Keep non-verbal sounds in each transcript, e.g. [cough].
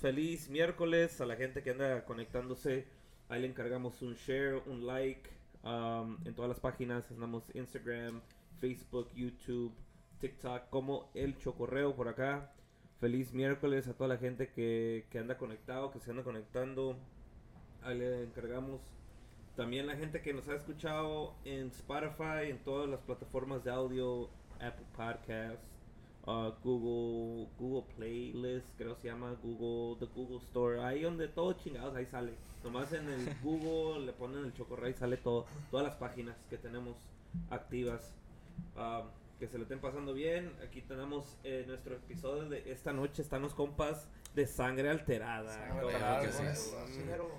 Feliz miércoles a la gente que anda conectándose. Ahí le encargamos un share, un like. um, en todas las páginas. Andamos Instagram, Facebook, YouTube, TikTok, como el Chocorreo por acá. Feliz miércoles a toda la gente que, que anda conectado, que se anda conectando. Ahí le encargamos. También la gente que nos ha escuchado en Spotify, en todas las plataformas de audio, Apple Podcasts, uh, Google, Google Playlist, creo que se llama Google, the Google Store, ahí donde todo chingados, ahí sale. Nomás en el [laughs] Google le ponen el chocorrey, sale todo, todas las páginas que tenemos activas. Um, que se lo estén pasando bien. Aquí tenemos eh, nuestro episodio de esta noche. Están los compas de sangre alterada. Sangre Claro alterada, que güey. sí. Sí, pero-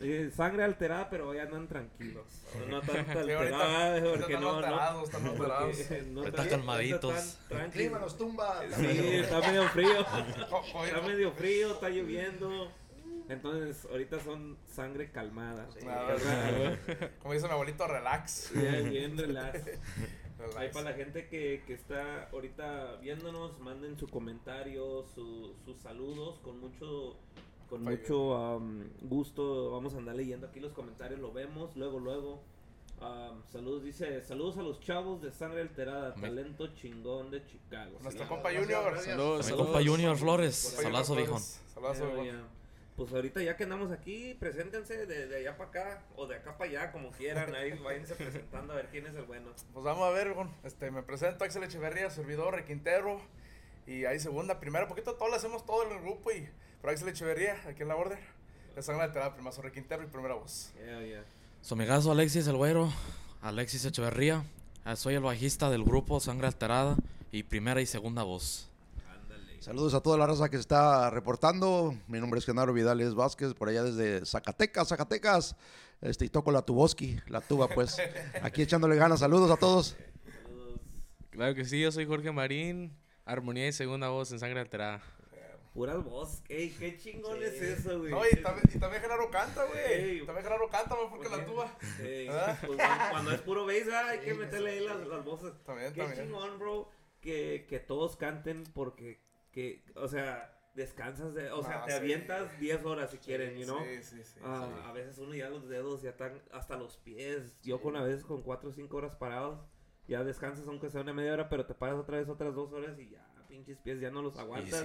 Eh, sangre alterada, pero hoy andan tranquilos. No tanto [laughs] Sí, ahorita- alterada, ahorita porque están no, no. alterados, están porque alterados. [laughs] no tan- calmaditos. El tranquilos. clima nos tumba. Sí, está medio frío. [laughs] Está medio frío, está lloviendo. Entonces, ahorita son sangre calmada. Claro, Como dice mi abuelito, relax. Bien, bien relax. Relax. Ahí para la gente que, que está ahorita viéndonos, manden su comentario, su- sus saludos con mucho con mucho am, gusto. Vamos a andar leyendo aquí los comentarios, lo vemos luego, luego. Am, saludos, dice, saludos a los chavos de Sangre Alterada, Amén. talento chingón de Chicago. Nuestro Sí, compa Junior. Saludos, saludos. compa Junior Flores, Compa Junior salazo Flores. viejón. Salazo, Pues ahorita ya que andamos aquí, preséntense de, de allá para acá o de acá para allá, como quieran. Ahí [laughs] váyanse presentando a ver quién es el bueno. Pues vamos a ver, este, me presento Axel Echeverría, servidor, requintero. Y ahí segunda, primera, poquito todo lo hacemos todo en el grupo. Y por Axel Echeverría, aquí en la border. Le sangre alterada, primazo requintero y primera voz. Yeah, yeah. Su amigazo Alexis el güero, Alexis Echeverría. Ah, Soy el bajista del grupo Sangre Alterada y primera y segunda voz. Ándale. Saludos a toda la raza que se está reportando. Mi nombre es Genaro Vidales Vázquez, por allá desde Zacatecas, Zacatecas. Este, y toco la tuboski, la tuba, pues. [laughs] Aquí echándole ganas. Saludos a todos. Saludos. Claro que sí, yo soy Jorge Marín, armonía y segunda voz en Sangre Alterada. Puras voz. Ey, qué chingón es eso, güey. No, y también, y también Genaro canta, Ey. güey. También Genaro canta, güey, porque Pues la sí. tuba. Ey, ¿Verdad? pues cuando, es puro bass, ah, hay que meterle ahí las, las voces. También, Qué también. chingón, bro, que, que todos canten porque, que, o sea, descansas, de, o sea, No, te sí. avientas 10 horas si quieren, you know. Sí, sí, sí. Ah, A veces uno ya los dedos ya están hasta los pies. Yo con a veces con 4 o 5 horas parados, ya descansas aunque sea una media hora, pero te paras otra vez otras 2 horas y ya pinches pies ya no los aguantas.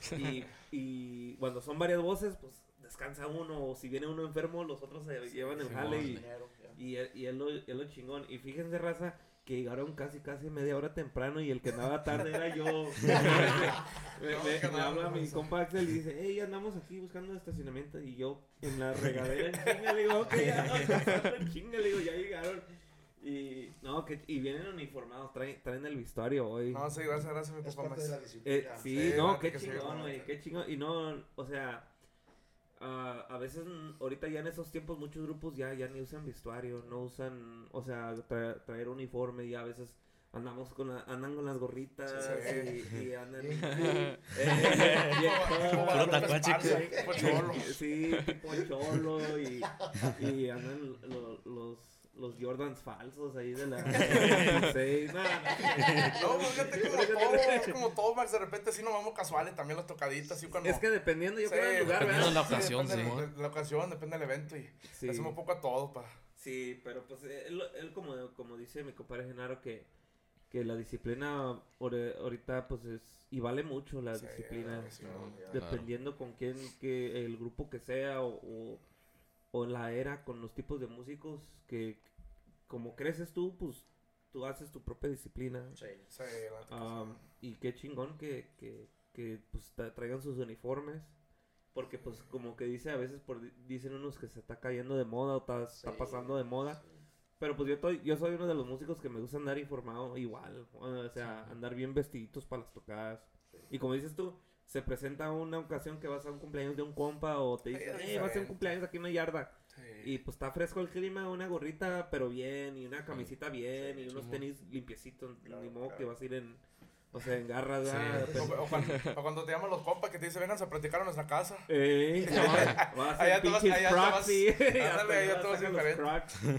sí. [laughs] Y, y cuando son varias voces, pues descansa uno. O si viene uno enfermo, los otros se llevan el jale y, y, él- y es, lo, lo chingón. Y fíjense, raza, que llegaron casi, casi media hora temprano y el que andaba tarde era yo. [laughs] me, me- me habla mi compa Axel y dice, hey, andamos aquí buscando estacionamiento. Y yo en la [laughs] regadera en chinga le digo, ok, ya, en chinga le digo, ya llegaron. Y, no, que, y vienen uniformados, traen, traen el vestuario hoy. No, sí, gracias, gracias, mi Es compa. parte de la Max. disciplina. Eh, sí, Sí, no, qué chingón, güey, qué chingón. Y no, o sea, ah, a veces mm, ahorita ya en esos tiempos muchos grupos ya, ya ni usan vestuario, no usan, o sea, tra- traer uniforme y a veces andamos con la, andan con las gorritas Sí. y, y andan... [laughs] [laughs] Eh, [laughs] cholo. Sí, tipo cholo y, y andan lo- los, los Jordans falsos ahí de la 16. nah, nah. No, pues fíjate como todo, es como todo, Max, de repente sí nos vamos casuales, también las tocaditas, así cuando... Es que dependiendo, yo Sí, creo del lugar, dependiendo ¿verdad? de la ocasión, depende sí. de, de la ocasión, depende del evento y Sí. hacemos un poco a todo, pa. Sí, pero pues él, él como, como dice mi compadre Genaro que, que la disciplina ahorita pues es y vale mucho la Sí, disciplina sí, no, dependiendo con quién que el grupo que sea o, o, o la era con los tipos de músicos que como creces tú pues tú haces tu propia disciplina Sí, Am, y qué chingón que, que, que pues tra- traigan sus uniformes. Porque pues como que dice a veces por, dicen unos que se está cayendo de moda o está, pasando de moda. Pero pues yo, estoy, yo soy uno de los músicos que me gusta andar informado igual. O sea, andar bien vestiditos para las tocadas. Y como dices tú, se presenta una ocasión que vas a un cumpleaños de un compa o te dicen, eh, vas a un cumpleaños aquí en una yarda. sí. Y pues está fresco el clima, una gorrita, pero bien, y una camisita bien, Sí, y unos tenis limpiecitos, Claro, ni modo claro. que vas a ir en, o sea, en garras. O, cuando, [laughs] o cuando te llaman los compas que te dicen, vengan a practicar a nuestra casa. No, vas Allá te vas- allá te vas- ándale, allá te vas diferente.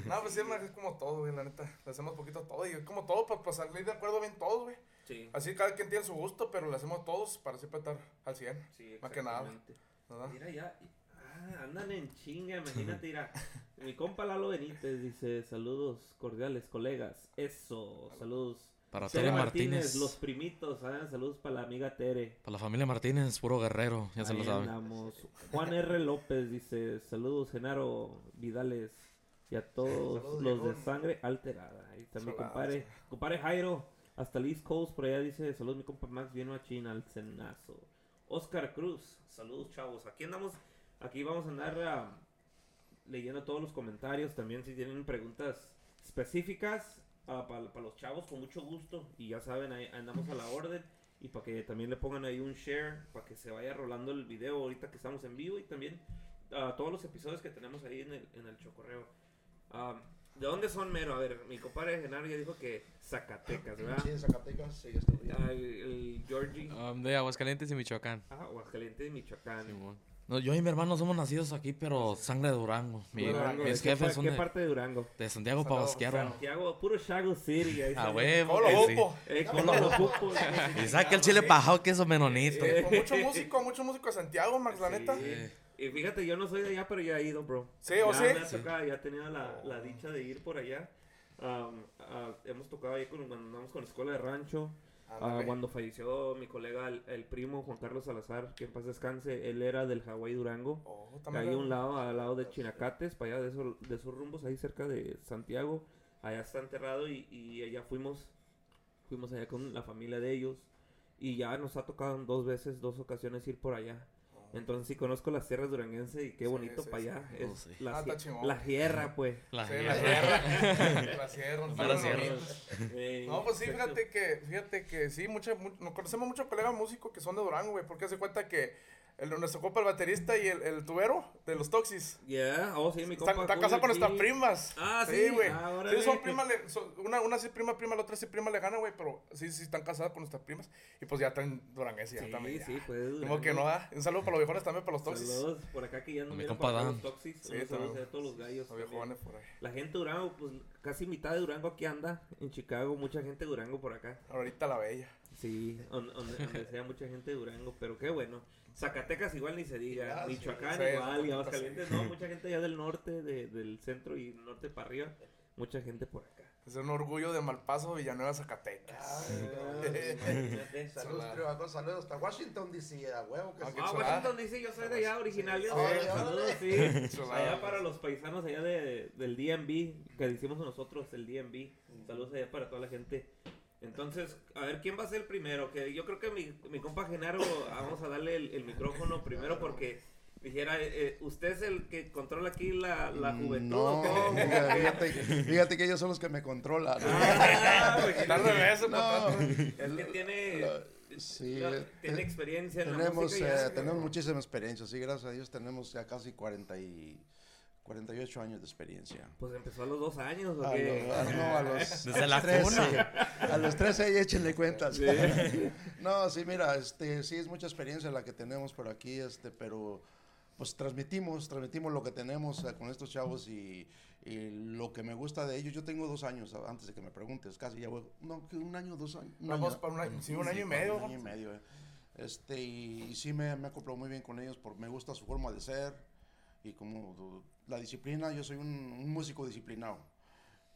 No, pues sí, es como todo, güey, la neta. Le hacemos poquito todo y es como todo para salir de acuerdo bien todos, güey. Sí. Así cada quien tiene su gusto, pero lo hacemos todos para siempre estar al 100. Sí, Más que nada. ¿verdad? Mira ya. Ah, andan en chinga, imagínate, mira. [laughs] Mi compa Lalo Benítez dice, saludos cordiales, colegas. Eso, saludos. Para Tere Tere Martínez, Martínez. los primitos, ah, saludos para la amiga Tere. Para la familia Martínez, puro guerrero, ya se lo saben. andamos. Juan R. López dice, saludos Genaro Vidales y a todos Saludos, los de sangre alterada. Ahí está mi Saludos. compadre, compadre Jairo, hasta el East por allá dice, saludos mi compa Max, bien machín al cenazo. Oscar Cruz, saludos chavos. Aquí andamos, aquí vamos a andar ah, leyendo todos los comentarios. También si tienen preguntas específicas para los chavos, con mucho gusto. Y ya saben, ahí andamos a la orden. Y para que también le pongan ahí un share, para que se vaya rolando el video ahorita que estamos en vivo. Y también ah, todos los episodios que tenemos ahí en el, en el chocorreo. Ah, ¿De dónde son mero? A ver, mi compadre Genaro ya dijo que Zacatecas, ¿verdad? Sí, en Zacatecas, sí, está bien. Ah, el, Georgie. Um, de Aguascalientes y Michoacán. Ah, Aguascalientes, Michoacán. Simón. No, yo y mi hermano somos nacidos aquí, pero sangre de Durango. Mi- Durango, mis ¿de qué, jefes son qué de, parte de Durango? de Santiago Pavasquero. Santiago, puro Shago City. Ahí A está. huevo. ¿Cómo lo que sí. ocupo? Eh, con los ocupos. Y saca el chile pajado que eso menonito. Eh, Con mucho músico, mucho músico de Santiago, Max, la neta. Sí. Y fíjate, yo no soy de allá, pero ya he ido, bro. Sí, ¿o ya sí? Me ha tocado, ya he tenido la, la dicha de ir por allá. Am, ah, hemos tocado ahí con, cuando andamos con la escuela de rancho. Ah, Ándale. cuando falleció mi colega, el, el primo Juan Carlos Salazar, que en paz descanse, él era del Hawái Durango. Oh, Ahí a un lado, al lado de Chinacates, para allá de esos, de esos rumbos, ahí cerca de Santiago. Allá está enterrado y, y allá fuimos, fuimos allá con la familia de ellos. Y ya nos ha tocado dos veces, dos ocasiones ir por allá. Entonces sí conozco las tierras duranguenses y qué bonito sí, para sí. allá. Oh, Es sí. la, Ah, la sierra, pues. [laughs] La Sí, guerra. la sierra. [laughs] la sierra. La sierra. No, pues sí, fíjate que, fíjate que sí, mucha, mu- nos conocemos muchos colegas músicos que son de Durango, güey, porque hace cuenta que el, nuestro compa, el baterista y el, el tubero de los Toxis, Yeah, oh sí, mi está, compa. está casado con nuestras primas. Ah, sí, güey. ah, sí, son primas, le- son- una, una sí prima, prima, la otra sí prima le gana, güey, pero sí, sí están casadas con nuestras primas. Y pues ya están durangueses, ya Sí, también. ya. sí, pues. Como que no, ah. Un saludo para los viejones también, para los Toxis. Saludos por acá que ya no para Dan. los Toxis. Sí, saludos a todos los gallos. Los viejones por ahí. La gente de Durango, pues casi mitad de Durango aquí anda. En Chicago, mucha gente de Durango por acá. Ahorita la bella. Sí, on- donde, donde sea mucha gente de Durango, pero qué bueno. Zacatecas igual ni se diga, Ah, sí, Michoacán sí, igual, y Aguascalientes, no, mucha gente allá del norte, de- del centro y norte para arriba, mucha gente por acá. Es un orgullo de Malpaso, Villanueva, Zacatecas. Imagínate. [laughs] Saludos, privado, saludos hasta Washington, D.C. A huevo que Ah, sí. Ah. Washington DC, yo soy de allá. Ah, de- ya. Saludos, [laughs] sí. Allá para los paisanos allá de, del DMV, que decimos nosotros, el DMV. Saludos allá para toda la gente. Entonces, a ver, ¿quién va a ser el primero? Que yo creo que mi, mi compa Genaro, vamos a darle el, el micrófono primero porque dijera, eh, eh, usted es el que controla aquí la, la juventud. ¿o No, [laughs] fíjate, que ellos son los que me controlan. Ah, pues, Está al revés, No, patrón. Es que tiene, sí, no, eh, tiene experiencia en la tenemos, música. eh, tenemos muchísima experiencia, sí, gracias a Dios tenemos ya casi 40 y 48 años de experiencia. Pues empezó a los dos años, ¿o A qué? lo- a- no, a los [laughs] Desde la 13, cuna. A los 13 y échenle cuentas. [laughs] no, sí, mira, este, sí es mucha experiencia la que tenemos por aquí, este, pero pues transmitimos, transmitimos lo que tenemos eh, con estos chavos y, y lo que me gusta de ellos. Yo tengo dos años, a- antes de que me preguntes, casi ya voy, no, que un año, dos años. un Vamos año. para un año, sí, un año y medio. Un año y medio, eh. Este, y, y sí me, me acoplo muy bien con ellos, porque me gusta su forma de ser y como du- la disciplina, yo soy un, un músico disciplinado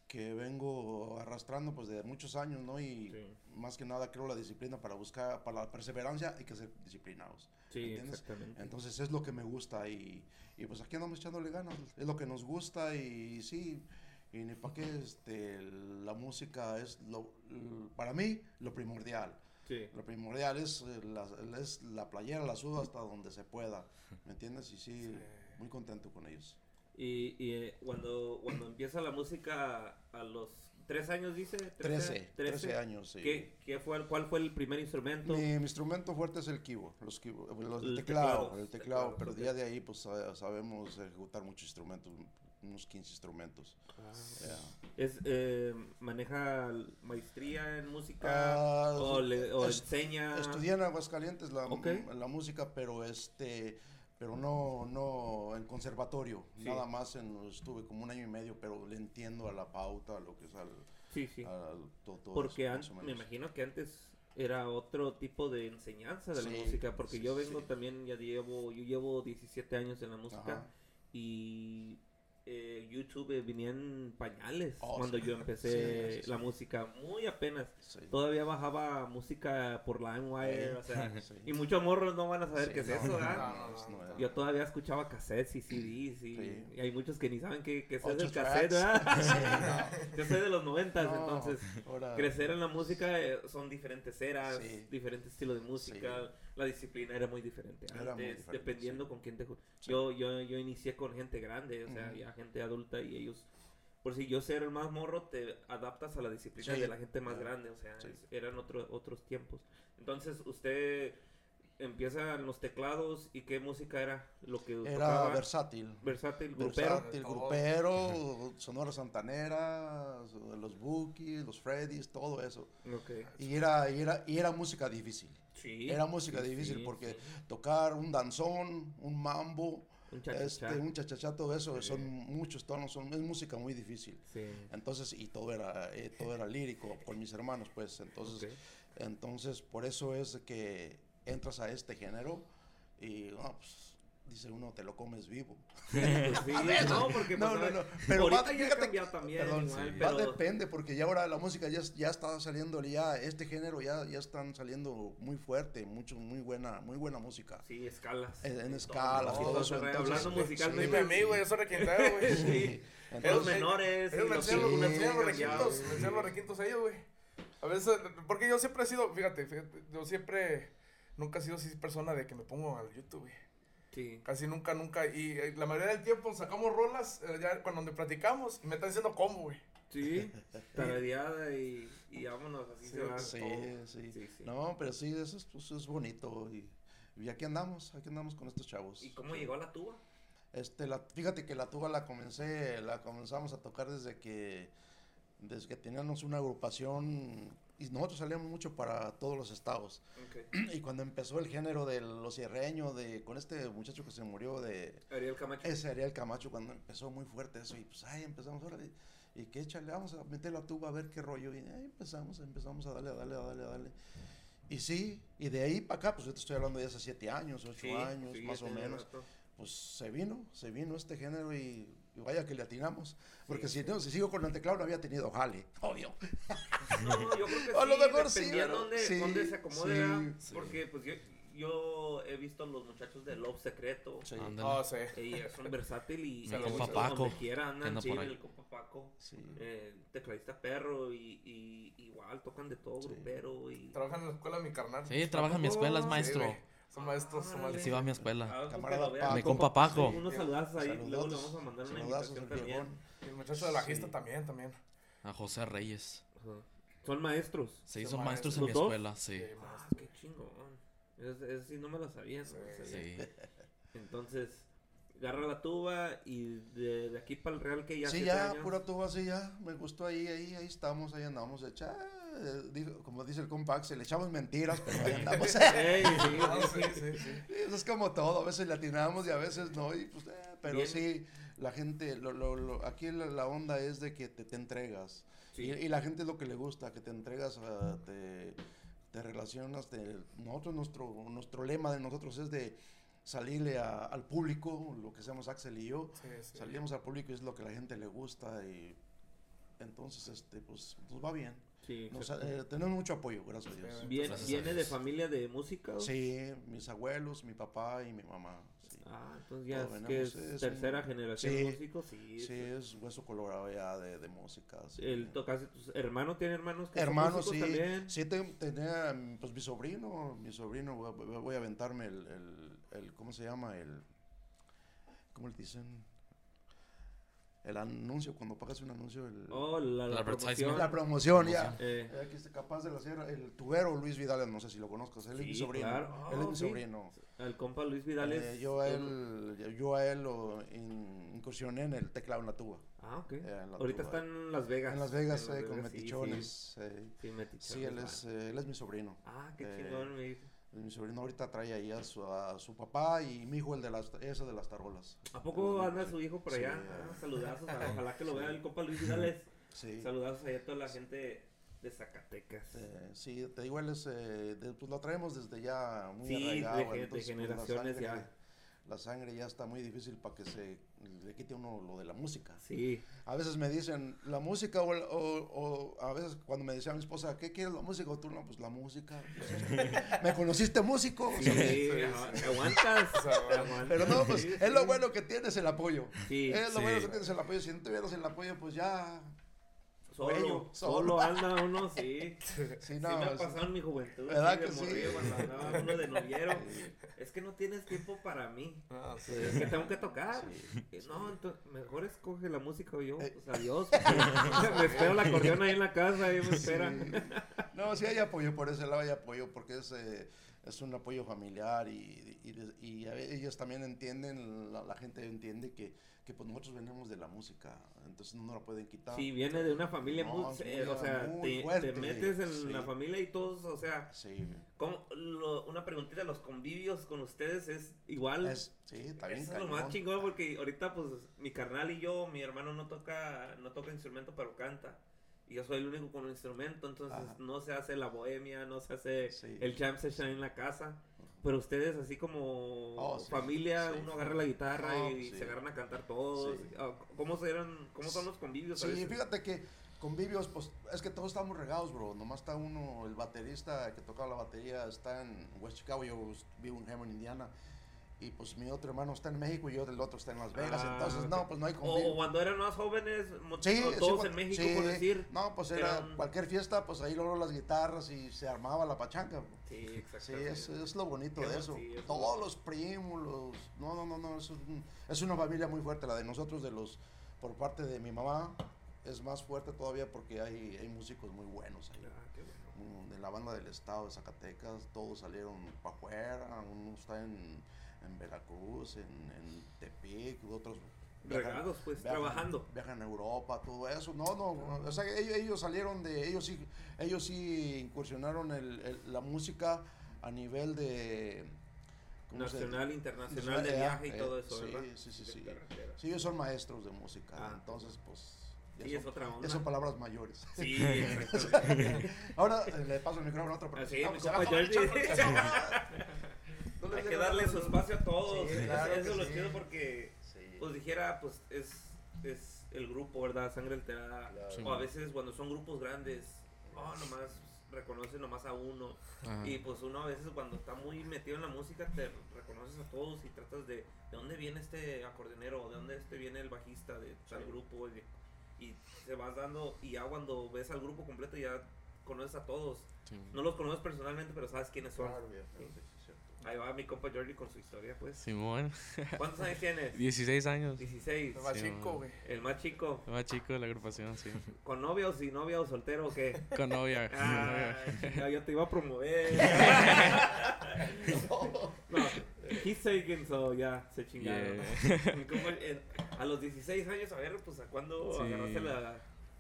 que vengo arrastrando pues de muchos años, ¿no? Y Sí. más que nada creo la disciplina para buscar, para la perseverancia hay que ser disciplinados. Sí, ¿entiendes? exactamente. Entonces es lo que me gusta y, y pues aquí andamos echándole ganas, es lo que nos gusta y sí, y ni para qué, este, la música es lo, para mí lo primordial. Sí. Lo primordial es, eh, la, es la playera, la sudo hasta donde se pueda, ¿me entiendes? Y sí, muy contento con ellos. Y, y eh, cuando, cuando empieza la música a los tres años, dice. 13, 13 años, sí. ¿Qué, qué fue, ¿Cuál fue el primer instrumento? Mi, mi instrumento fuerte es el keyboard, los keyboard, los El teclado, teclado, el teclado, teclados, pero ok. día de ahí pues sa- sabemos ejecutar muchos instrumentos, unos 15 instrumentos. Ah. ya. Es, eh, ¿Maneja maestría en música? Ah, ¿O, le, o est- enseña? Estudié en Aguascalientes la, Ok. la música, pero este, pero no, no en conservatorio, Sí. nada más en, estuve como un año y medio, pero le entiendo a la pauta, a lo que es al, Sí, sí. al- to- todo Porque eso, an- me imagino que antes era otro tipo de enseñanza de la música, porque sí, yo vengo también, ya llevo, yo llevo 17 años en la música Ajá. y eh, YouTube eh, venía en pañales Oh, cuando sí. yo [laughs] empecé Sí, sí, la música, muy apenas. Todavía bajaba música por LimeWire, o sea, y muchos morros no van a saber qué es no, eso. Yo todavía escuchaba cassettes y CDs y, Sí. y hay muchos que ni saben qué, qué es el cassette. ¿verdad? [laughs] [laughs] Yo soy de los noventas, No, entonces ahora- crecer en la música eh, son diferentes eras, diferentes estilos de música, la disciplina era muy diferente Era muy antes, diferente, dependiendo sí. con quién te... Sí. Yo, yo, yo inicié con gente grande, o sea, ya gente adulta y ellos... Por si yo ser el más morro, te adaptas a la disciplina Sí. de la gente más grande, o sea, eran otro- otros tiempos. Entonces, usted empieza en los teclados y qué música era lo que Era tocaba? versátil. versátil, grupero. Versátil, grupero, Sonora Santanera, los Bookies, los Freddys, todo eso. Y era, y era, y era música difícil. Sí. Era música sí, difícil sí, porque sí. tocar un danzón, un mambo, Un cha-cha-cha. este, un chachachá, todo eso, Sí. son muchos tonos, son, es música muy difícil. Sí. Entonces, y todo era, eh, todo era lírico con mis hermanos, pues, entonces, entonces, por eso es que entras a este género y, no, pues, dice uno, te lo comes vivo. Pues [laughs] sí, [laughs] no, porque No, pues, no, no, pero va- fíjate- también, Perdón, igual, va pero depende, porque ya ahora la música ya, ya está saliendo, ya este género ya, ya están saliendo muy fuerte, mucho, muy buena, muy buena música. sí, escalas. En- en Todo, escalas todo se eso, entonces, hablando sí, musicalmente. Dime a mí, güey, yo soy requintero, güey. Sí. Los me- menores. Ellos me los enseñan, los- requintos, me enseñan los requintos a ellos, güey. A veces, porque yo siempre he sido, fíjate, fíjate, yo siempre, nunca he sido así persona de que me pongo al YouTube, güey. Sí. Casi nunca, nunca. Y eh, la mayoría del tiempo sacamos rolas eh, ya cuando donde platicamos y me están diciendo cómo, güey. Sí, tarareada y, y vámonos, así Sí, se va. Sí, todo. sí. Sí, sí. No, pero sí, eso es, pues, es bonito. Y, y aquí andamos, aquí andamos con estos chavos. ¿Y cómo llegó a la tuba? Este, la, fíjate que la tuba la comencé, la comenzamos a tocar desde que, desde que teníamos una agrupación y nosotros salíamos mucho para todos los estados. Ok. [clears throat] Y cuando empezó el género de los sierreños, de, con este muchacho que se murió de, Ariel Camacho. ese Ariel Camacho, cuando empezó muy fuerte eso, y pues ahí empezamos, órale, y que échale, vamos a meter la tuba a ver qué rollo, y ahí empezamos, empezamos a darle, a darle, a darle, a darle. Y sí, y de ahí para acá, pues yo te estoy hablando de hace siete años, ocho Sí, años, sí, más o menos rato. pues se vino, se vino este género y, y vaya que le atinamos. Porque Sí. si, no, si sigo con el teclado no había tenido jale, [laughs] obvio. No, yo creo que [laughs] A sí, lo mejor sí, dónde, Sí, dónde se sí. porque pues yo, yo he visto los muchachos de Love Secreto, Sí. Oh, sí. son versátil y Mi y compa donde Paco, quiera andan, anda sí, por ahí. el compa Paco, sí. eh, tecladista perro y, y igual tocan de todo, Sí. grupero y... Trabaja en la escuela mi carnal. Sí, trabaja en mi escuela, es Sí, maestro. Son maestros, son maestros. Sí, va a mi escuela. Ah, Camarada vean. Paco. Mi compa Paco. Unos saludazos ahí, luego le vamos a mandar una saludazos invitación al también. viejón. Y el muchacho de bajista Sí. también, también. A José Reyes. Ajá. Son maestros. Sí, Son son maestros en ¿Los mi dos? escuela, sí. Sí, Ah, maestro. qué chingón. Es, es, sí, no me lo sabía. no Sí, me lo sabía. Sí. Entonces, agarra la tuba y de, de aquí para el Real que ya sí, siete ya, años. pura tuba, sí, ya. Me gustó ahí, ahí, ahí estamos, ahí andamos. Eh, digo, como dice el compa Axel, le echamos mentiras, pero ahí andamos. [laughs] Ey, [laughs] sí, sí, sí. Eso es como todo, a veces le atinamos y a veces no, y pues, eh, pero Bien. sí, la gente, lo, lo, lo- aquí la, la onda es de que te, te entregas. Y, y la gente es lo que le gusta, que te entregas, ah, te, te relacionas. te- nosotros, nuestro, nuestro lema de nosotros es de salirle a- al público, lo que seamos Axel y yo, salimos al público y es lo que a la gente le gusta y entonces, este, pues, nos va bien. Sí, Nos- exacto. eh, tenemos mucho apoyo, gracias a Dios. ¿Viene de familia de música? o? Sí, mis abuelos, mi papá y mi mamá. Sí, Ah, entonces ya es que es tercera un- generación sí, de músicos. Sí, es hueso colorado ya de, de música. sí. El tocas, tus hermano tiene hermanos que son Hermanos, músicos sí. también. Sí, te- tenía, pues mi sobrino, mi sobrino, voy a, voy a aventarme el, el, el, ¿cómo se llama? El, ¿cómo le dicen? El anuncio, cuando pagas un anuncio, el, Oh, la, El la advertisement. promoción. la promoción, ya. Eh, Eh, Aquí está capaz de hacer el tubero Luis Vidal, no sé si lo conozcas, él es mi Sí, sobrino. claro. Él es Oh, mi sí. sobrino. el compa Luis Vidal es... Eh, yo a él, yo a él lo in- incursioné en el teclado en la tuba. Ah, ok. Eh, la Ahorita tuba. está en Las Vegas. En Las Vegas, En eh, con Vegas, sí, metichones. eh, Sí, sí, metichones, Sí, él es, eh, él es mi sobrino. Ah, qué eh, chingón, mi- Eh, Mi sobrino ahorita trae ahí a su, a su papá y mi hijo el de las, ese de las tarolas. ¿A poco anda su hijo por sí, allá? eh. Ah, saludazos. Ojalá que lo vea el compa Luis Vidales. Sí. Saludazos a toda la gente de Zacatecas. Eh, sí, te digo, él es, eh, de- pues lo traemos desde ya muy Sí, de arraigado. ge- de entonces, pues, la generaciones sangre- ya. La sangre ya está muy difícil para que se le quite uno lo de la música. Sí, A veces me dicen la música o, o- o a veces cuando me decía mi esposa, ¿qué quieres la música? O tú no, pues la música. Pues, [laughs] es- ¿Me conociste músico? O sea, sí, ah, aguantas. Pero no, pues Sí, es lo sí. bueno que tienes el apoyo. Sí, es lo sí. bueno que tienes el apoyo. Si no tuvieras el apoyo, pues ya. Solo, solo, anda uno, sí. [laughs] Sí, Sí, no, me ha pasado en mi juventud. ¿Verdad que sí? Cuando andaba uno de. [laughs] Es que no tienes tiempo para mí. Ah, sí. Es que tengo que tocar. Y No, entonces, mejor escoge la música o yo. Eh. Pues adiós. [laughs] me espero la acordeón ahí en la casa, ahí me esperan. No, sí hay apoyo, por ese lado hay apoyo, porque es, eh, es un apoyo familiar y, y, y ellos también entienden, la, la gente entiende que, que pues nosotros venimos de la música, entonces no nos la pueden quitar. Sí, viene de una familia No, muy, eh, o sea, muy te, fuerte, te metes en sí. la familia y todos, o sea, Sí, ¿cómo, lo- una preguntita, los convivios con ustedes es igual. es, sí, Eso es lo más chingón porque ahorita pues mi carnal y yo, mi hermano no toca, no toca instrumento pero canta. Y yo soy el único con un instrumento, entonces Ajá. no se hace la bohemia, no se hace Sí. el jam session en la casa. Pero ustedes así como Oh, sí, familia, sí. uno agarra la guitarra y se agarran a cantar todos. Ah, ¿Cómo, serán, ¿Cómo son los convivios? a Sí, veces? fíjate que convivios, pues es que todos estamos regados, bro. Nomás está uno, el baterista que tocaba la batería está en West Chicago, yo vivo en Hammond, Indiana. Y pues mi otro hermano está en México y yo del otro está en Las Vegas. Ah, entonces, no, pues no hay O, convivio. o cuando eran más jóvenes, Sí, todos cuando- en México, sí. por decir. No, pues era eran- cualquier fiesta, pues ahí luego las guitarras y se armaba la pachanga. bro. Sí, exacto. Sí, es, es lo bonito Qué de eso. sí, es Todos lo- los primos, los... No, no, no, no, es, un- es una familia muy fuerte, la de nosotros, de los... Por parte de mi mamá, es más fuerte todavía porque hay, hay músicos muy buenos ahí. Ah, qué bueno. Mm, De la banda del estado de Zacatecas, todos salieron para afuera, uno está en, en Veracruz, en, en Tepic, otros... viajan- Regados, pues, viajan- trabajando. Viajan a Europa, todo eso. No, no, o sea, ellos, ellos salieron de, ellos sí, ellos sí incursionaron el, el- la música a nivel de... ¿cómo se- Nacional, internacional, de Eh, viaje y eh, todo eso, sí, ¿verdad? sí, sí, sí. ellos son maestros de música, Ah. entonces pues... Sí, son- es otra onda. ya son palabras mayores. Sí. [laughs] Ahora eh, le paso el micrófono a otra Así, persona. Hay que darle su espacio a todos. Sí, Eso- claro eso es lo sí. chido porque, Sí. pues dijera, pues es, es el grupo, ¿verdad? Sangre alterada. Claro. O a veces cuando son grupos grandes, oh, nomás reconocen nomás a uno. Ajá. Y pues uno a veces cuando está muy metido en la música te reconoces a todos y tratas de de dónde viene este acordeonero, de dónde este viene el bajista de tal grupo y, y se vas dando y ya cuando ves al grupo completo ya conoces a todos. Sí. No los conoces personalmente, pero sabes quiénes son. Claro, sí, cierto. Ahí va mi compa Jordi con su historia, pues. Simón, ¿Cuántos años tienes? 16 años. 16. El más Sí, chico, güey. El más chico. El más chico de la agrupación, sí. ¿Con novia o sin novia o soltero o qué? [laughs] Con novia. con Ah, novia. yo te iba a promover. [laughs] no, he's taken, so ya, se chingaron. Yeah. En- a los 16 años, a ver, pues a cuándo Sí. agarraste la,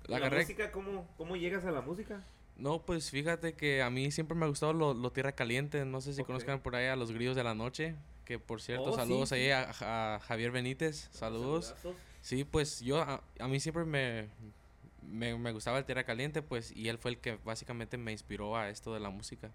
La la música, ¿cómo, ¿cómo llegas a la música? No, pues fíjate que a mí siempre me ha gustado lo, lo tierra caliente. No sé si conozcan por ahí a los grillos de la noche. Que por cierto, Oh, saludos sí. ahí a, a Javier Benítez. Saludos. Sí, pues yo, a, a mí siempre me, me, me gustaba el tierra caliente, pues, y él fue el que básicamente me inspiró a esto de la música.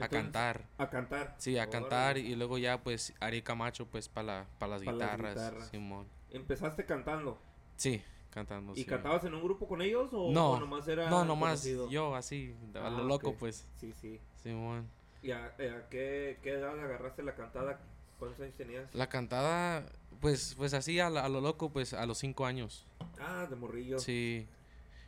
A cantar. A cantar. Sí, a cantar y luego ya pues Ari Camacho pues para la, pa las Pa' las guitarras. Simón. Empezaste cantando. Sí, cantando. ¿Y sí. cantabas en un grupo con ellos o, No, o nomás era No, nomás conocido? yo así, a Ah, lo loco ok. pues, Sí, sí. Simón. ¿Y a, eh, a qué, qué edad agarraste la cantada? ¿Cuántos años tenías? La cantada, pues, pues así a, la- a lo loco, pues a los cinco años. Ah, de morrillo. Sí.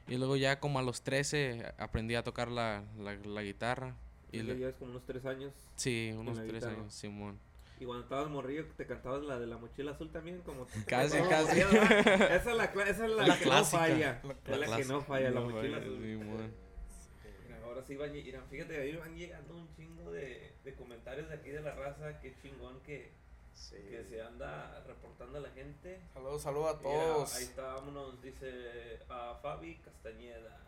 Y luego ya como a los 13 aprendí a tocar la, la, la guitarra. Y Y le- llevas como unos tres años. sí, unos la tres guitarra. años, Simón. Y cuando estabas morrillo, te cantabas la de la mochila azul también, como... Casi, casi. Esa es la, esa es la, La que clásica. no falla. La es la que no falla, la mochila falla, azul. Mira, Ahora sí van, lle- mira, fíjate, ahí van llegando un chingo de, de comentarios de aquí de la raza. Qué chingón que, Sí. que se anda reportando a la gente. Saludos, saludos a Mira, todos. ahí está, vámonos, dice a Fabi Castañeda.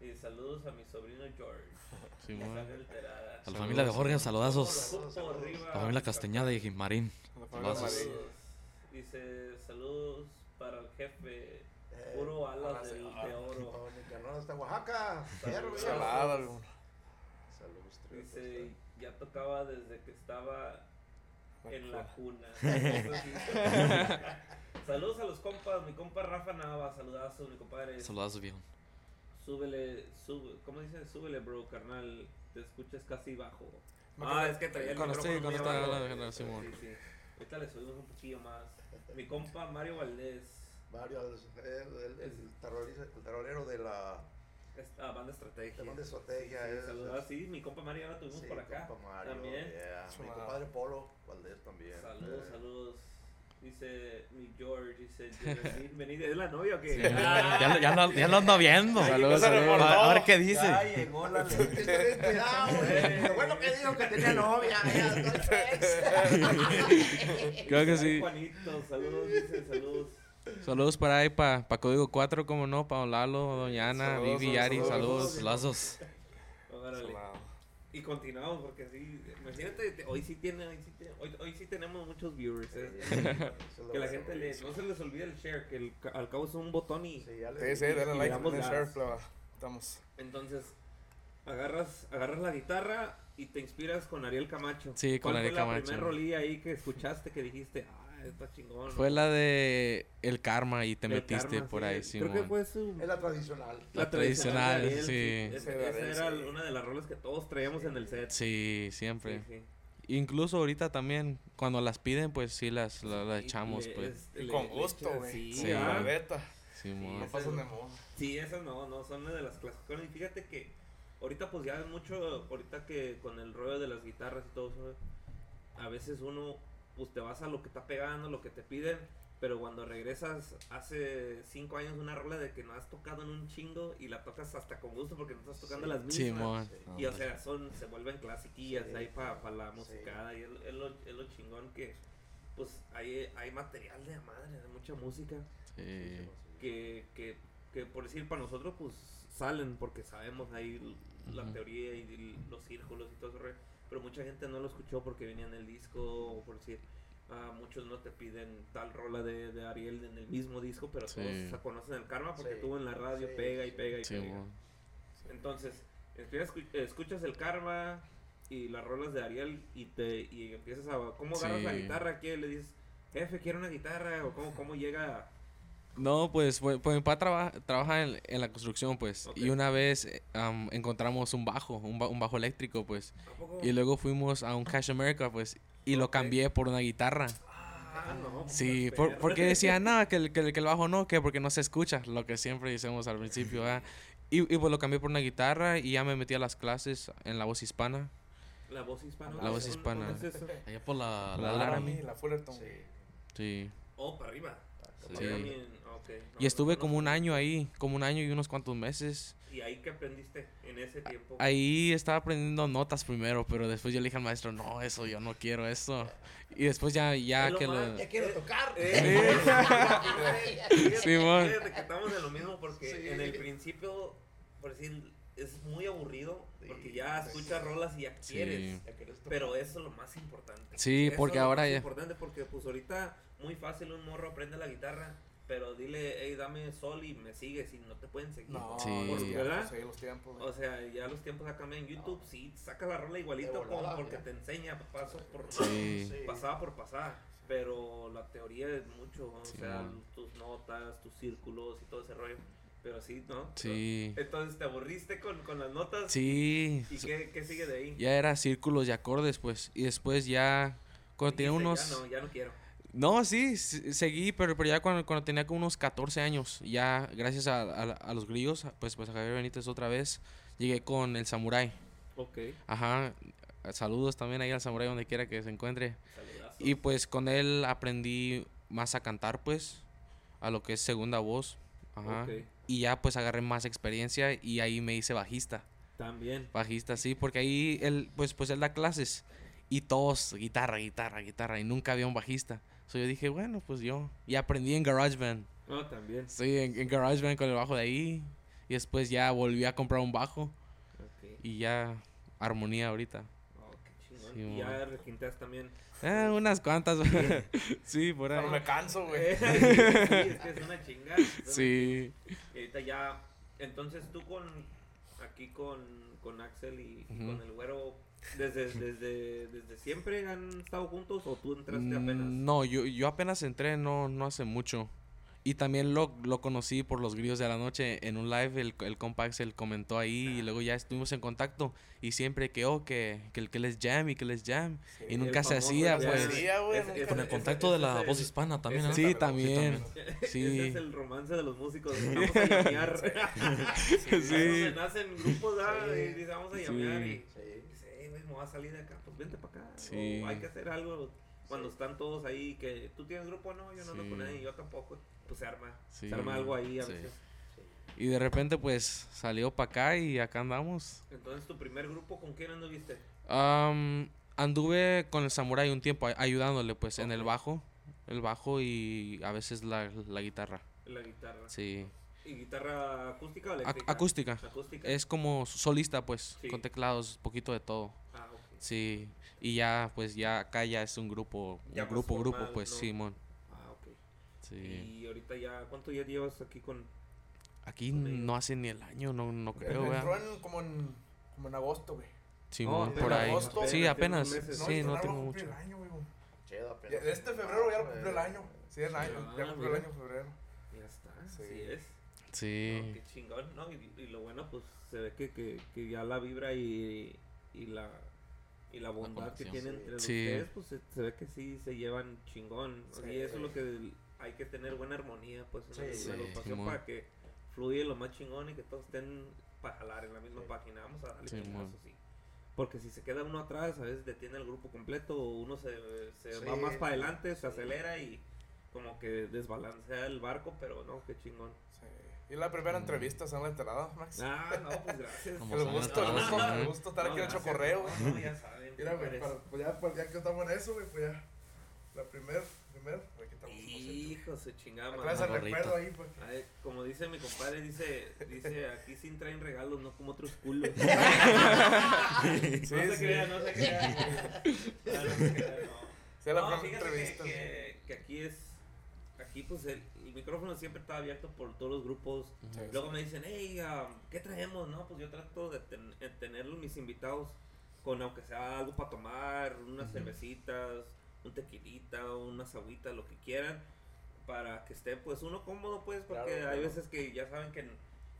Y saludos a mi sobrino George. [laughs] Sangre alterada. A la Saludos. familia de Jorge, saludazos. Saludos arriba. La familia Castañeda y. Marín. Saludos. Dice saludos para el jefe. Eh, Puro alas de de oro. Hasta Oaxaca. Saludos. Salada, güey. Saludos. Dice, ya tocaba desde que estaba en la cuna. [laughs] [laughs] Saludos a los compas, mi compa Rafa Nava, saludazos, mi compadre. Saludos, viejo. Súbele, sube, ¿cómo dice? Súbele, bro, carnal. Te escuchas casi bajo. Ah, es que traía el Cuando micrófono muy cuando está abajo. hablando Simón. Sí, sí. Ahorita le subimos un poquillo más. Mi compa Mario Valdés, Varios, el, el, el, terrorista- el terrorero de la esta banda estrategia. de banda estrategia. Sí, es- saludos. Ah, sí, mi compa Mario lo tuvimos sí, por acá. compa Mario, También. yeah. Mi compadre Polo Valdés también. Saludos, Eh, saludos. Dice mi George, dice [laughs] Benítez. ¿Es la novia o qué? Sí, ya, lo- ya, lo, ya lo ando viendo. Saludos, saludos. A, a ver qué dice. Ya llegó la [laughs] güey. Lo bueno que dijo que tenía novia. [laughs] Creo que sí. Juanito, saludos, dice, saludos. Saludos para ahí, para pa Código 4, como no, para Lalo, Doña Ana, Saludos, Vivi, Yari, saludos. saludos. Lazos. Órale. Y continuamos porque así, imagínate, te- hoy sí tiene, hoy sí, tiene- hoy, hoy sí tenemos muchos viewers. ¿eh? [laughs] Que la gente le, no se les olvide el share, que el al cabo es un botón y Sí, ya Sí, sí, dale like, share. Estamos. entonces agarras, agarras la guitarra y te inspiras con Ariel Camacho. Sí, con ¿Cuál Ariel fue la Camacho. primera rolilla ahí que escuchaste que dijiste, ah, está chingón? Fue ¿no? la de El Karma y te El metiste Karma, por sí. ahí, Creo que Simón. fue su... Es la tradicional. La tradicional, de Ariel, sí. Esa, Sí, esa era sí. una de las rolas que todos traíamos en el set. Sí, Sí, siempre. sí. Incluso ahorita también, cuando las piden, pues sí las, la- las Y echamos, pues. es- con le gusto, güey. Sí, Sí. La neta. Simón. No pasan de moda. Sí, esas no, no, son de las clásicas. Y fíjate que ahorita pues ya es mucho, ahorita que con el rollo de las guitarras y todo eso, a veces uno pues te vas a lo que está pegando, lo que te piden, pero cuando regresas hace cinco años una rola de que no has tocado en un chingo y la tocas hasta con gusto porque no estás tocando Sí. las mismas. Simón. Y o sea, son, se vuelven clasiquillas Sí. ahí para la Sí. musicada y es, es lo, es lo chingón que pues hay, hay material de madre, de mucha música Sí. que, que, que por decir para nosotros pues salen porque sabemos ahí la Ujú. teoría y l- los círculos y todo eso, pero mucha gente no lo escuchó porque venía en el disco o por decir, ah, muchos no te piden tal rola de, de Ariel en el mismo disco, pero Sí. todos se conocen el karma porque Sí. tuvo en la radio, Sí, pega y sí. pega y pega. Entonces, escuchas el karma y las rolas de Ariel y te y empiezas a cómo agarras la guitarra, ¿qué le dices? Jefe, quiero una guitarra o cómo, cómo llega No, pues, pues, pues mi papá traba- trabaja en, en la construcción, pues. Y una vez eh, am, encontramos un bajo, un, ba- un bajo eléctrico, pues. Y luego fuimos a un Cash America, pues. Y lo cambié por una guitarra. Ah, no, Sí, pues, por, perro. porque decía, [laughs] nada, que, el- que, el- que el bajo no, que porque no se escucha, lo que siempre decimos al principio, ¿verdad? Y, y pues lo cambié por una guitarra y ya me metí a las clases en la voz hispana. La voz hispana. La voz ¿dónde- hispana. es? Allá por la, La la, Laramie. Laramie, la Fullerton. Sí. Sí. Oh, para arriba. Sí. Laramie, ok. No, Y estuve no, como no. un año ahí, como un año y unos cuantos meses. ¿Y ahí qué aprendiste en ese tiempo? Ahí estaba aprendiendo notas primero, pero después yo le dije al maestro, no, eso, yo no quiero eso. Y después ya, ya lo que más- lo... Ya quiero tocar. Eh, Fíjate, [laughs] Simón. fíjate que estamos en lo mismo porque Sí. en el principio, por decir, es muy aburrido porque Sí, ya sí, escuchas sí. rolas y ya Sí. quieres. Ya quieres. Pero eso es lo más importante. Sí, Eso porque es lo ahora más ya... importante porque pues ahorita muy fácil un morro aprende la guitarra, pero dile, hey, dame sol y me sigues y no te pueden seguir. No, Sí. tiempos, ¿Verdad? sí, los tiempos. O sea, ya los tiempos han cambiado en YouTube, sí, saca la rola igualito volada, como porque ya. te enseña paso por Sí. Sí. pasada por pasada, pero la teoría es mucho, o Sí, sea, mon. tus notas, tus círculos y todo ese rollo, pero sí, ¿no? Sí. Entonces, ¿te aburriste con, con las notas? Sí. ¿Y qué, qué sigue de ahí? Ya era círculos y acordes, pues. Y después ya... Cuando tenía unos... Ya no, ya no quiero. No, sí, seguí, pero, pero ya cuando, cuando tenía como unos 14 años, ya gracias a, a- a los grillos, pues, pues a Javier Benítez otra vez, llegué con el Samurai. Ok, Ajá, saludos también ahí al Samurai donde quiera que se encuentre. saludazo. Y pues con él aprendí más a cantar, pues, a lo que es segunda voz. Ajá. Ok, Y ya pues agarré más experiencia y ahí me hice bajista. También. Bajista, sí, porque ahí él, pues, pues él da clases y todos guitarra, guitarra, guitarra y nunca había un bajista. So yo dije, bueno, pues yo. Y aprendí en GarageBand. No, también. Sí, en, en GarageBand con el bajo de ahí. Y después ya volví a comprar un bajo y ya armonía ahorita. Oh, qué chingón. Sí, y ya requintas también. Ah, unas cuantas. [laughs] sí, por ahí. Pero me canso, güey. [laughs] sí, es que es una chingada. [laughs] Sí. Y ahorita ya Entonces tú con aquí con, con Axel y, con el güero desde, desde, desde siempre han estado juntos o tú entraste apenas. Mm, No, yo, yo apenas entré no, no hace mucho. Y también lo, lo conocí por los grillos de la noche en un live. El, el compa Axel comentó ahí y luego ya estuvimos en contacto. Y siempre que, oh, que, que, que les jam y que les jam. y el nunca se hacía, pues. hacía, güey, Ese- nunca. ese- Con el ese- contacto de ese la es voz hispana también, ese- ¿eh? Sí, [laughs] Sí, también. Ese Sí. es el romance de los músicos. Vamos a llamear. [laughs] Sí. Se [laughs] nacen grupos. Sí. y dice, vamos a llamear. Sí. Y dice, "Ey, güey, me voy a salir de acá. Pues vente para acá. Sí. O hay que hacer algo cuando están todos ahí. Que tú tienes grupo, no, yo no ando Sí. con nadie, yo tampoco. Pues se arma. Sí. Se arma algo ahí a Sí. veces. Y de repente, pues, salió para acá y acá andamos. Entonces, tu primer grupo, ¿con quién anduviste? Anduve con el Samurai un tiempo ay- ayudándole, pues, en el bajo. El bajo y a veces la, la guitarra. La guitarra. Sí. ¿Y guitarra acústica o Ac- eléctrica? acústica. Acústica. Es como solista, pues, Sí. con teclados, poquito de todo. Sí. Y ya, pues, ya acá ya es un grupo, Ya un grupo, grupo, formal, pues, ¿no? Simón. Ah, ok. Sí. Y ahorita ya, ¿cuánto ya llevas aquí con...? Aquí con no hace ni el año, no, no creo, Entró ¿verdad? en, como, en, como en agosto, güey. Simón, apenas, por ahí. agosto, Sí, apenas, meses. Sí, no tengo mucho. el año, güey. Ya- este febrero ya lo cumplió el año. Sí, el año. Ah, ya cumplió el año febrero. Ya está, Sí. así es. Sí. No, qué chingón, ¿no? Y, y lo bueno, pues, se ve que, que, que ya la vibra y, y la... Y la bondad que conexión. tienen Sí. entre Sí. ustedes, pues se, se ve que sí se llevan chingón. Sí. Y eso es lo que hay que tener buena armonía, pues, en la- Sí. en la Sí, agrupación Simón. para que fluye lo más chingón y que todos estén para jalar en la misma Sí. página. Vamos a darle chingazos, sí. Porque si se queda uno atrás, a veces detiene el grupo completo, o uno se, se Sí. va más para adelante, se acelera y como que desbalancea el barco, pero no, qué chingón. Y la primera entrevista se han enterado, Max. Ah, no, pues gracias. Como El gusto, el gusto, ¿no? el gusto estar No, aquí en gracias. correo, güey. No, ya saben. Mira, güey, pues ya, pues ya que estamos en eso, güey, pues ya. La primer, primer, aquí estamos. Hijo, se chingaba. El gorrito. recuerdo ahí, pues. Ay, como dice mi compadre, dice, dice, aquí sin traen regalos, no como otros culos. Sí, [laughs] no se sí. crea, no se crea. Ah, [laughs] no se crea, no. Sí, la No, primera fíjate entrevista. Que, que, que aquí es, aquí pues el, el micrófono siempre está abierto por todos los grupos. Sí, Luego me dicen, hey, um, ¿qué traemos? No, pues yo trato de ten- eh, tener mis invitados con aunque sea algo para tomar, unas cervecitas, un tequilita, unas agüitas, lo que quieran, para que esté pues uno cómodo pues, porque Claro, hay claro. veces que ya saben que en,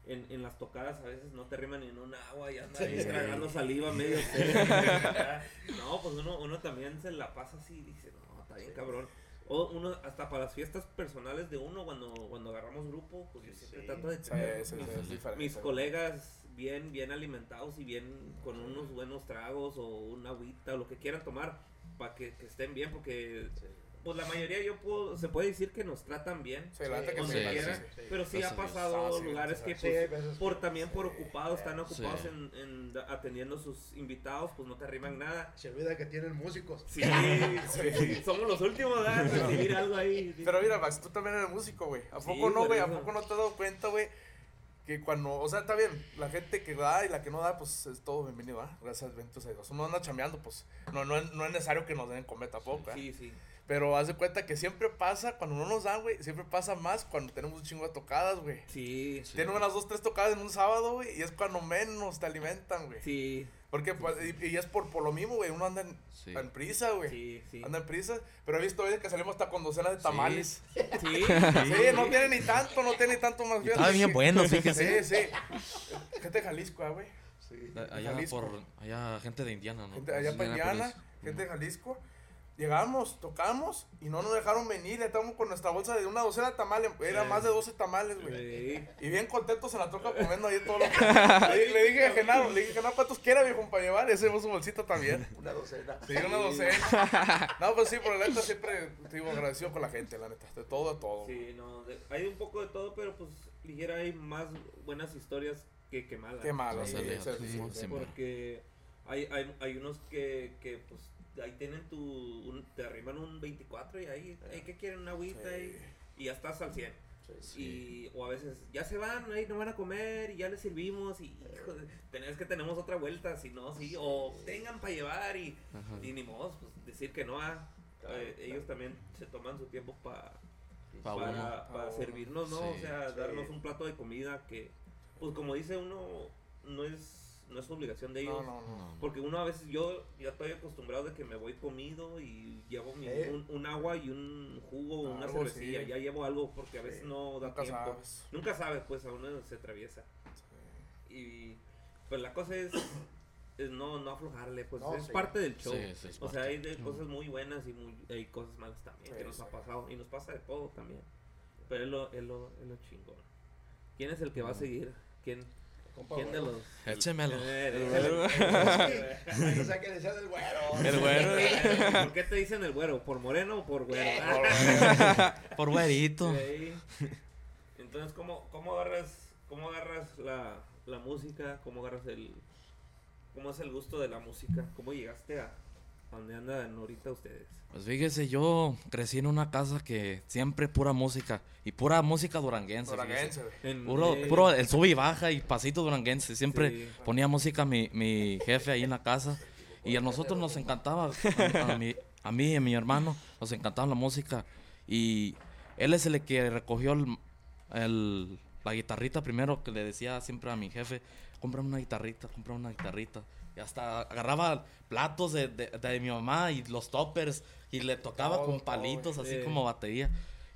en, en las tocadas a veces no te riman ni en un agua y anda ahí Sí. tragando saliva [laughs] medio. No, pues uno, uno también se la pasa así y dice, no, está bien cabrón. O uno, hasta para las fiestas personales de uno, cuando, cuando agarramos grupo, pues yo siempre Sí. trato de tener sí, sí, mis, colegas bien, bien alimentados y bien con unos buenos tragos o una agüita o lo que quieran tomar para que, que estén bien, porque pues la mayoría yo puedo, se puede decir que nos tratan bien, Sí, la que sí, sí, quiera, sí, sí. pero sí ha a pasado sí, lugares sí, que pues, veces por también por ocupados, están sí. ocupados en, atendiendo sus invitados, pues no te arriman nada. Se olvida que tienen músicos. Sí, sí, [laughs] somos los últimos en [laughs] recibir algo ahí. Pero mira, Max, tú también eres músico, güey. ¿A Sí, poco no, güey? ¿A poco no te has dado cuenta, güey? Que cuando, o sea, está bien, la gente que da y la que no da, pues es todo bienvenido, ¿ah? Gracias, benditos a Dios. Uno anda chambeando, pues no, no, es- no es necesario que nos den comer tampoco, ¿eh? Sí, sí. Pero haz de cuenta que siempre pasa, cuando no nos dan, güey, siempre pasa más cuando tenemos un chingo de tocadas, güey. Sí, Tienen unas dos, tres tocadas en un sábado, güey, y es cuando menos te alimentan, güey. sí, Porque, pues, y, y es por, por lo mismo, güey, uno anda en, Sí. en prisa, güey. sí, sí. Anda en prisa, pero he visto veces que salimos hasta con docenas de tamales. [laughs] Sí, Sí, no tiene ni tanto, no tiene ni tanto más bien. Estaba bien bueno, fíjese. Sí, sí. Gente de Jalisco, ah, güey. Sí. Allá Jalisco. por, allá gente de Indiana, ¿no? Gente allá para. Indiana, gente de Jalisco. Llegamos, tocamos y no nos dejaron venir. Estamos con nuestra bolsa de una docena de tamales. Era más de 12 tamales, güey. Y bien contentos en la troca comiendo ahí todo lo que. [laughs] Le, le dije a Genaro, le dije, Genaro, ¿cuántos quiera, viejo, para llevar? Y hacemos su bolsita también. [laughs] Una docena. Sí, una docena. [laughs] No, pues sí, por la neta siempre digo agradecido con la gente, la neta. De todo, de todo. Sí, no, de- hay un poco de todo, pero pues ligera hay más buenas historias que, que malas. Se sí, sí, sí. sí. Porque hay, hay, hay unos que, que pues ahí tienen tu, un- te arriman un 24 y ahí, hey, ¿qué quieren? Una agüita Sí. y, y ya estás al 100. Sí. Y, o a veces ya se van, ahí no van a comer y ya les servimos y hijo, de- tenés que tenemos otra vuelta, si no, sí, o tengan para llevar y, ni modo, pues decir que no, ah, Claro, eh, claro. ellos también se toman su tiempo pa- Pa' para, uno. para servirnos, ¿no? Sí, o sea, sí. darnos un plato de comida que, pues como dice uno, no es, no es obligación de ellos. No, no, no. No. Porque uno a veces, yo ya estoy acostumbrado de que me voy comido y llevo mi- Eh. un, un agua y un jugo, una cervecilla. sí. Ya llevo algo porque a veces Sí, no da Nunca tiempo. sabes. Nunca sabes, pues a uno se atraviesa. Y pues la cosa es, es no, no aflojarle, pues No, es sí. parte del show. Es o sea, hay de cosas muy buenas y muy, hay cosas malas también Sí, que nos sí. ha pasado. Y nos pasa de todo también. Pero es lo, es lo, es lo chingón. ¿Quién es el que va a seguir? ¿Quién, Compa, quién de los... [laughs] Échemelo. [laughs] Eh, El échale. O sea, que güero. El güero. ¿Por qué te dicen el güero? ¿Por moreno o por güero? Por güerito. [laughs] Sí. Entonces, ¿cómo, cómo agarras, cómo agarras la, la música? ¿Cómo agarras el... ¿Cómo es el gusto de la música? ¿Cómo llegaste a, a donde andan ahorita ustedes? Pues fíjese, yo crecí en una casa que siempre pura música. Y pura música duranguense. Duranguense. En- Puro, eh, puro el sube y baja y pasito duranguense. Siempre Sí. ponía música mi, mi jefe ahí en la casa. Y a nosotros nos encantaba, a, a mi, a mí y a mi hermano, nos encantaba la música. Y él es el que recogió el, el- la guitarrita primero, que le decía siempre a mi jefe, compra una guitarrita, compra una guitarrita. Y hasta agarraba platos de, de- de mi mamá y los toppers y le tocaba Todo, con todo, palitos, así Sí. como batería.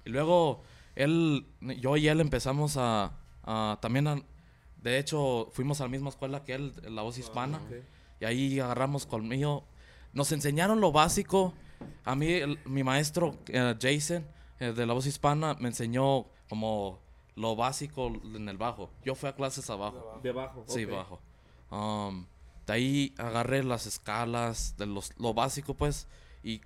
Y luego él, yo y él empezamos a, a también a- de hecho fuimos a la misma escuela que él, la voz hispana, ok. y ahí agarramos colmillo. Nos enseñaron lo básico. A mí, el- mi maestro eh, Jason, eh, de la voz hispana, me enseñó como lo básico en el bajo. Yo fui a clases abajo. De abajo. Sí, ok. bajo. Um, de ahí agarré las escalas, de los, lo básico, pues. Y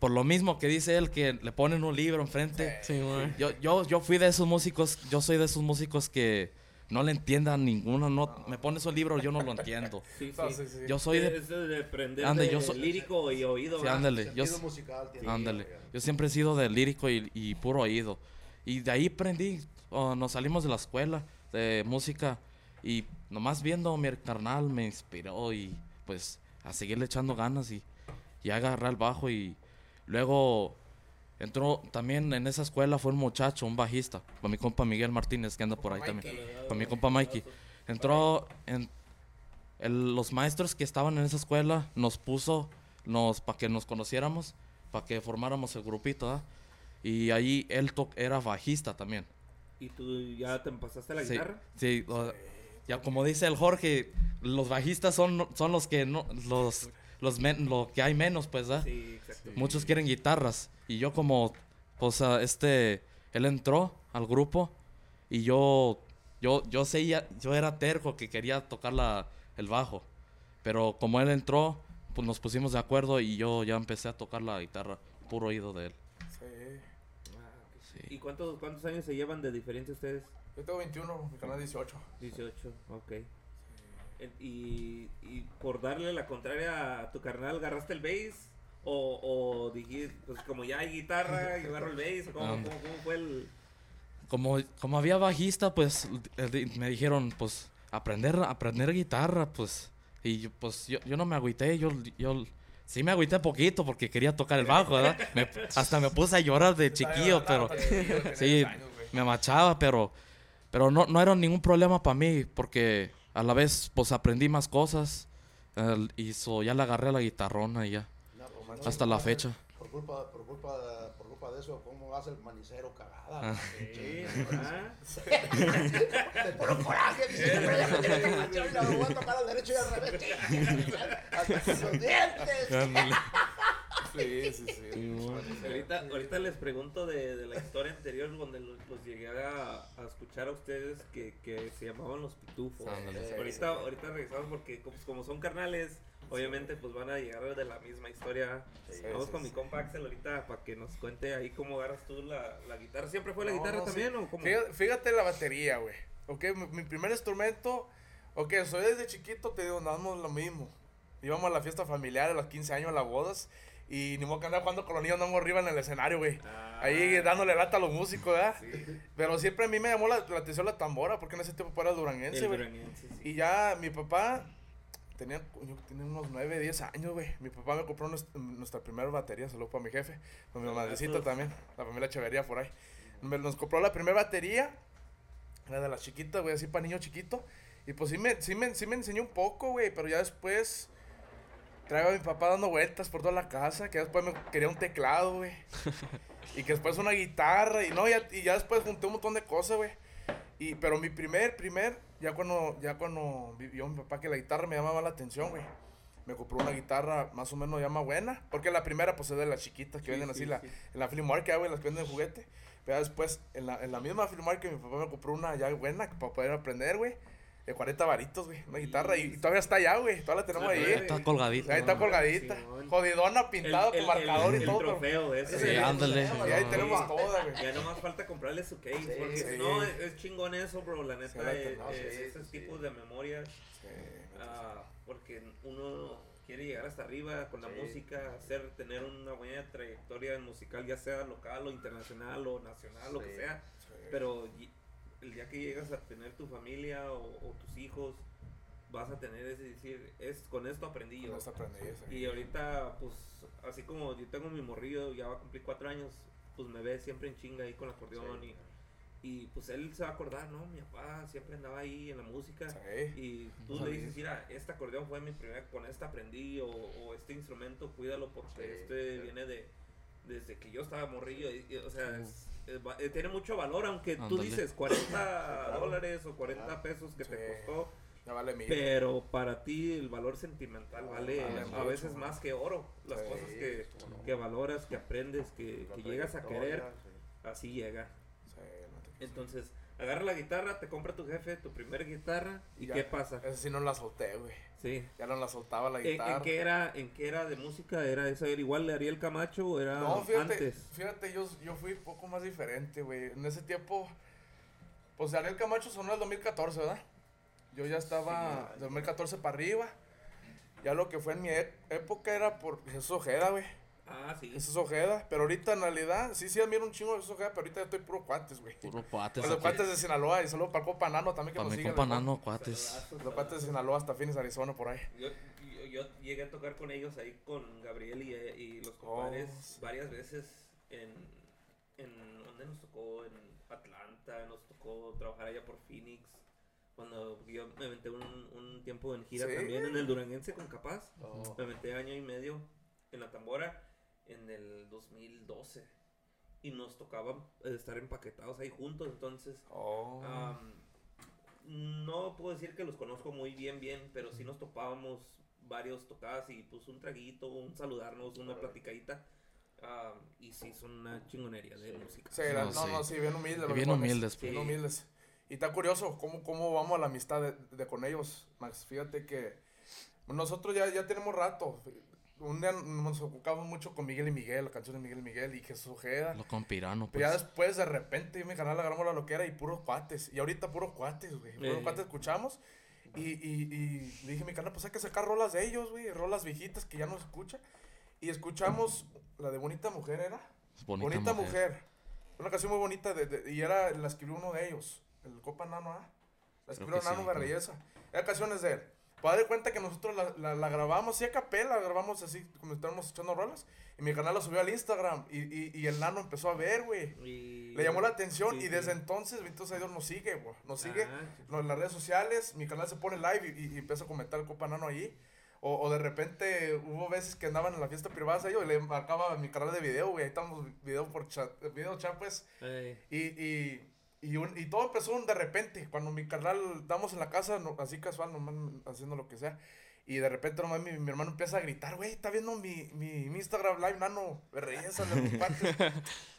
por lo mismo que dice él, que le ponen un libro enfrente. Sí, güey. Yo, yo, yo fui de esos músicos, yo soy de esos músicos que no le entiendan ninguno. No, me pones un libro, yo no lo entiendo. [laughs] Sí, No, sí. sí, sí. Yo soy de... Es de, de aprender Ande, de yo soy- lírico y oído. Sí, ándale. Yo, musical ándale. Yo siempre he sido de lírico y, y puro oído. Y de ahí aprendí. oh, nos salimos de la escuela de música y nomás viendo a mi carnal me inspiró y pues a seguirle echando ganas y, y agarrar el bajo y luego entró también en esa escuela fue un muchacho, un bajista, con mi compa Miguel Martínez que anda por ahí también, con mi compa Mikey. Entró en el- los maestros que estaban en esa escuela nos puso nos para que nos conociéramos, para que formáramos el grupito. Y ahí él to- era bajista también. ¿Y tú ya te pasaste la Sí, guitarra? sí, o- ya como dice el Jorge, los bajistas son, son los que no los los men- lo que hay menos, pues, ¿ah? Sí, exacto. Muchos quieren guitarras y yo como pues este él entró al grupo y yo yo yo seguía yo era terco que quería tocar la, el bajo. Pero como él entró, pues nos pusimos de acuerdo y yo ya empecé a tocar la guitarra puro oído de él. Sí. Ah, ok. Sí. ¿Y cuántos, cuántos años se llevan de diferencia ustedes? Yo tengo 21, mi canal 18. 18, ok. Y, y por darle la contraria a tu carnal, ¿agarraste el bass? ¿O, o dijiste, pues como ya hay guitarra, yo agarro el bass? ¿O ¿Cómo, Um, cómo, cómo fue el...? Como, como había bajista, pues me dijeron, pues aprender aprender guitarra, pues. Y yo, pues yo, yo no me agüité, yo, yo sí me agüité poquito porque quería tocar el bajo, ¿verdad? Me- hasta me puse a llorar de chiquillo, pero sí, me machaba, pero, pero no, no era ningún problema para mí porque a la vez pues aprendí más cosas y so, ya le agarré a la guitarrona y ya, No, pues, hasta la fecha. Por culpa, por culpa, por culpa de eso, ¿cómo hace el manicero cagada? Ah. Sí, ¿ah? De puro coraje, dice, "Pero ya me tiene que manchar y la voy a tocar al derecho y al revés. [laughs] Hasta con los dientes. Sí, sí, sí. Ahorita, ahorita les pregunto de, de la historia anterior donde los, los llegué a, a escuchar a ustedes que, que se llamaban los pitufos. Ahorita, ahorita regresamos porque como, como son carnales, obviamente pues van a llegar de la misma historia. Sí, Vamos sí, con mi compa Axel ahorita para que nos cuente ahí cómo agarras tú la, la guitarra. ¿Siempre fue la No, guitarra no, sí. también o cómo? Fíjate, fíjate la batería, güey. Ok, mi, mi primer instrumento. Ok, soy desde chiquito, te digo, andamos lo mismo. Íbamos a la fiesta familiar, a los 15 años, a las bodas. Y ni modo que andar jugando con los niños, andamos arriba en el escenario, güey. Ah, Ahí dándole lata a los músicos, ¿verdad? sí. Pero siempre a mí me llamó la, la atención la tambora, porque en ese tiempo era duranguense, güey. sí. Y ya mi papá tenía, tenía unos 9, 10 años, güey. Mi papá me compró nues- nuestra primera batería, saludo para mi jefe, con mi Saludazos. madrecita también, la familia Echeverría por ahí. Nos compró la primera batería Era de las chiquitas, güey, así para niño chiquito. Y pues sí me, sí me, sí me enseñó un poco, güey, pero ya después traigo a mi papá dando vueltas por toda la casa, que después me quería un teclado, güey. [laughs] y que después una guitarra, y no, ya, y ya después junté un montón de cosas, güey. Y, pero mi primer, primer, ya cuando, ya cuando vivió mi papá que la guitarra me llamaba la atención, güey. Me compró una guitarra más o menos ya más buena. Porque la primera, pues es de las chiquitas que Sí, venden sí, así la, sí. en la Flea Market, güey, las que venden de juguete. Pero después, en la, en la misma Flea Market, mi papá me compró una ya buena para poder aprender, güey. De 40 varitos, güey. Una guitarra. Y, y todavía está allá, güey. Todavía la tenemos Ah, ahí. Está colgadito. Ahí está colgadita. Jodidona, pintado con marcador el, y todo. El trofeo ese. Sí, ándale. Y ahí No, tenemos toda, güey. Ya nomás falta comprarle su case. Sí, porque sí. si no, es, chingón eso, bro. La neta, eh, eh, sí, esos sí, tipos de memorias. Sí, ah, porque uno quiere llegar hasta arriba con la música, hacer, tener una buena trayectoria musical, ya sea local o internacional o nacional, lo que sea. sí. Pero el día que llegas a tener tu familia o, o tus hijos, vas a tener ese decir, es, con esto aprendí yo. Con esto aprendí, sí. Y ahorita, pues, así como yo tengo mi morrillo, ya va a cumplir cuatro años, pues me ve siempre en chinga ahí con el acordeón Sí. y, y pues él se va a acordar, ¿no? Mi papá siempre andaba ahí en la música. Sí. Y tú le dices, mira, este acordeón fue mi primer, con este aprendí, o, o este instrumento, cuídalo porque este viene de, desde que yo estaba morrillo. y- y, o sea, es- es eh, tiene mucho valor, aunque tú Ándale. dices 40 dólares o 40 pesos que te costó, Ya vale mil. pero para ti el valor sentimental vale vale a veces más que oro. Las Sí, cosas que, no. que valoras, que aprendes, que, que llegas a querer, sí. así llega. Sí, no te- Entonces, agarra la guitarra, te compra tu jefe tu primer guitarra y Ya, ¿qué pasa? Esa sí no la solté, güey. Sí. Ya no la soltaba la ¿En, guitarra. en qué era, ¿En qué era de música? ¿Era eso era igual de Ariel Camacho o era No, fíjate, antes? fíjate, yo, yo fui un poco más diferente, güey. En ese tiempo, pues Ariel Camacho sonó en el 2014, ¿verdad? Yo ya estaba Sí, 2014 para arriba. Ya lo que fue en mi e- época era por Jesús Ojeda, güey. Ah, sí. Jesús Ojeda. Pero ahorita en realidad, sí, sí, admiro un chingo de Ojeda, pero ahorita yo estoy puro cuates, güey. Puro cuates. Los cuates de Sinaloa y solo para el compa Nano también que Para nos sigue. ¿verdad? Nano, cuates. Los cuates de Sinaloa hasta Phoenix, Arizona, por ahí. Yo, yo, yo llegué a tocar con ellos ahí con Gabriel y, y los compadres Oh, sí. varias veces en, en ¿dónde nos tocó? En Atlanta, nos tocó trabajar allá por Phoenix. Cuando yo me aventé un, un tiempo en gira Sí. también en el Duranguense con Capaz. Oh. Me aventé año y medio en la tambora en el 2012. Y nos tocaba eh, estar empaquetados ahí juntos, entonces Oh. Am, no puedo decir que los conozco muy bien, bien, pero sí nos topábamos varios tocadas y pues un traguito, un saludarnos, una platicadita. Am, y sí, son una chingonería de música. Sí, No, no, sí. no, sí, bien humildes. Bien humildes, Bien pues. humildes. Y está curioso cómo, cómo vamos a la amistad de, de con ellos, Max. Fíjate que nosotros ya, ya tenemos rato. Un día nos ocupamos mucho con Miguel y Miguel, la canción de Miguel y Miguel y Jesús Ojeda. Lo con pirano, Pero ya pues. después, de repente, y mi canal agarramos la loquera y puros cuates. Y ahorita puros cuates, güey. Puros Eh. cuates escuchamos. Y, y, y le dije a mi canal, pues hay que sacar rolas de ellos, güey. Rolas viejitas que ya no se escucha. Y escuchamos la de Bonita Mujer, ¿era? Bonita, Bonita, mujer. mujer. Una canción muy bonita de, de- y era, la escribió uno de ellos, el Copa Nano, ¿ah? La escribió que sí, Nano claro. Berreyesa. Era canciones de él. Para dar cuenta que nosotros la, la, la grabamos así a capela, la grabamos así como estábamos echando rolas. Y mi canal lo subió al Instagram y, y, y el Nano empezó a ver, güey. Y- Le llamó la atención sí, y desde sí. entonces, sea Dios, nos sigue, güey. Nos sigue Ah, en las redes sociales, mi canal se pone live y, y, empieza a comentar el Copa Nano allí. O, o de repente hubo veces que andaban en la fiesta privada ellos y le marcaba mi canal de video, güey. Ahí estamos video por chat, video chat, pues. Y, y, y, un- y todo empezó de repente, cuando mi canal estamos en la casa, no- así casual, nomás haciendo lo que sea. Y de repente nomás mi, mi hermano empieza a gritar, güey, está viendo mi, mi, mi Instagram live, nano, me reía esa de mis cuates".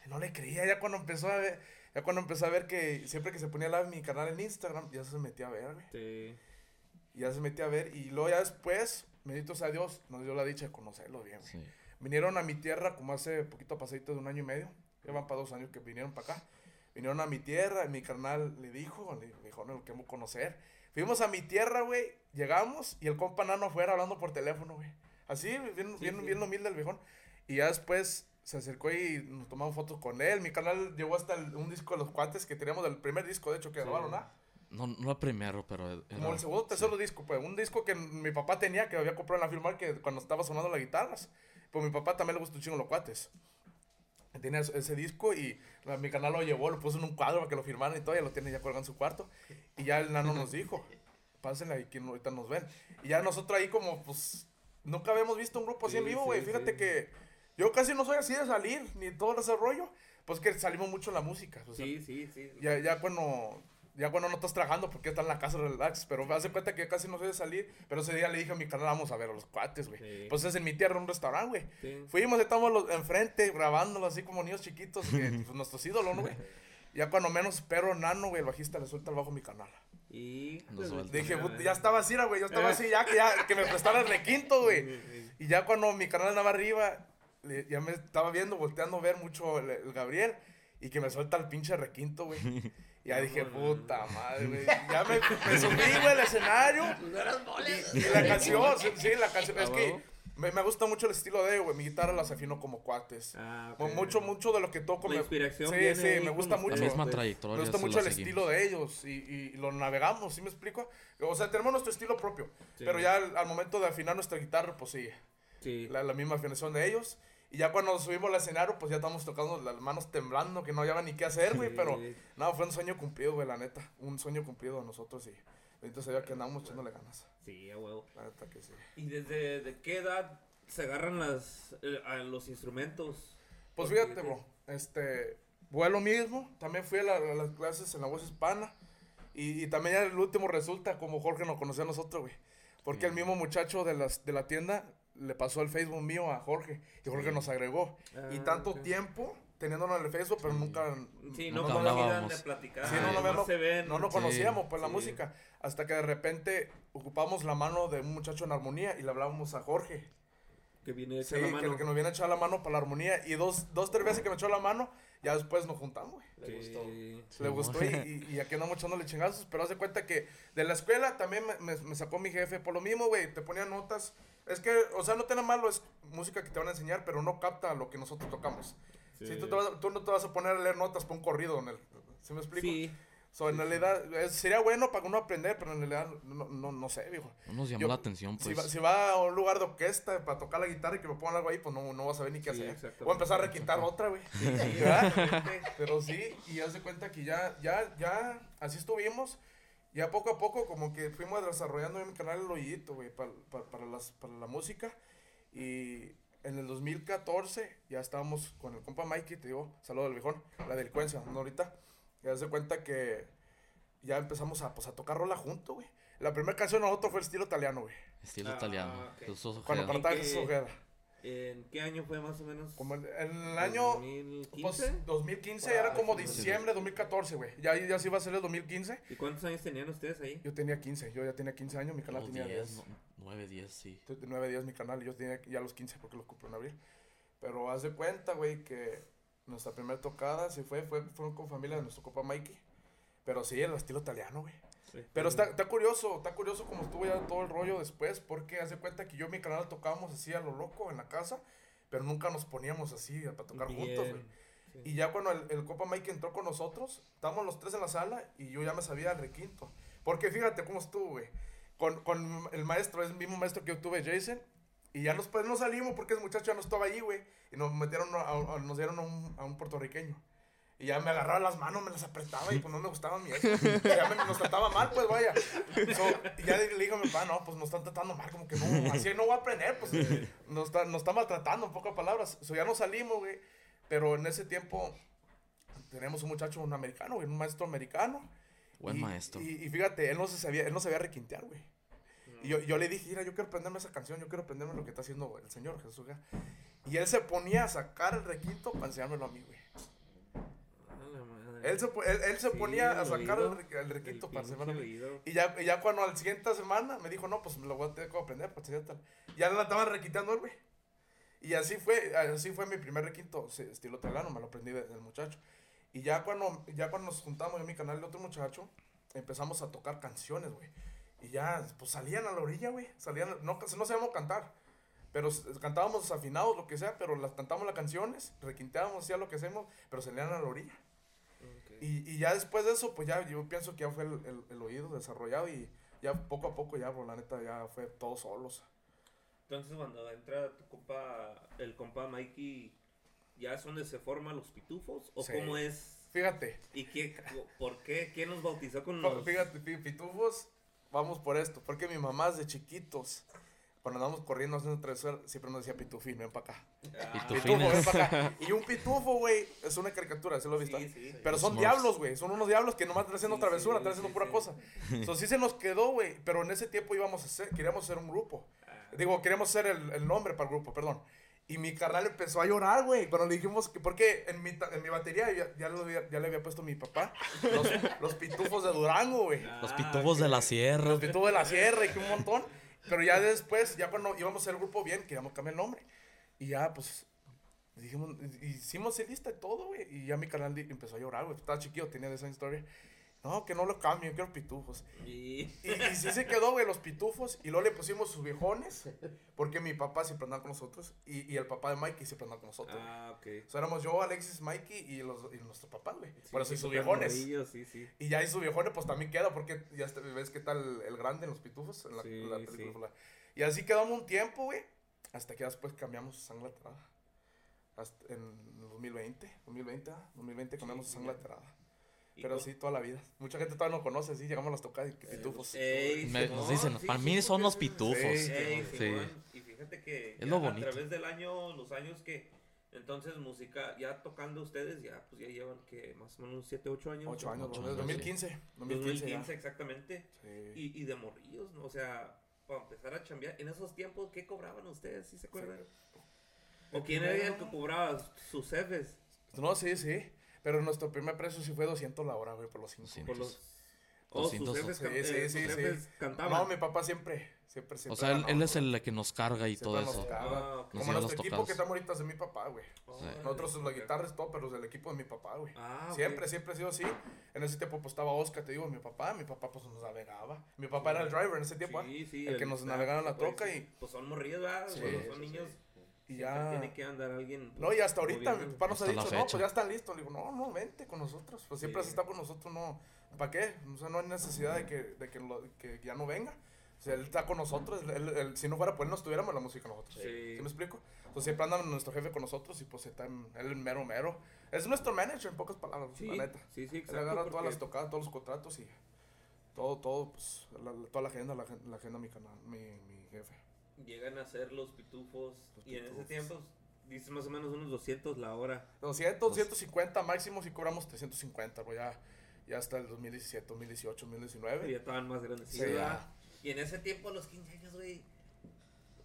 Y No le creía, ya cuando empezó a ver, ya cuando empezó a ver que siempre que se ponía live mi canal en Instagram, ya se metía a ver, güey. sí. Ya se metía a ver. Y luego ya después, bendito sea Dios, nos dio la dicha de conocerlo bien, güey. Sí. Vinieron a mi tierra como hace poquito pasadito de un año y medio. Ya van para dos años que vinieron para acá. Vinieron a mi tierra y mi carnal le dijo, le dijo, no, lo queremos conocer. Fuimos a mi tierra, güey. Llegamos y el compa nano afuera hablando por teléfono, güey. Así, bien, Sí, bien, sí. bien humilde el viejón. Y ya después se acercó y nos tomamos fotos con él. Mi canal llegó hasta el- un disco de los cuates que teníamos del primer disco, de hecho, que Sí. grabaron, ¿ah? No, no el primero, pero. era- Como el segundo o tercero disco, pues. Un disco que mi papá tenía, que había comprado en la Filmar que cuando estaba sonando las guitarras. Pues mi papá también le gusta un chingo los cuates. Tenía ese- disco y mi canal lo llevó, lo puso en un cuadro para que lo firmaran y todo, ya lo tiene ya colgado en su cuarto. Y ya el nano nos dijo, pásenle ahí que ahorita nos ven. Y ya nosotros ahí como, pues, nunca habíamos visto un grupo así en vivo, sí, güey. Fíjate sí. que yo casi no soy así de salir, ni todo ese rollo. Pues que salimos mucho en la música. o sea, Sí, sí, sí. ya, ya cuando ya cuando no estás trabajando porque estás en la casa relax, pero me hace cuenta que yo casi no soy de salir, pero ese día le dije a mi canal, vamos a ver a los cuates, güey. Sí. Pues es en mi tierra, un restaurante, güey. Sí. Fuimos, estamos los, enfrente grabándolo así como niños chiquitos, que, [laughs] pues, nuestros ídolos, ¿no, güey? Ya cuando menos espero, Nano, güey, el bajista le suelta el bajo a mi canal. Y Lo suelta. Dije, Ah, "Put- ya estaba así, güey, yo estaba así, ya que, ya, que me prestara el requinto, güey. Y ya cuando mi canal andaba arriba, le- ya me estaba viendo, volteando a ver mucho el, el Gabriel. Y que me suelta el pinche requinto, güey. [laughs] Y ya dije, puta madre, güey. [laughs] Ya me, me subí, güey, al escenario. [laughs] Y, y la canción, sí, sí, la canción. Es que me, me gusta mucho el estilo de ellos, güey. Mi guitarra las afino como cuates. Ah, Mu- ok. Mucho, mucho de lo que toco La me. inspiración Sí, viene sí, me gusta mucho. La misma pues. trayectoria. Me gusta mucho el seguimos. estilo de ellos y, y lo navegamos, ¿sí me explico? O sea, tenemos nuestro estilo propio. Sí. Pero ya al, al momento de afinar nuestra guitarra, pues sí, Sí. la, la misma afinación de ellos. Y ya cuando subimos al escenario, pues ya estamos tocando las manos temblando, que no había ni qué hacer, güey. Sí. Pero no, fue un sueño cumplido, güey, la neta. Un sueño cumplido de nosotros y ahorita se veía que andamos echándole ganas. Sí, a huevo. La neta que sí. ¿Y desde de qué edad se agarran las, eh, a los instrumentos? Pues Porque- fíjate, bro, este, fue lo mismo, también fui a, la- a las clases en la voz hispana y, y también ya el último resulta como Jorge nos conoció a nosotros, güey. Porque el mismo muchacho de, las, de la tienda le pasó el Facebook mío a Jorge y Jorge nos agregó. y Ah, tanto tiempo teniéndolo en el Facebook, pero nunca... Sí, no Nunca conocían de hablábamos. platicar. Sí, no, no, se ven. no conocíamos, pues, la música. Hasta que de repente ocupamos la mano de un muchacho en armonía y le hablábamos a Jorge. Que viene Sí, hecha la que, mano. que nos viene a echar la mano para la armonía. Y dos, dos, tres veces que me echó la mano, ya después nos juntamos, güey. Sí. Le gustó y, y, y aquí andamos echándole chingazos. Pero haz de cuenta que de la escuela también me, me- me sacó mi jefe por lo mismo, güey. Te ponía notas. Es que, o sea, no tiene malo, es música que te van a enseñar, pero no capta lo que nosotros tocamos. Sí. Sí, tú, te vas- tú no te vas a poner a leer notas para un corrido en el. ¿Sí me explico? Sí. So, en realidad, es- sería bueno para uno aprender, pero en realidad, no, no, no sé, viejo. No nos llamó Yo- la atención, Si, pues. va, si va a un lugar de orquesta para tocar la guitarra y que me pongan algo ahí, pues no, no vas a saber ni qué Sí, hacer. a empezar a requintar otra, güey. Sí. Pero sí, y haz de cuenta que ya, ya, ya, así estuvimos. Ya poco a poco, como que fuimos desarrollando en mi canal el oídito, güey, para, para, las, para la música. Y en el 2014 ya estábamos con el compa Mikey, te digo, saludo del viejón, la delincuencia, ¿no? Ahorita. Y haz de cuenta que ya empezamos a, pues, a tocar rola junto, güey. La primera canción de nosotros fue el estilo italiano, güey. Estilo Ah, italiano. ok. Jesús Cuando cantaba ¿Y qué- Jesús Ojeda. ¿En qué año fue más o menos? Como en, en el año... 2015. Pues 2015 Ah, era como sí, diciembre de 2014, güey. Ya, ya sí iba a ser el 2015. ¿Y cuántos años tenían ustedes ahí? Yo tenía 15, yo ya tenía 15 años, mi canal Como tenía 10. 10, 9, 10, sí. 9 días mi canal y yo tenía ya los 15 porque lo compré en abril. Pero haz de cuenta, güey, que nuestra primera tocada sí fue, fue, fue con familia de nuestro copa Mikey. Pero sí, el estilo italiano, güey. Sí. Pero está, está curioso, está curioso como estuvo ya todo el rollo después, porque haz de cuenta que yo y mi canal tocábamos así a lo loco en la casa, pero nunca nos poníamos así para tocar juntos, güey. Bien. Sí. Y ya cuando el, el Copa Mike entró con nosotros, estábamos los tres en la sala y yo ya me sabía el requinto. Porque fíjate cómo estuvo, güey. Con, con el maestro, es el mismo maestro que yo tuve, Jason. Y ya nos, pues, no salimos porque ese muchacho ya no estaba allí, güey. Y nos metieron, a, a- nos dieron a un, a un puertorriqueño. Y ya me agarraba las manos, me las apretaba y pues no me gustaba mi ex. Ya me, nos trataba mal, pues vaya. So, y ya le dije a mi papá, no, pues nos están tratando mal, como que no, así no voy a aprender, pues nos está, nos está maltratando, en pocas palabras. So, ya nos salimos, güey. Pero en ese tiempo tenemos un muchacho, un americano, güey, un maestro americano. Buen Y- maestro. Y, y fíjate, él no se sabía, él no sabía requintear, güey. Y yo, yo le dije, mira, yo quiero aprenderme esa canción, yo quiero aprenderme lo que está haciendo el Señor Jesús. ya". Y él se ponía a sacar el requinto para enseñármelo a mí, güey. Él se, él, él se Sí, ponía a el sacar oído, el, re- el requinto El para enseñármelo a mí. pinche oído. Y ya, y ya cuando al siguiente semana me dijo, no, pues me lo voy a tener que aprender para enseñarte. Ya la estaba requiteando él, güey. Y así fue, así fue mi primer requinto, sí, estilo italiano, me lo aprendí de- del muchacho. Y ya cuando, ya cuando nos juntamos en mi canal de otro muchacho, empezamos a tocar canciones, güey. Y ya, pues salían a la orilla, güey. Salían, no, no sabíamos cantar. Pero cantábamos desafinados, lo que sea, pero las cantábamos las canciones, requinteábamos, hacía lo que hacemos, pero salían a la orilla. Y, y ya después de eso, pues ya yo pienso que ya fue el, el- el oído desarrollado y ya poco a poco ya, pues la neta, ya fue todos solos. Entonces cuando entra tu compa, el compa Mikey, ya es donde se forman los pitufos? ¿O Sí. cómo es? Fíjate, ¿Y qué, por qué? ¿Quién nos bautizó con Fa- los...? Fíjate, pi- pitufos, vamos por esto. Porque mi mamá de chiquitos, cuando andamos corriendo haciendo travesura, siempre nos decía pitufín, ven para acá. Ah, Pitufo, ven para acá. [laughs] Y un pitufo, güey, es una caricatura, ¿sí lo has visto? Sí, sí. Pero son diablos, güey. Son unos diablos que nomás están haciendo Sí, travesura, sí, están haciendo sí, pura sí. cosa. Entonces sí se nos quedó, güey. Pero en ese tiempo íbamos a hacer, queríamos hacer un grupo. Ah. Digo, queríamos hacer el, el nombre para el grupo, perdón. Y mi carnal empezó a llorar, güey. Cuando le dijimos que, porque en mi, en mi batería ya, ya, lo había- ya le había puesto mi papá los, [laughs] los pitufos de Durango, güey. Los Ah, pitufos de la sierra. Los pitufos de la sierra y que un montón. Pero ya después, ya cuando íbamos a hacer el grupo bien, queríamos cambiar el nombre. Y ya, pues, dijimos, hicimos el lista y todo, güey. Y ya mi canal di- empezó a llorar, güey. Estaba chiquillo, tenía esa historia. No, que no lo cambien, quiero pitufos. Y... Y, y sí se quedó, güey, los pitufos. Y luego le pusimos sus viejones. Porque mi papá siempre andaba con nosotros. Y, y el papá de Mikey siempre andaba con nosotros. Ah, ok. O sea, éramos yo, Alexis, Mikey y, los, y nuestro papá, güey. Sí, Por eso sí, y sus viejones. morrillos, Sí, sí. Y ya y su viejones, pues también queda, porque ya ves que tal el grande en los pitufos, en la, Sí, la película. Y así quedamos un tiempo, güey, hasta que después cambiamos sangre laterada. Hasta en 2020, 2020, ah, 2020 cambiamos sangre laterada. Pero sí, toda la vida. Mucha gente todavía no conoce, sí, llegamos a las tocadas y pitufos. Ey, Me- nos dicen, para sí, mí son los pitufos. Sí. Ey, Sí. Y fíjate que Es lo bonito. a través del año, los años que entonces música, ya tocando ustedes, ya pues ya llevan que más o menos 7, 8 años. Ocho años, Ocho desde años, 2015. 2015, 2015 ya. exactamente. Sí. Y, y de morrillos, ¿no? o sea, para empezar a chambear, en esos tiempos, ¿qué cobraban ustedes? ¿Sí se acuerdan? ¿O quién era el que cobraba sus jefes? No, sí, sí. Pero nuestro primer precio sí fue 200 la hora, güey, por los cinco. Sí. Por los... Oh, sus 200. jefes, Sí, can- sí, eh, sí, sus sí. jefes cantaban. No, mi papá siempre, siempre, siempre. O sea, él, es el que nos carga y todo Siempre nos eso. carga. Ah, Como nuestro equipo que estamos ahorita es de mi papá, güey. Órale, Nosotros la guitarra es todo, pero el equipo es mi papá, güey. Ah. Siempre, siempre ha sido así. En ese tiempo pues estaba Oscar, te digo, mi papá, mi papá pues nos navegaba. Mi papá era el driver en ese tiempo. Sí, sí, el que nos navegaba en la troca y, Pues son morrillos, ¿verdad? Son niños. Y siempre ya. Tiene que andar alguien. No, y hasta ahorita mi papá nos ha dicho, no, pues ya están listos. Le digo, no, no, vente con nosotros. Pues siempre Sí. has estado con nosotros, no. ¿Para qué? O sea, no hay necesidad de que, de que, lo- que ya no venga. O sea, él está con nosotros. él- él- si no fuera por él, no estuviéramos en la música nosotros. Sí. ¿Sí me explico? Entonces siempre anda nuestro jefe con nosotros y pues está en- él mero mero. Es nuestro manager en pocas palabras, Sí, la neta. sí, sí, Él exacto. agarra todas las tocadas, todos los contratos y todo, todo, pues, la- toda la agenda, la, la agenda mi canal, mi, mi jefe. Llegan a ser los pitufos. Los y en ese tiempo, dice más o menos unos 200 la hora. 200, 150 máximo si cobramos 350, pues ya, ya hasta el 2017, 2018, Y 2019. ya estaban más grandes. Sí, Sí, ya. ya. Y en ese tiempo, los 15 años, güey.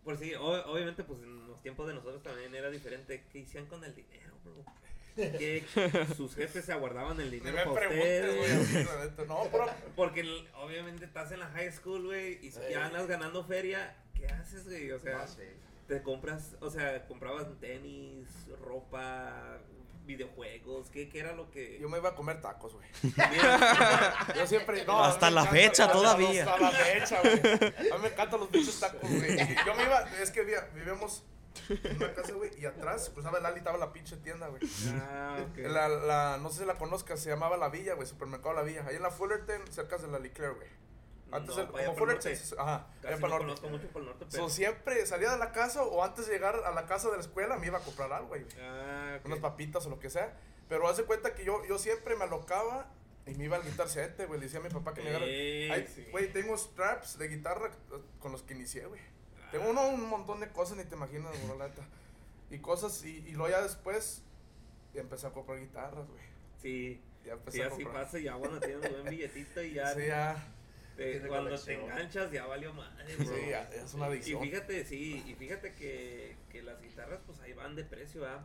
Por sí, obviamente, pues en los tiempos de nosotros también era diferente. ¿Qué hacían con el dinero, bro? Que [laughs] sus jefes se aguardaban el dinero me para preguntes, güey, ustedes. así, la neta. No, pero Porque obviamente estás en la high school, güey, y si ya andas ganando feria, ¿qué haces, güey? O sea, sí. te compras, o sea, comprabas tenis, ropa, videojuegos, ¿qué, qué era lo que...? yo me iba a comer tacos, güey. [laughs] Yo siempre. no, Hasta la encanta- fecha, hasta todavía. Hasta la fecha, güey. A mí me encantan los bichos tacos, güey. Yo me iba, es que vi- vivíamos en una casa, güey, y atrás, cruzaba el ali, estaba la pinche tienda, güey. ah, ok. La, la, no sé si la conozcas, se llamaba La Villa, güey, supermercado La Villa. Ahí en la Fullerton, cerca de la Leclerc, güey. Antes, No, el, como Fullerton, ajá, Casi no norte. conozco mucho por el norte, So, pero... siempre salía de la casa o antes de llegar a la casa de la escuela me iba a comprar algo, güey. Ah. Unas papitas o lo que sea. Pero hace cuenta que yo, yo siempre me alocaba y me iba al guitar set, güey. Le decía a mi papá que me agarre. Ey, Ay, sí. Güey, tengo straps de guitarra eh, con los que inicié, güey. Tengo uno, un montón de cosas, ni te imaginas, la neta. Y cosas, y, y luego ya después ya empecé a comprar guitarras, güey. Sí, Ya empecé sí, a así comprar. pasa, ya cuando tienes un buen billetito y ya... Sí, ya. te- cuando te enganchas ya valió madre, bro. Sí, ya, ya es una Y adicción. fíjate, sí, y fíjate que, que las guitarras pues ahí van de precio, ¿ah?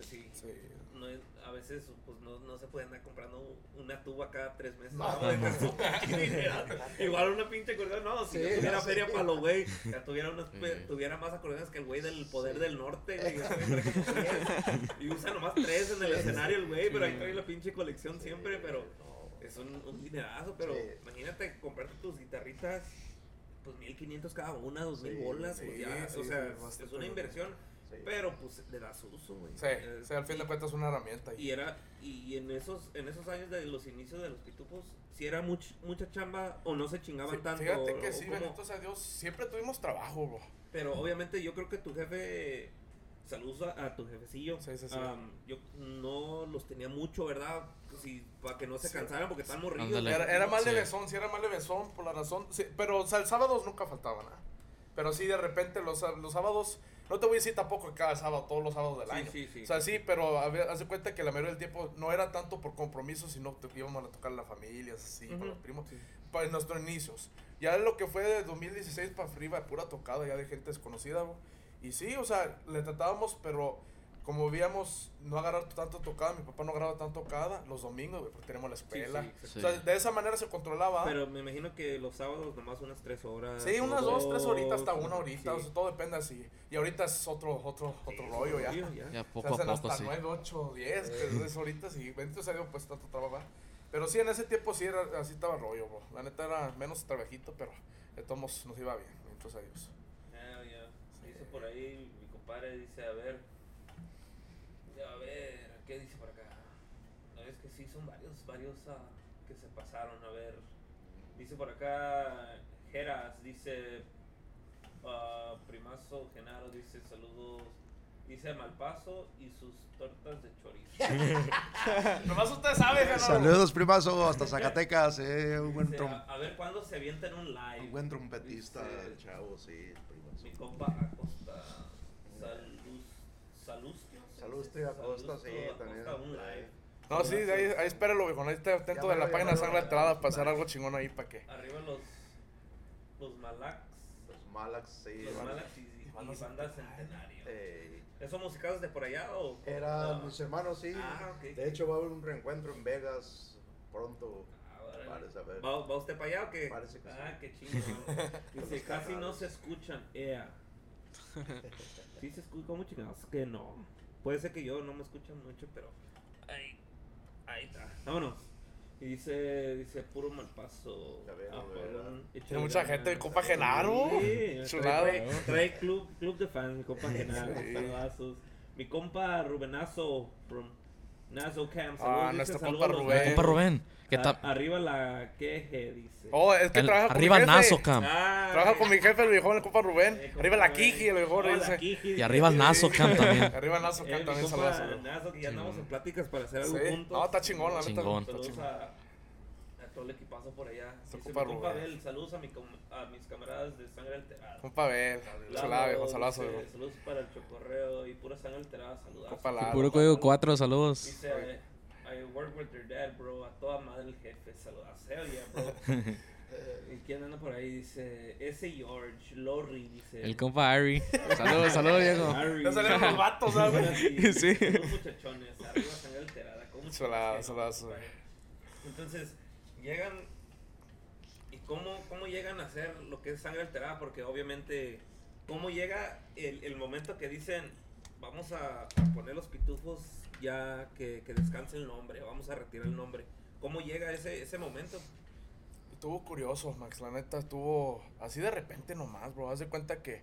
Sí, Sí. no es- a veces pues no, no se puede andar comprando una tuba cada tres meses. [laughs] Igual una pinche acordeón, no, si Sí, yo tuviera feria para los güey, ya tuviera, Sí. tuviera más acordeones que el güey del poder del norte, güey. [laughs] Y usa nomás tres en el escenario el güey, pero ahí trae la pinche colección siempre, pero es un, un dinerazo, pero Sí. imagínate comprarte tus guitarritas, pues 1500 cada una, 2000 Sí, bolas, sí, pues ya, sí, o sea, sí, es una inversión, Sí. pero pues le das uso, güey. Sí, Eh, sí, al fin de cuentas es una herramienta. y era, y en esos, en esos años de los inicios de los pitufos, si era much- mucha chamba o no se chingaban Sí, tanto. Fíjate que o sí, bendito sea Dios, siempre tuvimos trabajo, bro. pero obviamente yo creo que tu jefe saludos a, a tu jefecillo. Sí, sí, sí. Am, yo no los tenía mucho, ¿verdad? Sí, para que no se Sí. cansaran porque están morridos. Era, era más Sí. levesón, sí era más levesón por la razón. sí, pero, o sea, el sábado nunca faltaba nada. Pero sí, de repente, los, los sábados, no te voy a decir tampoco que cada sábado, todos los sábados del Sí, año. sí, sí. O sea, sí, pero a ver, haz de cuenta que la mayoría del tiempo no era tanto por compromiso, sino que íbamos a tocar las familias, así, con Ujú. los primos, para nuestros inicios. Ya lo que fue de 2016 para arriba, pura tocada ya de gente desconocida, bro. Y sí, o sea, le tratábamos, pero como veíamos no agarrar tanto tocada, mi papá no agarraba tanto tocada los domingos, güey, porque tenemos la Sí, escuela. sí, Sí. O sea, de esa manera se controlaba. Pero me imagino que los sábados nomás unas tres horas. Sí, unas dos, tres horitas hasta dos, una horita, sí. o sea, todo depende así. Y ahorita es otro, otro, Sí, otro rollo ya. ya. Ya Se poco a hacen poco, hasta sí. 9, 8, 10, que es horitas y bendito sea Dios, pues tanto trabajo. Pero sí, en ese tiempo sí era, así estaba el rollo, bro. La neta era menos trabajito, pero de todos nos iba bien, bendito sea Dios. Ah, ya. Dice por ahí, mi compadre dice, a ver. A ver, ¿qué dice por acá? No, es que sí, son varios, varios ah, que se pasaron. A ver. Dice por acá, Geras, dice. ah, Primazo Genaro, dice saludos. Dice Malpaso y sus tortas de chorizo. [laughs] Nomás usted sabe, Genaro. Saludos, primazo, hasta Zacatecas, eh, un buen, Dice, trom- a, a ver cuándo se avientan un live. un buen trompetista, Dice, el chavo, sí, primazo. Mi compa Acosta. Salud. Salustio. Salustio Acosta, sí, también. No, sí, ahí, ahí espéralo, viejo. Ahí está atento de la página. Sangre Alterada para hacer algo chingón ahí para que. Arriba los. Los Malax. Los Malax, sí. Los Malax y, y Banda Centenario. eh, ¿Esos musicados de por allá o.? eran mis hermanos, sí. Ah, ok. De hecho, va a haber un reencuentro en Vegas pronto. Ah. Parece, a ver. ¿Va, va usted para allá o qué? Parece que ah, sí. qué chingón. [laughs] Dice, casi no se escuchan. Ea. [laughs] Sí se escucha como chingados. Que no. Puede ser que yo no me escuchan mucho, pero. Ahí. Ahí está. Vámonos. Y dice, dice puro mal paso. Mucha ganas. gente, el compa Genaro. Sí, Chulada. Trae, trae- trae club, club de fans, mi compa [laughs] Genaro. Sí. Saludazos. Mi compa Rubenazo from Nazo Camp. Ah, saludos, dice, nuestro compa Rubén. Compa Rubén, ¿qué Ah, tal? Arriba la queje, dice. Oh, es que El- trabaja con arriba mi jefe. Nazo Cam. Ah, Trabaja con mi jefe, el viejo, el compa Rubén. eh, Arriba la. Kiki, el viejo Oh, la dice. Kiki, Y arriba el Nazo Cam también. [laughs] Arriba el Nazo Eh, Cam mi también, saludos. Nazo, que ya Sí. andamos en pláticas para hacer algo Sí. juntos. No, está chingón, la neta. Chingón. está Saludos chingón. Todo el equipazo por allá. Compa mi compa Rubén. Bel, saludos a, mi com- a mis camaradas de sangre alterada. Compa Bel. Lalo, Chulada, viejo, saludos, dice, viejo. Saludos para el chocorreo y pura sangre alterada, saludos. Compa Lalo. Puro código 4, saludos. Dice, I work with your dad, bro. A toda madre el jefe, saludos. Hell yeah, bro. [laughs] ¿Y quién anda por ahí? Dice, ese George, Lorry, dice. El compa Ari. [laughs] Saludos, saludos, viejo. Harry. Ya salieron los vatos, ¿sabes? Sí, Sí. Saludos, muchachones. Arriba sangre alterada. ¿Cómo Chulada, chingados, chulada, compadre? Entonces, llegan. ¿Y cómo, cómo llegan a hacer lo que es sangre alterada? Porque obviamente, ¿cómo llega el, el momento que dicen, vamos a poner los pitufos ya que, que descanse el nombre, vamos a retirar el nombre? ¿Cómo llega ese, ese momento? Estuvo curioso, Max. La neta estuvo así de repente nomás, bro. Haz de cuenta que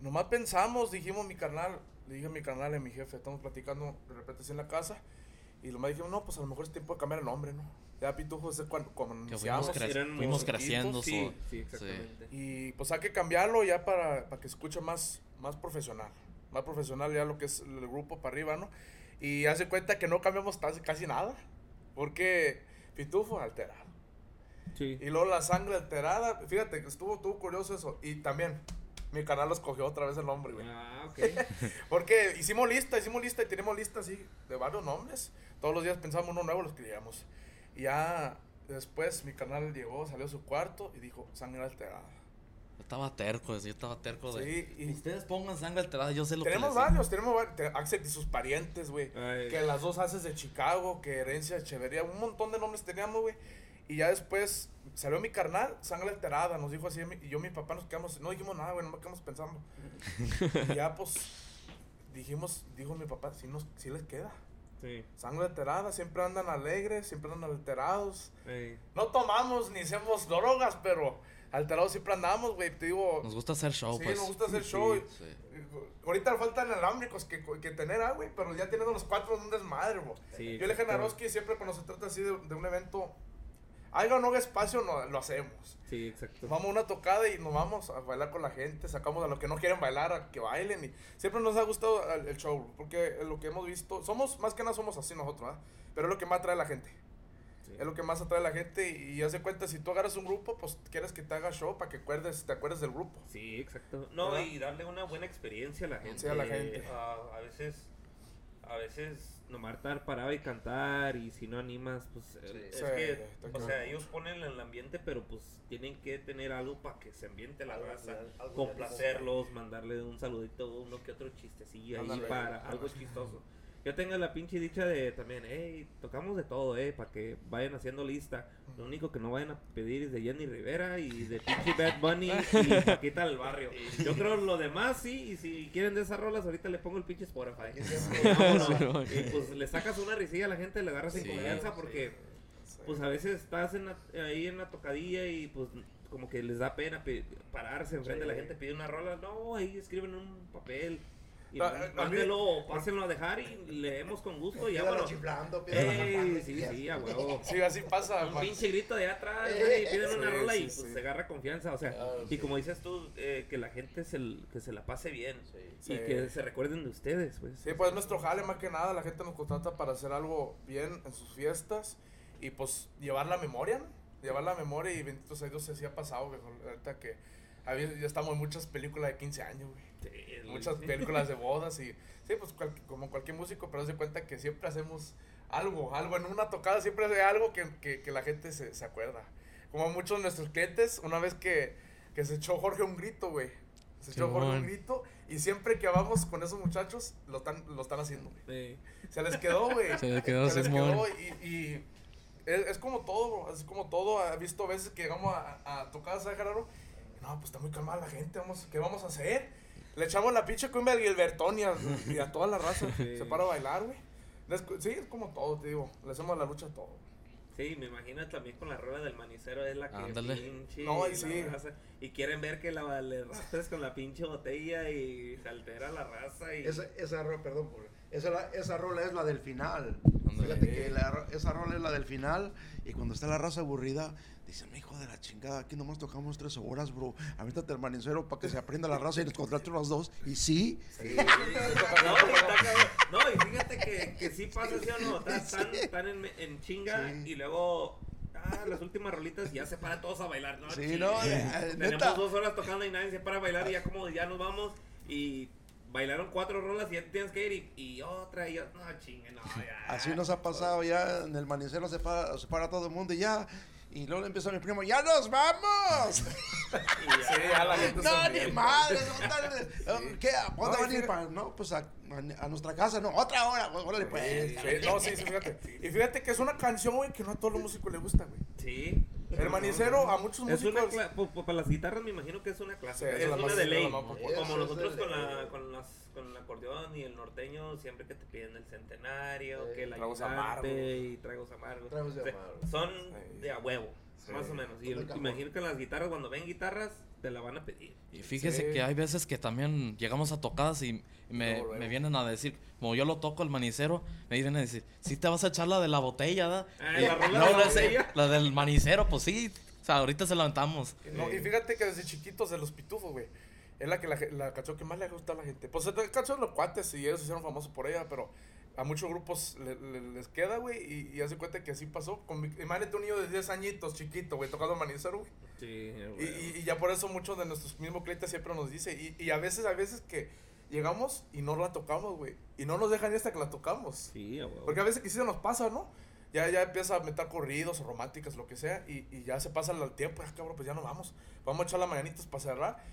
nomás pensamos, dijimos mi carnal, le dije a mi carnal y a mi jefe, estamos platicando de repente así en la casa. Y lo más dijimos, no, pues a lo mejor es tiempo de cambiar el nombre, ¿no? Ya Pitufos es cuando, cuando fuimos, fuimos creciendo. Sí, sí, exactamente. Y pues hay que cambiarlo ya para, para que escuche más, más profesional. Más profesional ya lo que es el grupo para arriba, ¿no? Y hace cuenta que no cambiamos casi, casi nada. Porque Pitufo alterado. Sí. Y luego la sangre alterada. Fíjate que estuvo, estuvo curioso eso. Y también mi canal escogió otra vez el nombre, güey. Ah, ok. [laughs] Porque hicimos lista, hicimos lista y tenemos lista así de varios nombres. Todos los días pensamos uno nuevo, lo escribíamos. Y ya después mi canal llegó, salió a su cuarto y dijo sangre alterada. Yo estaba terco, yo estaba terco de... Sí, y Ustedes pongan sangre alterada, yo sé lo tenemos que varios, tenemos varios. Te- Axel y sus parientes, güey. Que las dos haces de Chicago, que herencia Echeverría, un montón de nombres teníamos, güey. Y ya después salió mi carnal, sangre alterada, nos dijo así, y yo y mi papá nos quedamos, no dijimos nada, güey, no nos quedamos pensando. [laughs] y ya pues dijimos, dijo mi papá, sí, nos, sí les queda. Sí. Sangre alterada, siempre andan alegres, siempre andan alterados. Ey. No tomamos ni hacemos drogas, pero alterados siempre andamos, güey. Te digo, Nos gusta hacer show, sí, pues. nos gusta hacer Sí, show. sí. Sí. Ahorita faltan alámbricos que, que tener, ah, güey, pero ya teniendo los cuatro es un desmadre. Sí, Yo le dije a exacto. Naroski siempre cuando se trata así de, de un evento Haya o no haya espacio, no, lo hacemos. Sí, exacto. Vamos a una tocada y nos vamos a bailar con la gente, sacamos a los que no quieren bailar a que bailen y siempre nos ha gustado el, el show, porque lo que hemos visto, somos, más que nada somos así nosotros, ¿ah? Pero es lo que más atrae a la gente. Sí. Es lo que más atrae a la gente y, y haz de cuenta, si tú agarras un grupo, pues quieres que te haga show para que acuerdes, te acuerdes del grupo. Sí, exacto. No, ¿Verdad? y darle una buena experiencia a la gente. Sí, a la gente. Ah, a veces, a veces nomás estar parado y cantar y si no animas, pues eh, es Sí, que, o claro. sea, ellos ponen el ambiente, pero pues tienen que tener algo para que se ambiente la raza, complacerlos, mandarle un saludito, uno que otro chistecillo ahí para algo chistoso. Yo tengo la pinche dicha de también, hey, tocamos de todo, eh, para que vayan haciendo lista. Lo único que no vayan a pedir es de Jenny Rivera y de pinche Bad Bunny [laughs] y Paquita del Barrio. Yo creo lo demás sí, y si quieren de esas rolas, ahorita le pongo el pinche Spotify. [laughs] Vámonos. y pues le sacas una risilla a la gente, le agarras en Sí, confianza porque Sí. pues a veces estás en la- ahí en la tocadilla y pues como que les da pena pe- pararse enfrente de la gente, pedir una rola. No, ahí escriben un papel. Y Ah, man- a mí- mándenlo o pásenlo a dejar y leemos con gusto y ya bueno. chiflando, Ey, sí, sí, a huevo. Sí, así pasa. Un man. pinche grito de atrás, Eh, y piden sí, una rola y pues sí. se agarra confianza, o sea, Claro, y sí. como dices tú, eh, que la gente se, que se la pase bien Sí. y Sí. que se recuerden de ustedes, pues. Sí, pues nuestro jale más que nada, la gente nos contrata para hacer algo bien en sus fiestas y pues llevar la memoria, ¿no? Llevar la memoria y bendito sea Dios, así ha pasado. Ahorita que había- ya estamos en muchas películas de 15 años, güey. Sí, Muchas películas de [laughs] bodas y sí, pues cual- como cualquier músico, pero de cuenta que siempre hacemos algo, algo en una tocada, siempre hace algo que, que, que la gente se, se acuerda. Como muchos de nuestros clientes, una vez que, que se echó Jorge un grito, güey. Se echó Jorge un grito y siempre que vamos con esos muchachos, lo están, lo están haciendo, güey. Sí. Se les quedó, güey. [laughs] Se les quedó, Se les quedó y, y es, es como todo. Es como todo. He visto veces que llegamos a, a tocar, ¿sabes, Gerardo? No, pues está muy calmada la gente. Vamos, ¿Qué vamos a hacer? Le echamos la pinche cumbia al Gilbertón y a, y a toda la raza. Sí. Se para a bailar, güey. Sí, es como todo, te digo. Le hacemos la lucha a todo. Sí, me imagino también con la rueda del manicero es la que Ándale. pinche No, y sí. raza- y quieren ver que la, le con la pinche botella y se altera la raza y Esa, esa rola, perdón, por- esa, esa rola es la del final. Ándale. Fíjate que la esa rola es la del final y cuando está la raza aburrida, dicen, hijo de la chingada, aquí nomás tocamos tres horas, bro. Avítate el manicero para que se aprenda la raza y nos contrate unos dos. Y sí, Sí. no, y. No, y fíjate que, que sí pasa, ¿sí o no? Están, están, en, en chinga Sí. y luego, ah, las últimas rolitas ya se paran todos a bailar, ¿no? Sí, no, eh, Tenemos neta. dos horas tocando y nadie se para a bailar y ya como ya nos vamos y bailaron cuatro rolas y ya tienes que ir y, y otra y otra. No, chingue, no, ya. así nos ha pasado ya en el manicero se para, se para todo el mundo y ya. Y luego le empieza mi primo, ¡ya nos vamos! Y [laughs] ya. Sí, ya la gente No, ni madre, no, ¿qué? ¿A dónde No, van a ir para? No, pues a, a- a nuestra casa, no, otra hora, órale pues. Sí, no, sí, sí, fíjate. Y fíjate que es una canción, güey, que no a todos los músicos les gusta, güey. Sí. El manicero, a muchos Es una músicos. cla- po- po- para las guitarras me imagino que es una clase. Sí, es es la una de es la ley. Como es nosotros con, la, con, las, con el acordeón y el norteño, siempre que te piden el centenario, Sí. que el Tragos amargos. y tragos amargos. Tragos de O sea, amargos. Son Sí. de a huevo, Sí. más o menos. Y de el- imagino que las guitarras, cuando ven guitarras, te la van a pedir. Y fíjese Sí. que hay veces que también llegamos a tocadas y me, me vienen a decir, como yo lo toco el manicero, me vienen a decir, si te vas a echar la de la botella, ¿da? Ah, Y- la rola no, de la no sé, botella. la del manicero, pues sí. O sea, ahorita se la aventamos. No, y fíjate que desde chiquitos de los pitufos, güey. Es la que la, la canción que más le gusta a la gente. Pues esta canción los cuates y ellos se hicieron famosos por ella, pero a muchos grupos le- le- les queda, güey. Y, y hace cuenta que así pasó. Con mi- imagínate un niño de 10 añitos, chiquito, güey, tocando manicero, güey. Sí, Y, y- y ya por eso muchos de nuestros mismos clientes siempre nos dice. Y, y a veces, a veces que llegamos y no la tocamos, güey. Y no nos dejan hasta que la tocamos. Sí, huevo. Porque a veces que sí se nos pasa, ¿no? Ya, ya empieza a meter corridos románticas, lo que sea, y, y ya se pasa el tiempo, ya cabrón, pues ya no vamos. Vamos a echar las mañanitas para cerrar.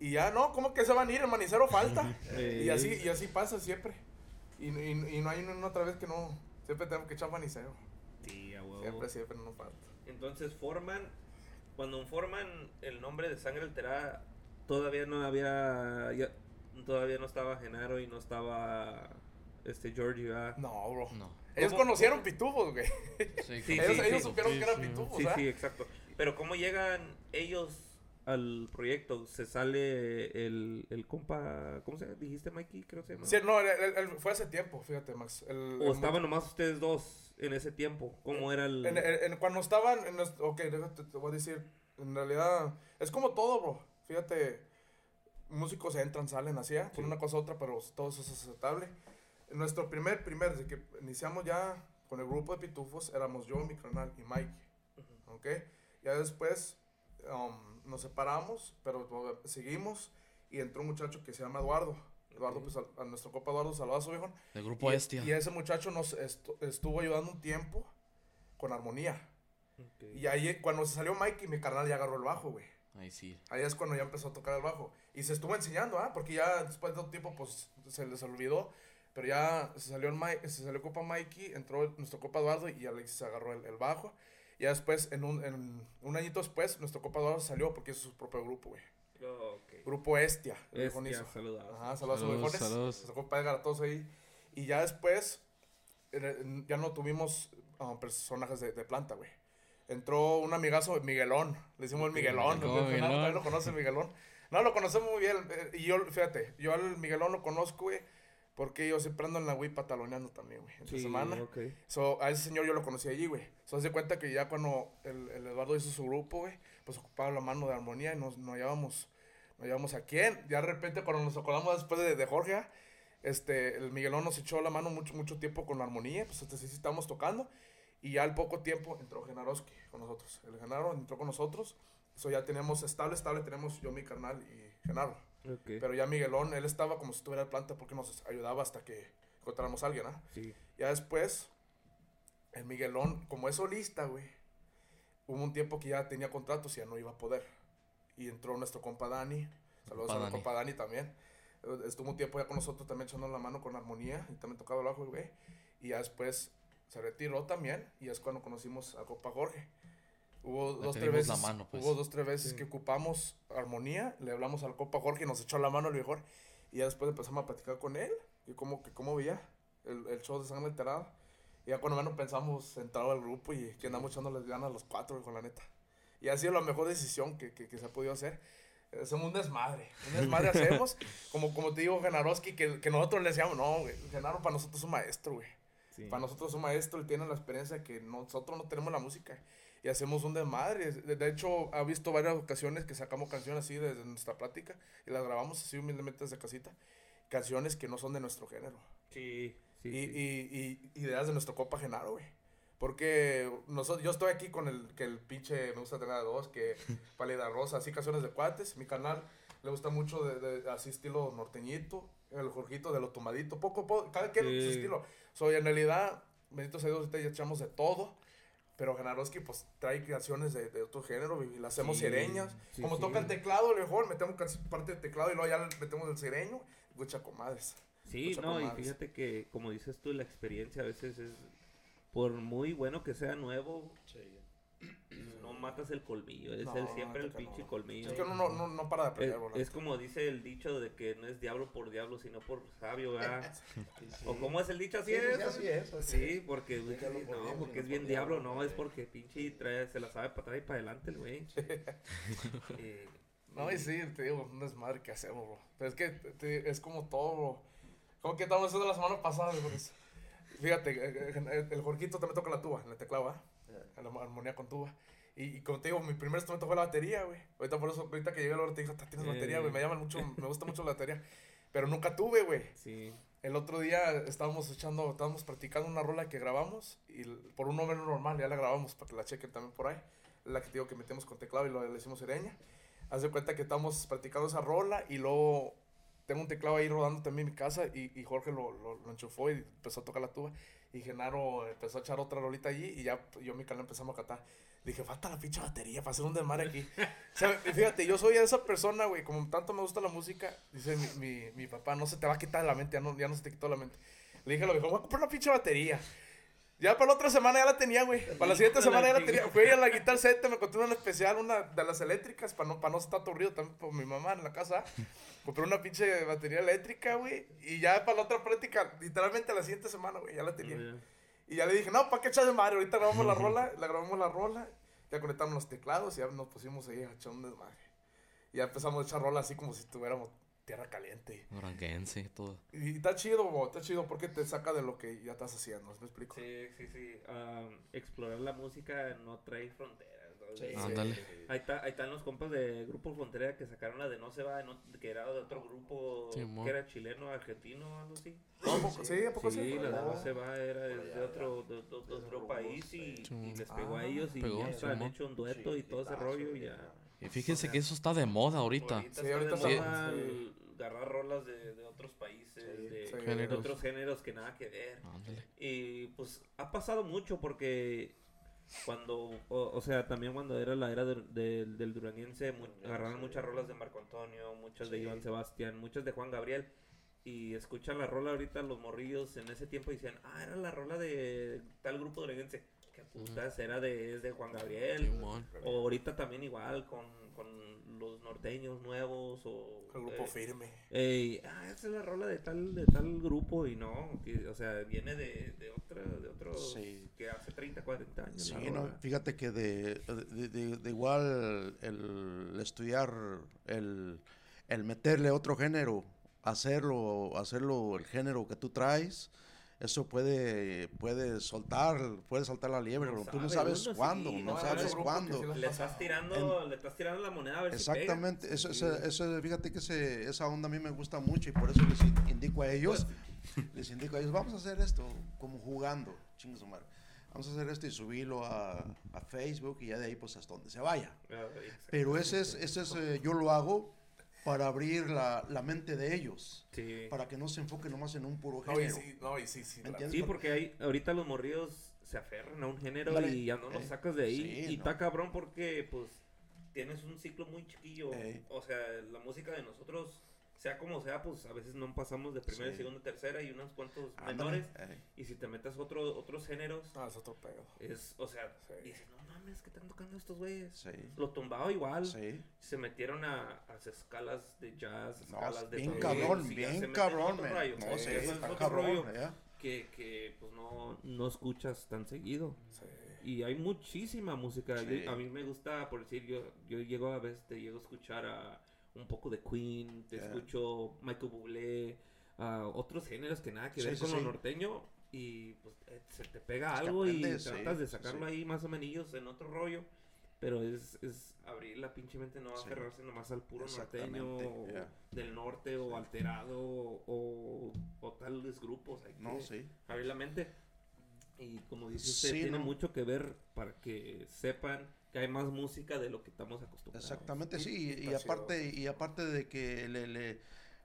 Y ya no, ¿cómo que se van a ir? El manicero falta. [laughs] y así, y así pasa siempre. Y, y, y no hay una otra vez que no. Siempre tenemos que echar manicero. Sí, a huevo. Siempre, siempre no falta. Entonces forman, cuando forman el nombre de Sangre Alterada, todavía no había, ya- todavía no estaba Genaro y no estaba este Georgie, ¿verdad? No, bro. No. Ellos ¿Cómo- conocieron pitufos, güey. Sí, Sí, [laughs] ellos sí, ellos sí. supieron Sí, que eran sí. pitufos, Sí, ¿ah? sí, exacto. Pero cómo llegan ellos al proyecto, se sale el, el compa, ¿cómo se llama? ¿Dijiste Mikey? Creo que se llama. Sí, no, él, él fue hace tiempo, fíjate, Max. El, ¿O el- estaban nomás ustedes dos en ese tiempo? ¿Cómo era el...? En, en- en- cuando estaban, en nuestro- ok, déjate, te voy a decir, en realidad, es como todo, bro. Fíjate, músicos entran, salen así, ¿eh? por una cosa u otra, pero todo eso es aceptable. Nuestro primer, primer, desde que iniciamos ya con el grupo de pitufos, éramos yo, mi canal y Mike, ok. Ya después um, nos separamos, pero uh, seguimos y entró un muchacho que se llama Eduardo. Eduardo, pues a, a nuestro copa Eduardo, saludos a su hijo. El grupo y, Estia. y ese muchacho nos estu- estuvo ayudando un tiempo con armonía. Ok. Y ahí, cuando se salió Mike, mi carnal ya agarró el bajo, güey. Ahí sí. Ahí es cuando ya empezó a tocar el bajo. Y se estuvo enseñando, ¿ah? Porque ya después de un tiempo, pues, se les olvidó. Pero ya se salió, el Mike, se salió Copa Mikey, entró nuestro Copa Eduardo y Alexis agarró el, el bajo. Y ya después, en un, en un añito después, nuestro Copa Eduardo salió porque hizo su propio grupo, güey. Oh. Grupo Estia. Estia, saludos. Ajá, saludos, a Saludos, saludos. Nuestro compa Edgar, a todos ahí. Y ya después, ya no tuvimos ah, personajes de, de planta, güey. Entró un amigazo, Miguelón. Le decimos el Miguelón. ¿Cómo, ¿no? También Miguelón? lo conoce Miguelón. No, lo conocemos muy bien. eh, Y yo, fíjate, yo al Miguelón lo conozco, güey. Porque yo siempre ando en la Wii pataloneando también, güey. Entre Sí, semana. ok. So, a ese señor yo lo conocí allí, güey. So, hace cuenta que ya cuando el, el Eduardo hizo su grupo, güey, pues ocupaba la mano de armonía y nos, nos hallábamos, nos hallábamos a quién. Ya de repente, cuando nos acordamos después de, de Jorge, este, el Miguelón nos echó la mano mucho, mucho tiempo con la armonía, pues hasta sí sí estábamos tocando. Y ya al poco tiempo entró Genaroski con nosotros. El Genaro entró con nosotros. So, ya tenemos estable, estable, tenemos yo, mi carnal y Genaro. Pero ya Miguelón, él estaba como si estuviera en planta porque nos ayudaba hasta que encontráramos a alguien, ¿ah? Sí. Ya después, el Miguelón, como es solista, güey, hubo un tiempo que ya tenía contratos y ya no iba a poder. Y entró nuestro compa Dani. Saludos Compa a mi Dani. compa Dani también. Eh, Estuvo un tiempo ya con nosotros también echando la mano con armonía y también tocaba el bajo, güey. Y ya después se retiró también y es cuando conocimos a compa Jorge. Hubo Le dos, tres veces, la mano, pues. hubo dos, tres veces que ocupamos armonía, le hablamos al compa Jorge y nos echó la mano el mejor. Y ya después empezamos a platicar con él, y cómo, que cómo veía el, el show de Sangre Alterada. Y ya cuando menos pensamos entrar al grupo y que andamos echándoles ganas los cuatro, con la neta. Y ha sido la mejor decisión que, que, que se ha podido hacer. Hacemos un desmadre, un desmadre [laughs] hacemos. Como, como te digo, Genarowski, que, que nosotros le decíamos, no, güey, Genaro para nosotros es un maestro, güey. Sí. Para nosotros es un maestro, él tiene la experiencia que nosotros no tenemos la música. Y hacemos un desmadre. De, de hecho, ha visto varias ocasiones que sacamos canciones así desde nuestra plática y las grabamos así humildemente desde casita. Canciones que no son de nuestro género. Sí, sí, y, sí. y, y ideas de nuestro copa Genaro, güey. Porque nosotros, yo estoy aquí con el que el pinche me gusta tener a dos, que [laughs] Pálida Rosa, así canciones de cuates. Mi canal le gusta mucho de, de- así estilo norteñito, el Jorgito de lo tomadito, poco poco, cada quien Sí. su estilo. Soy en realidad, bendito sea Dios, ya echamos de todo. Pero Genarowski pues trae creaciones de, de otro género y, las hacemos Sí, sereñas. sí, Como sí. toca el teclado, mejor metemos casi parte del teclado y luego ya le metemos el sereño. Escucha comadres. Sí, Mucha no, y fíjate que, como dices tú, la experiencia a veces es, por muy bueno que sea nuevo, [clears throat] matas el colmillo, es No, el, siempre el pinche no. colmillo. Es que uno no, no, no para de Es, aprender, bro, la es neta. como dice el dicho de que no es diablo por diablo, sino por sabio, ¿verdad? [laughs] ¿O cómo es el dicho así? Sí, sí, es? sí, así es, así Sí, porque, No es no, porque es bien por diablo, diablo, no, es porque pinche trae, se la sabe para atrás y para adelante el güey. [laughs] Eh, No, y sí, te digo, un desmadre que hacemos, bro. Pero es que te- es como todo, bro. Como que estamos haciendo la semana pasada, bro. Es- Fíjate, eh, eh, el Jorquito también toca la tuba en el teclado, ¿ah? En la armonía con tuba. Y, y como te digo, mi primer instrumento fue la batería, güey. Ahorita por eso, ahorita que llegué a la hora te dije, "Ta, tienes batería, güey. Me llama mucho, me gusta mucho la batería. Pero nunca tuve, güey. sí, El otro día estábamos echando, estábamos practicando una rola que grabamos y por un número normal ya la grabamos para que la chequen también por ahí. La que te digo que metemos con teclado y lo le hicimos sereña. Haz de cuenta que estamos practicando esa rola y luego tengo un teclado ahí rodando también en mi casa y, y Jorge lo, lo, lo enchufó y empezó a tocar la tuba. Y Genaro empezó a echar otra rolita allí y ya yo y mi canal empezamos a cantar. Dije, falta la pinche batería para hacer un desmadre aquí. O sea, [laughs] fíjate, yo soy esa persona, güey, como tanto me gusta la música, dice mi, mi, mi papá, no se te va a quitar la mente, ya no, ya no se te quitó la mente. Le dije a lo viejo, voy a comprar una pinche batería. Ya para la otra semana ya la tenía, güey. Para la siguiente semana ya la tenía. Fui a la Guitar Set, me encontré una especial, una de las eléctricas, para no, para no estar aburrido también por mi mamá en la casa. Compré una pinche batería eléctrica, güey. Y ya para la otra práctica, literalmente la siguiente semana, güey, ya la tenía. Y ya le dije, no, ¿para qué echar de madre? Ahorita grabamos la [laughs] rola, la grabamos la rola, ya conectamos los teclados y ya nos pusimos ahí a echar un desmadre. Y ya empezamos a echar rolas así como si tuviéramos tierra caliente. Duranguense, todo. Y, está chido, bo, está chido porque te saca de lo que ya estás haciendo, ¿me explico? Sí, sí, sí. Um, explorar la música no trae fronteras. ¿No? Sí. Ándale. Ahí, está, ahí están los compas de Grupo Frontera que sacaron la de No se va, no- que era de otro grupo Simón. que era chileno, argentino, algo así. ¿A Sí, ¿a poco sí? Sí, la de No Oh. se va era de, de otro, de, de- otro país y, sí. y les pegó a Ah, ellos y pegó, ya han hecho un dueto y todo ese rollo y ya. Y fíjense que eso está de moda ahorita. Ahorita Sí, está ahorita de está- sí. agarrar rolas de, de otros países, Sí, de, sí. de otros géneros que nada que ver. Ándale. Y pues ha pasado mucho porque cuando, o, o sea, también cuando era la era del- del- del duranguense, mu- agarraron muchas rolas de Marco Antonio, muchas de. Iván Sebastián, muchas de Juan Gabriel. Y escuchan la rola ahorita los morrillos en ese tiempo y decían, ah, era la rola de tal grupo duranguense. Que putas, era de, es de Juan Gabriel. O ahorita también igual con, con los norteños nuevos o... El grupo eh, firme. Ey, ah, esa es la rola de tal, de tal grupo y no, que, o sea, viene de, de otra, de otro, Sí. que hace 30, 40 años. Sí, no, fíjate que de, de, de- de igual el estudiar, el, el meterle otro género, hacerlo, hacerlo el género que tú traes, eso puede, puede soltar, puede soltar la liebre, No tú no sabe sabes uno, sí, cuándo, no no sabe. sabes cuándo. sí Le estás tirando, le estás tirando la moneda a ver Exactamente, si eso, pega. eso, eso, fíjate que ese, esa onda a mí me gusta mucho y por eso les in- indico a ellos, les indico a ellos, vamos a hacer esto como jugando, chingue su madre. Vamos a hacer esto y subirlo a, a Facebook y ya de ahí pues hasta donde se vaya. Ah. Pero ese es, ese es eh, yo lo hago para abrir la, la mente de ellos, Sí. para que no se enfoquen nomás en un puro No, y género. sí, no, y sí, sí. Sí, porque hay, ahorita los morridos se aferran a un género y ya no los eh, sacas de ahí. sí, y no. está cabrón porque, pues, tienes un ciclo muy chiquillo. O sea, la música de nosotros, sea como sea, pues a veces no pasamos de primera, Sí. segunda, tercera y unos cuantos Ándale, menores. eh, Y si te metes otro, otros géneros, Ah, es otro pedo. es, o sea, Sí. dices, no mames, ¿qué están tocando estos güeyes? sí, Lo tumbado igual. sí. Se metieron a, a escalas de jazz, No, escalas de bien cabrón, bien cabrón. No, Eso es está otro cabrón, rollo que, que pues no, no escuchas tan seguido. Sí. Y hay muchísima música. Yo- a mí me gusta, por decir, yo, yo llego a veces, te llego a escuchar a un poco de Queen, te Yeah. escucho Michael Bublé, a otros géneros que nada que Sí, ver sí, con sí. lo norteño. Y pues eh, se te pega Es algo y aprendes, tratas de sacarlo ahí más o menos en otro rollo. Pero es, es abrir la pinche mente, no aferrarse nomás al puro norteño yeah. del norte o alterado o, o tales grupos. Hay No, sí. abrir la mente. Y como dice usted, tiene no. mucho que ver para que sepan que hay más música de lo que estamos acostumbrados. Exactamente, sí, y, y aparte, y aparte de que le, le,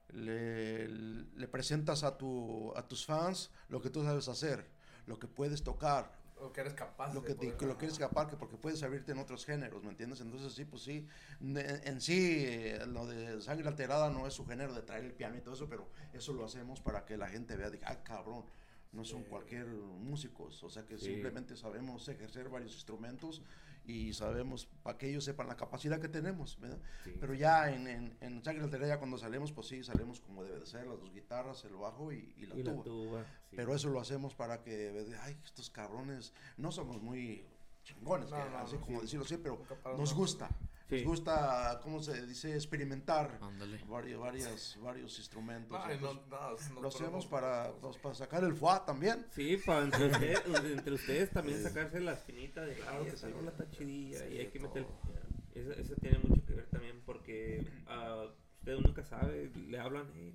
le, le presentas a, tu, a tus fans lo que tú sabes hacer, lo que puedes tocar, Lo que eres capaz lo de que, te- poder- que lo que eres capaz, que porque puedes abrirte en otros géneros, ¿me entiendes? Entonces sí, pues sí, en, en sí, eh, lo de sangre alterada no es su género de traer el piano y todo eso, pero eso lo hacemos para que la gente vea, diga, ay cabrón, no son Sí. cualquier músicos, o sea que Sí. simplemente sabemos ejercer varios instrumentos y sabemos para que ellos sepan la capacidad que tenemos, ¿verdad? Sí. Pero ya en, en, en Alterada, ya cuando salimos, pues sí, salimos como debe de ser, las dos guitarras, el bajo y, y la y tuba. la tuba. sí. Pero eso lo hacemos para que, ay, estos cabrones, no somos muy chingones, No, que- no, así no, como sí. decirlo así, pero nos nada. gusta. Sí. Nos gusta, ¿cómo se dice? Experimentar varios, varias, varios instrumentos. Ay, no, no, lo hacemos para, pues, para sacar el foie también. Sí, para entre ustedes, [laughs] entre ustedes también Sí. sacarse la espinita de, Claro que esa sí. rola está chidilla Sí, y hay que todo. meter... Eso, eso tiene mucho que ver también porque ah, usted nunca sabe, le hablan, hey,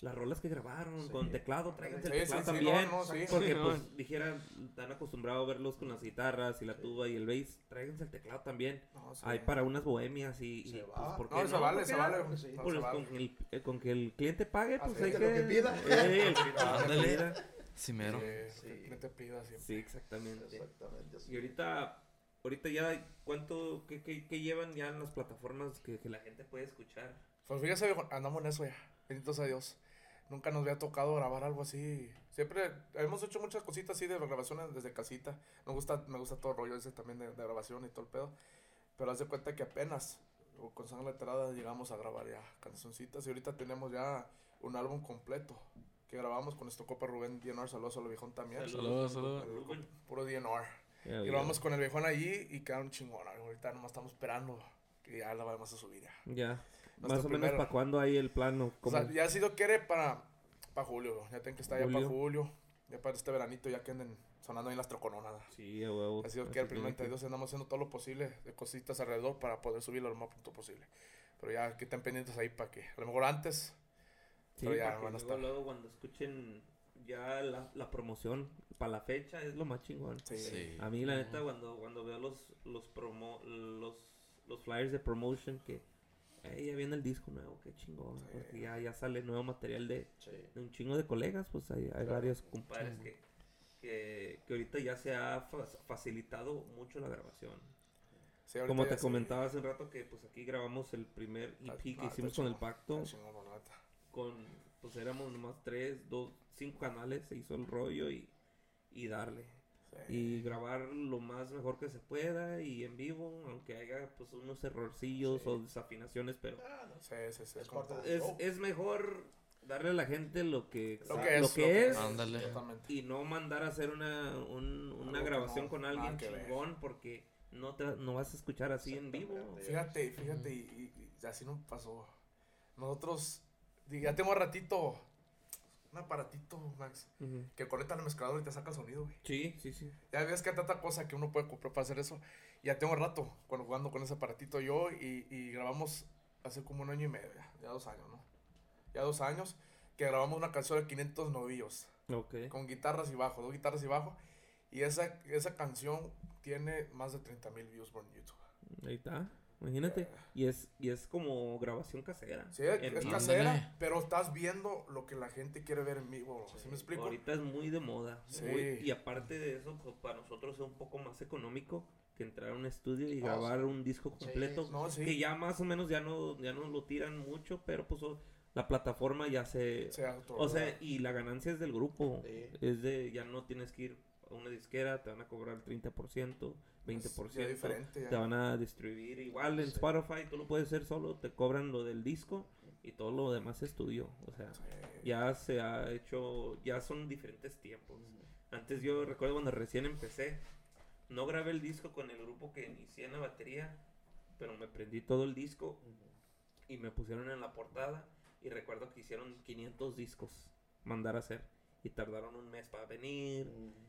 las rolas que grabaron Sí. con teclado, tráiganse Sí, el sí, teclado sí, también. no, no, sí. Porque Sí, pues dijeran, están acostumbrados a verlos con las guitarras y la tuba y el bass, tráiganse el teclado también. No, sí. Hay para unas bohemias y, y, Se pues, va. ¿por qué No, se vale, ¿Por se vale. Pues, vale. con, que el, eh, con que el cliente pague, pues hay que... [laughs] Lo que pida. Eh, el pida. Sí, Sí. que te pidas siempre. Sí, exactamente. Y ahorita, ahorita ya, ¿cuánto, qué, qué, qué llevan ya en las plataformas que, que la gente puede escuchar? Pues fíjese, andamos en eso ya. Benditos a Dios. Nunca nos había tocado grabar algo así. Siempre hemos hecho muchas cositas así de grabaciones desde casita. Me gusta, me gusta todo el rollo ese también de, de grabación y todo el pedo. Pero haz de cuenta que apenas o con sangre letrada llegamos a grabar ya cancioncitas. Y ahorita tenemos ya un álbum completo que grabamos con nuestro copa Rubén DNR. Saludos a lo viejón también. Saludos, saludos. Puro DNR. Ya, Y grabamos con el viejón allí y quedaron chingón. Ahorita nomás estamos esperando que ya la vamos a subir ya. Ya. Más o menos para cuándo hay el plano. O sea, ya si Dios quiere para, para julio, ya tienen que estar ya para Julio. julio, ya para este veranito, ya que anden sonando ahí las trocononadas. Sí, a huevo. Así Dios Así quiere, tiene primeramente que- Dios, andamos haciendo todo lo posible de cositas alrededor para poder subirlo lo más pronto posible. Pero ya que estén pendientes ahí para que, a lo mejor antes, Sí, Pero ya van a luego, estar. luego cuando escuchen ya la, la promoción para la fecha es lo más chingón. sí. Sí. A mí la neta cuando cuando veo los los promo los los flyers de promotion que "Ey, ya viene el disco nuevo, qué chingón, Sí. porque ya ya sale nuevo material de, Sí. de un chingo de colegas, pues hay, hay varios compadres que, que que ahorita ya se ha fa- facilitado mucho la grabación. Como te sí. comentaba hace un rato que pues aquí grabamos el primer EP Ah, que está hicimos con el pacto con pues éramos nomás tres, dos, cinco canales, se hizo el rollo y, y darle. Y grabar lo más mejor que se pueda y en vivo, aunque haya pues unos errorcillos Sí. o desafinaciones, pero Ah, no, Sí, sí, sí. Es como parte todo. de- es, es mejor darle a la gente lo que, Lo que es. lo que es y no mandar a hacer una, un- una grabación no, con alguien chingón porque no, te, no vas a escuchar así en vivo. Fíjate, fíjate, y, y- y así nos pasó. Nosotros, ya tengo ratito, un aparatito, Max, que conecta al mezclador y te saca el sonido, güey. Sí, sí, sí. Ya ves que hay tanta cosa que uno puede comprar para hacer eso. Ya tengo rato cuando jugando con ese aparatito yo y, y grabamos hace como un año y medio, ya, ya dos años, ¿no? Ya dos años que grabamos una canción de 500 novillos Ok. con guitarras y bajo, dos guitarras y bajo. Y esa, esa canción tiene más de 30 mil views por YouTube. Ahí está. Imagínate. Y es, y es como grabación casera. Sí, es, En es vivo. casera, pero estás viendo lo que la gente quiere ver en vivo. ¿Sí, me explico? Ahorita es muy de moda. Sí. muy- y aparte de eso, pues, para nosotros es un poco más económico que entrar a un estudio y grabar sí. un disco Sí, completo. No, sí. Que ya más o menos ya no, ya no lo tiran mucho, pero pues la plataforma ya se... O sea, otro- O sea, y la ganancia es del grupo. Sí. Es de, ya no tienes que ir una disquera, te van a cobrar el 30%, 20%. ya diferente. ya. Te van a distribuir igual en Sí. Spotify, tú lo puedes hacer solo, te cobran lo del disco y todo lo demás es tuyo. O sea, Sí. ya se ha hecho, ya son diferentes tiempos. Antes yo recuerdo cuando recién empecé, no grabé el disco con el grupo que inicié en la batería, pero me prendí todo el disco y me pusieron en la portada y recuerdo que hicieron 500 discos mandar a hacer y tardaron un mes para venir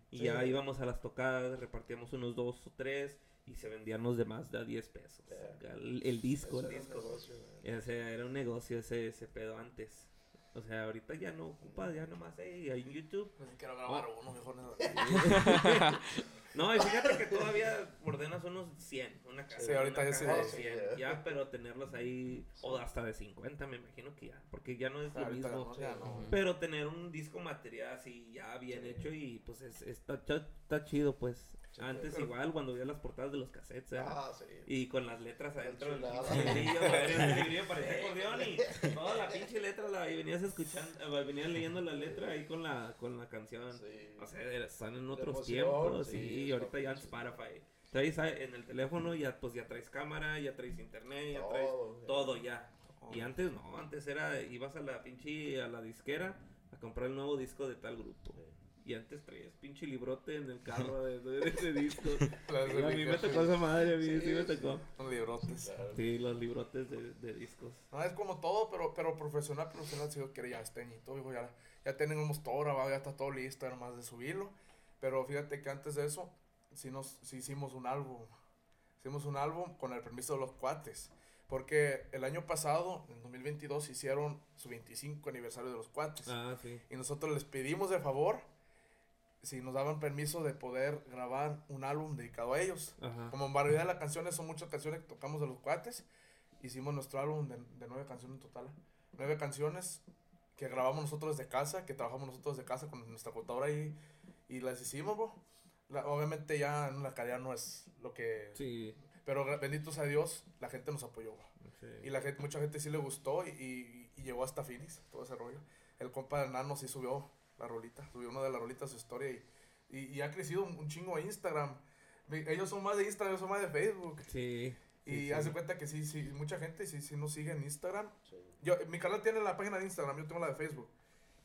y Sí. ya íbamos a las tocadas, repartíamos unos dos o tres y se vendían los demás de a 10 pesos. Yeah. El, el disco, Eso el era un disco. negocio, güey. O sea, era un negocio ese, ese pedo antes. O sea, ahorita ya no ocupa, ya nomás, hey, hay en YouTube. Pues quiero grabar uno, mejor. [laughs] [laughs] No, y fíjate que todavía ordenas unos 100, una casa. Sí, ahorita una ya caja sí. de 100, ya, pero tenerlos ahí, o hasta de 50, me imagino que ya, porque ya no es lo Ahorita mismo. no, ya no. Pero tener un disco material así ya bien hecho y pues es, está chido, pues. Antes pero- igual, cuando veía las portadas de los cassettes, ¿eh? Ah, sí. Y con las letras adentro pinche librillo, el librillo parecía acordeón y toda la pinche letra la y venías escuchando, eh, venías leyendo la letra ahí con la, con la canción. Sí. O sea, están en otros emoción, tiempos, sí, y ahorita ya en. Spotify. Traes en el teléfono ya pues ya traes cámara, ya traes internet, ya traes Todo, todo ya. Y antes no, antes era ibas a la pinche a la disquera a comprar el nuevo disco de tal grupo. Y antes traías pinche librote en el carro de, de ese disco. [laughs] Y a mí me tocó esa madre, a mí sí, Sí, me tocó. Son librotes. Claro. Sí, los librotes de, de discos. No, es como todo, pero, pero profesional, profesional, si yo quiero ya y todo, hijo, ya, ya tenemos todo grabado, ya está todo listo, era más de subirlo. Pero fíjate que antes de eso, sí, nos, sí hicimos un álbum. Hicimos un álbum con el permiso de los cuates. Porque el año pasado, en 2022, hicieron su 25 aniversario de los cuates. Ah, sí. Y nosotros les pedimos de favor si nos daban permiso de poder grabar un álbum dedicado a ellos. Ajá. Como en variedad de las canciones son muchas canciones que tocamos de los cuates, hicimos nuestro álbum de, de nueve canciones en total. Nueve canciones que grabamos nosotros desde casa, que trabajamos nosotros desde casa con nuestra computadora y, y las hicimos, bro. La- obviamente ya en la calidad no es lo que... Sí. Pero bendito sea Dios, la gente nos apoyó, bro. Y la gente, mucha gente sí le gustó y, y- y llegó hasta Phoenix, todo ese rollo. El compa de Nano sí subió la rolita, subió una de las rolitas a su historia y, y, y ha crecido un, chingo a Instagram. Ellos son más de Instagram, ellos son más de Facebook. Sí. Y sí, hace sí. cuenta que sí, sí, mucha gente sí, sí nos sigue en Instagram. Sí. Yo, mi canal tiene la página de Instagram, yo tengo la de Facebook.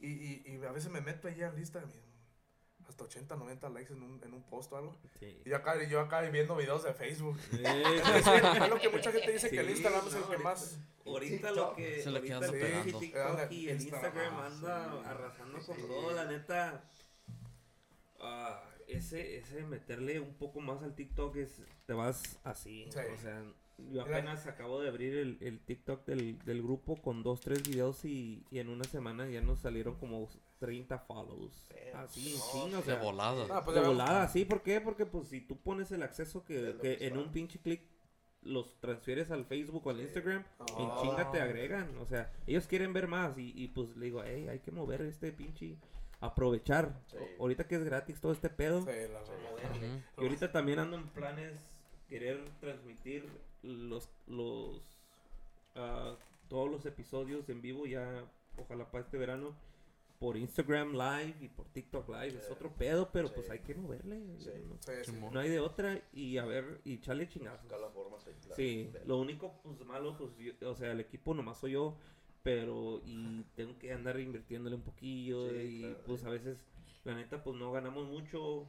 Y, y, y a veces me meto allí al Instagram y hasta 80, 90 likes en un, en un post o algo. Sí. Y yo acá, yo acá viendo videos de Facebook. Eh, [laughs] es lo que mucha gente dice que el Instagram es el no, que ahorita- más... Ahorita lo que el pegando. pinche TikTok y el Instagram, Instagram anda sí. arrasando con Sí. todo, la neta. ah, ese, ese meterle un poco más al TikTok es te vas así. Sí. O sea, yo apenas acabo de abrir el, el TikTok del, del grupo con dos, tres videos y, y en una semana ya nos salieron como 30 follows. Así, No, o De volada. Ah, pues de volada, sí, ¿por qué? Porque pues si tú pones el acceso que, en un pinche clic los transfieres al Facebook o al Instagram, en Ah. chinga te agregan. O sea, ellos quieren ver más y, y pues le digo, hey, hay que mover este pinche, aprovechar. Sí. Ahorita que es gratis todo este pedo. Sí, la. Y ahorita también ando en planes querer transmitir los, los, ah, todos los episodios en vivo ya, ojalá para este verano. Por Instagram Live y por TikTok Live. Es otro pedo, pero Sí. pues hay que moverle. Sí. ¿no? Sí, hay de otra y a ver, y chale chingazos. Buscar la forma, sí, claro. Sí, Bien. lo único pues malo, pues, yo- o sea, el equipo nomás soy yo, pero y [laughs] tengo que andar invirtiéndole un poquillo y claro, pues a veces, la neta, pues no ganamos mucho,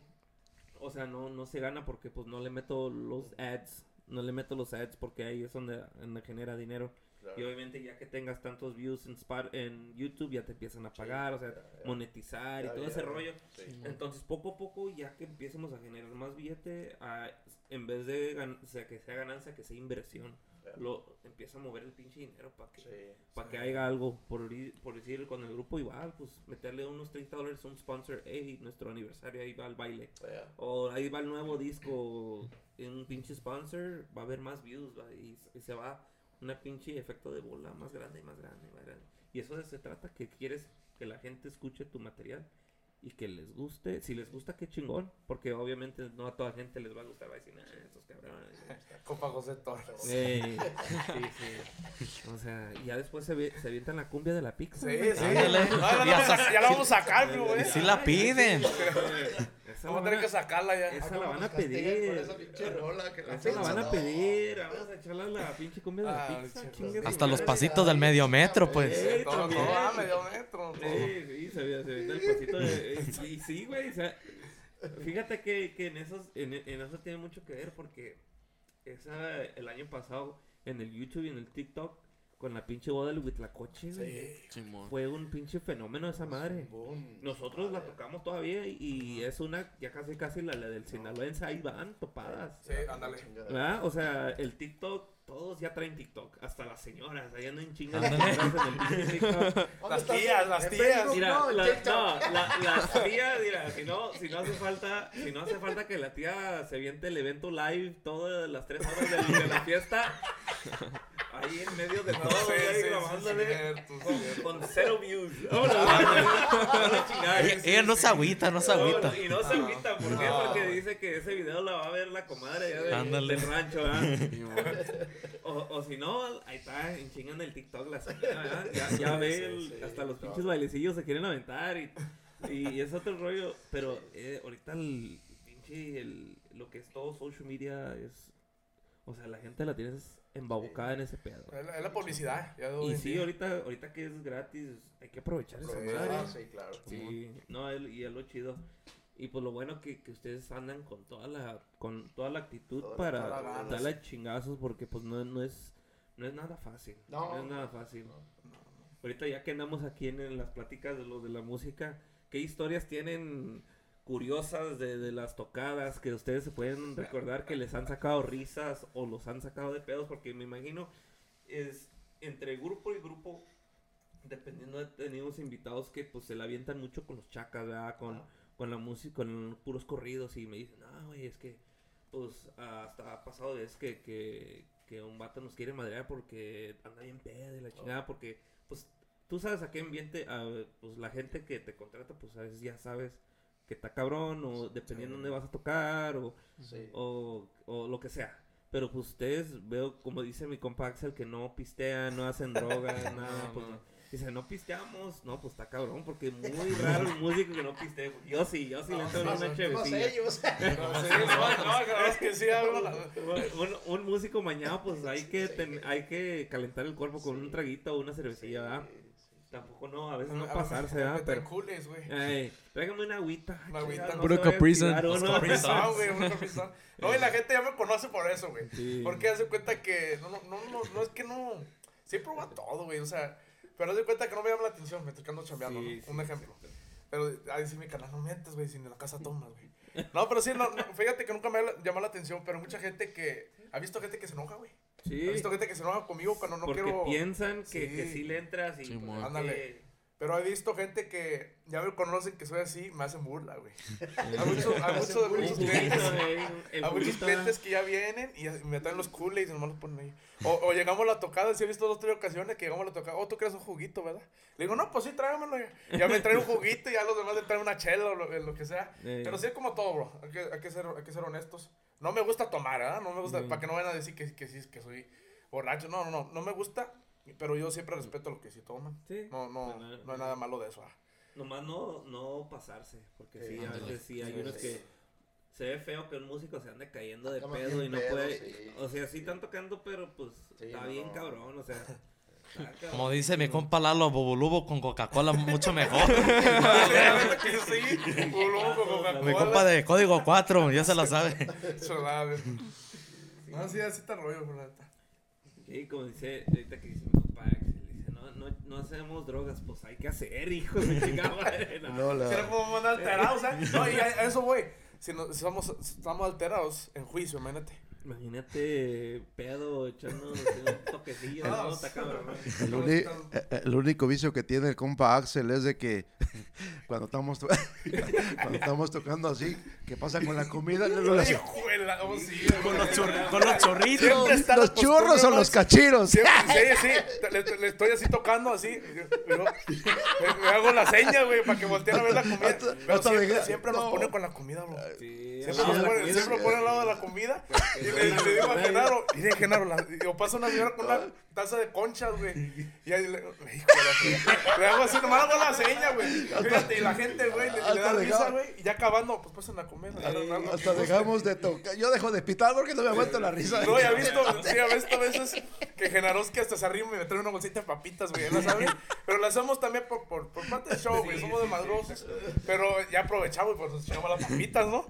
o sea, no, no se gana porque pues no le meto los ads, no le meto los ads porque ahí es donde, donde genera dinero. Claro. Y obviamente ya que tengas tantos views en, Spot- en YouTube ya te empiezan a pagar, o sea, ya, ya. monetizar y todo ya, ese ya. rollo. Sí. Entonces, poco a poco, ya que empiecemos a generar más billete, a- en vez de gan- o sea, que sea ganancia, que sea inversión, lo empieza a mover el pinche dinero para que, Sí. pa' que haya algo. Por, por decir, con el grupo igual, pues meterle unos 30 dólares a un sponsor, hey, nuestro aniversario, ahí va el baile. Ya. O ahí va el nuevo disco, en un pinche sponsor, va a haber más views, va, y, y se va una pinche efecto de bola más grande y más grande, más grande. Y eso se trata, que quieres que la gente escuche tu material y que les guste. Si les gusta, qué chingón, porque obviamente no a toda gente les va a gustar, va a decir, nah, estos cabrones. Compa José Torres. Ey, sí, sí. O sea, y ya después se, se avientan la cumbia de la pizza. Sí, sí. Ándale. No, ya, la vamos a, ya la vamos a sacar, güey. Sí la piden. Esa Vamos a la tener que van a- sacarla ya. esa la ¿cómo van a pedir. con esa pinche rola que la Esa la van a pedir, vamos a echarle a la pinche cumbia de la Ah, pizza. Hasta los pasitos del medio metro, pues. Sí, Todo, ah, medio metro. Sí, sí, se ve, se ve el pasito de... Y sí, güey, o sea, fíjate que, que en esos, en, en eso tiene mucho que ver porque esa, el año pasado en el YouTube y en el TikTok con la pinche boda del Huitlacoche, güey, Sí. Fue un pinche fenómeno esa madre. Nosotros la tocamos todavía y, es una, ya casi casi la, la del Sinaloense, ahí van topadas. Sí, ándale. ¿Verdad? O sea, el TikTok, todos ya traen TikTok, hasta las señoras, ahí andan en chingas Ándale. en el pinche [laughs] TikTok. Las tías, las En tías. Facebook, Mira, no, en la, TikTok. no, [laughs] la, las tías, mira, si no, si no hace falta, si no hace falta que la tía se viente el evento live todas las tres horas de, de la fiesta, ahí en medio de [laughs] todo, sí, güey, sí, sí, grabándole con, cero views. [laughs] Chingada. Ella, ella no se agüita, no se No, agüita. y no se agüita, ¿por qué? No. Porque dice que ese video la va a ver la comadre ya del, rancho, ¿verdad? [laughs] O, o si no, ahí está, en chinga en el TikTok la señora, ¿verdad? Ya, ya ve Sí, el- sí, hasta los pinches bailecillos se quieren aventar y, y es otro rollo. Pero eh, ahorita el pinche, el, lo que es todo social media es, o sea, la gente la tienes embabucada en ese pedo. Es la, es la publicidad. ya Y sí, ahorita, ahorita que es gratis, hay que aprovechar esa Sí, madre. Sí, claro. Sí, no, el- y es lo chido. Y pues lo bueno que, que ustedes andan con toda la con toda la actitud Toda para toda la ganas. darle chingazos porque pues no, no es no es nada fácil. No. es nada fácil. Ahorita ya que andamos aquí en, en las pláticas de lo de la música, ¿qué historias tienen curiosas de, de las tocadas que ustedes se pueden recordar que les han sacado risas o los han sacado de pedos? Porque me imagino es entre grupo y grupo dependiendo de tenemos invitados que pues se la avientan mucho con los chacas, ¿verdad? Con, Ah. con la música, con puros corridos y me dicen, no, güey, es que pues hasta ha pasado es que, que, que un vato nos quiere madrear porque anda bien pedo y la chingada, porque pues tú sabes a qué ambiente, a, pues la gente que te contrata, pues a veces ya sabes que está cabrón o dependiendo Sí. dónde vas a tocar o, Sí. o, o lo que sea. Pero pues ustedes veo, como dice mi compa Axel, que no pistean, no hacen [laughs] droga, nada. No, pues, no. Dice, no pisteamos. No, pues está cabrón, porque muy raro el músico que no pistee. Yo sí, yo sí le entro No, una no chevecilla. ellos. No, [laughs] sí, no, no, la verdad es que sí hablo la- Un, un músico mañana, pues hay que ten- hay que calentar el cuerpo con un traguito o una cervecilla, ¿verdad? Tampoco no, a veces no A- pasarse, a- ¿verdad? meter Pero, cules, güey. Ey, tráigame una agüita. Una agüita. Puro se vaya a Capri Sun. tirar Los uno. Capri Caprizón, güey, caprizón. No, y la gente ya me conoce por eso, güey. Sí. Porque hace cuenta que, no, no, no, no, no es que no, sí prueba todo, güey, o sea, pero hace cuenta que no me llama la atención, me estoy quedando chambeando, Sí, ¿no? sí, Un ejemplo. Pero, ahí sí, mi canal, no mientes, güey, si en la casa tomas, güey. No, pero sí, no, no, fíjate que nunca me ha llamado la atención, pero mucha gente que, ha visto gente que se enoja, güey. Sí, visto gente que se enoja conmigo cuando no porque quiero... piensan que, Sí. que sí le entras y Sí, pues, Ándale. que- Pero he visto gente que ya me conocen que soy así, me hacen burla, güey. Hay muchos, hay muchos, clientes, hay muchos clientes que ya vienen y me traen los Kool-Aid y nomás los ponen ahí. O, o llegamos a la tocada, si he visto dos o tres ocasiones que llegamos a la tocada, oh, tú quieres un juguito, ¿verdad? Le digo, no, pues sí, tráigamelo. Ya, ya me traen un juguito y ya los demás le traen una chela o lo, lo que sea. Eh. Pero sí es como todo, bro. Hay que, hay que, ser, hay que ser honestos. No me gusta tomar, ¿verdad? No me gusta, Mm. para que no vayan a decir que, que sí, que soy borracho. No, no, no, no me gusta, pero yo siempre respeto lo que sí toman. Sí. No, no, no hay nada malo de eso. ah. Nomás no, no pasarse, porque sí, Sí, a veces sí hay Sí, unos sí. que se ve feo que un músico se ande cayendo de Acaba pedo y no pedo, puede, sí. o sea, sí están tocando, pero pues Sí, está no, bien no. cabrón, o sea. [laughs] Como dice mi compa Lalo, Bobulubo con Coca-Cola mucho mejor. [laughs] [laughs] que sí, pulón con Coca-Cola. mi compa de código 4, ya se la sabe. No, sí, así está rollo, por la neta. Sí, como dice, ahorita que dice mi compa Axel, dice, no, no, no hacemos drogas, pues hay que hacer, hijo de [laughs] chingada madre, no. No, la- Si no podemos andar alterados, ¿eh? No, y a, a eso, güey. Si, no, si somos, estamos alterados en juicio, imagínate. Imagínate pedo echando un toquecillo, [laughs] Ah, no, está cabrón. El, uni- eh, eh, el único vicio que tiene el compa Axel es de que [laughs] cuando estamos, to- [laughs] cuando estamos tocando así, ¿qué pasa con la comida? Le oh, Con los, chorritos. ¿Los churros o los cachiros? Siempre, sí, sí, le, le estoy así tocando así. yo- me, me hago la seña, güey, para que volteen a ver la comida. Pero siempre, siempre nos no. ponen con la comida, bro. Sí, Siempre al nos lado de la pone, comida. siempre nos pone al lado de la comida. Y le, le digo a Genaro, mire Genaro, la, yo paso una señora con una taza de conchas, güey. Y ahí le, le hago así, nomás hago la seña, güey. Fíjate, y la gente, güey, le, le da risa, güey. Y ya acabando, pues pasan a comer. Hasta dejamos de tocar. Yo dejo de pitar porque no me aguanto la risa. No, ya he visto, sí, he visto a veces que Genaroski hasta se arriba y me trae una bolsita de papitas, güey, ¿la saben? Pero la hacemos también por, por, por parte del show, güey, somos de madrosos. Pero ya aprovechamos y pues nos echamos las papitas, ¿no?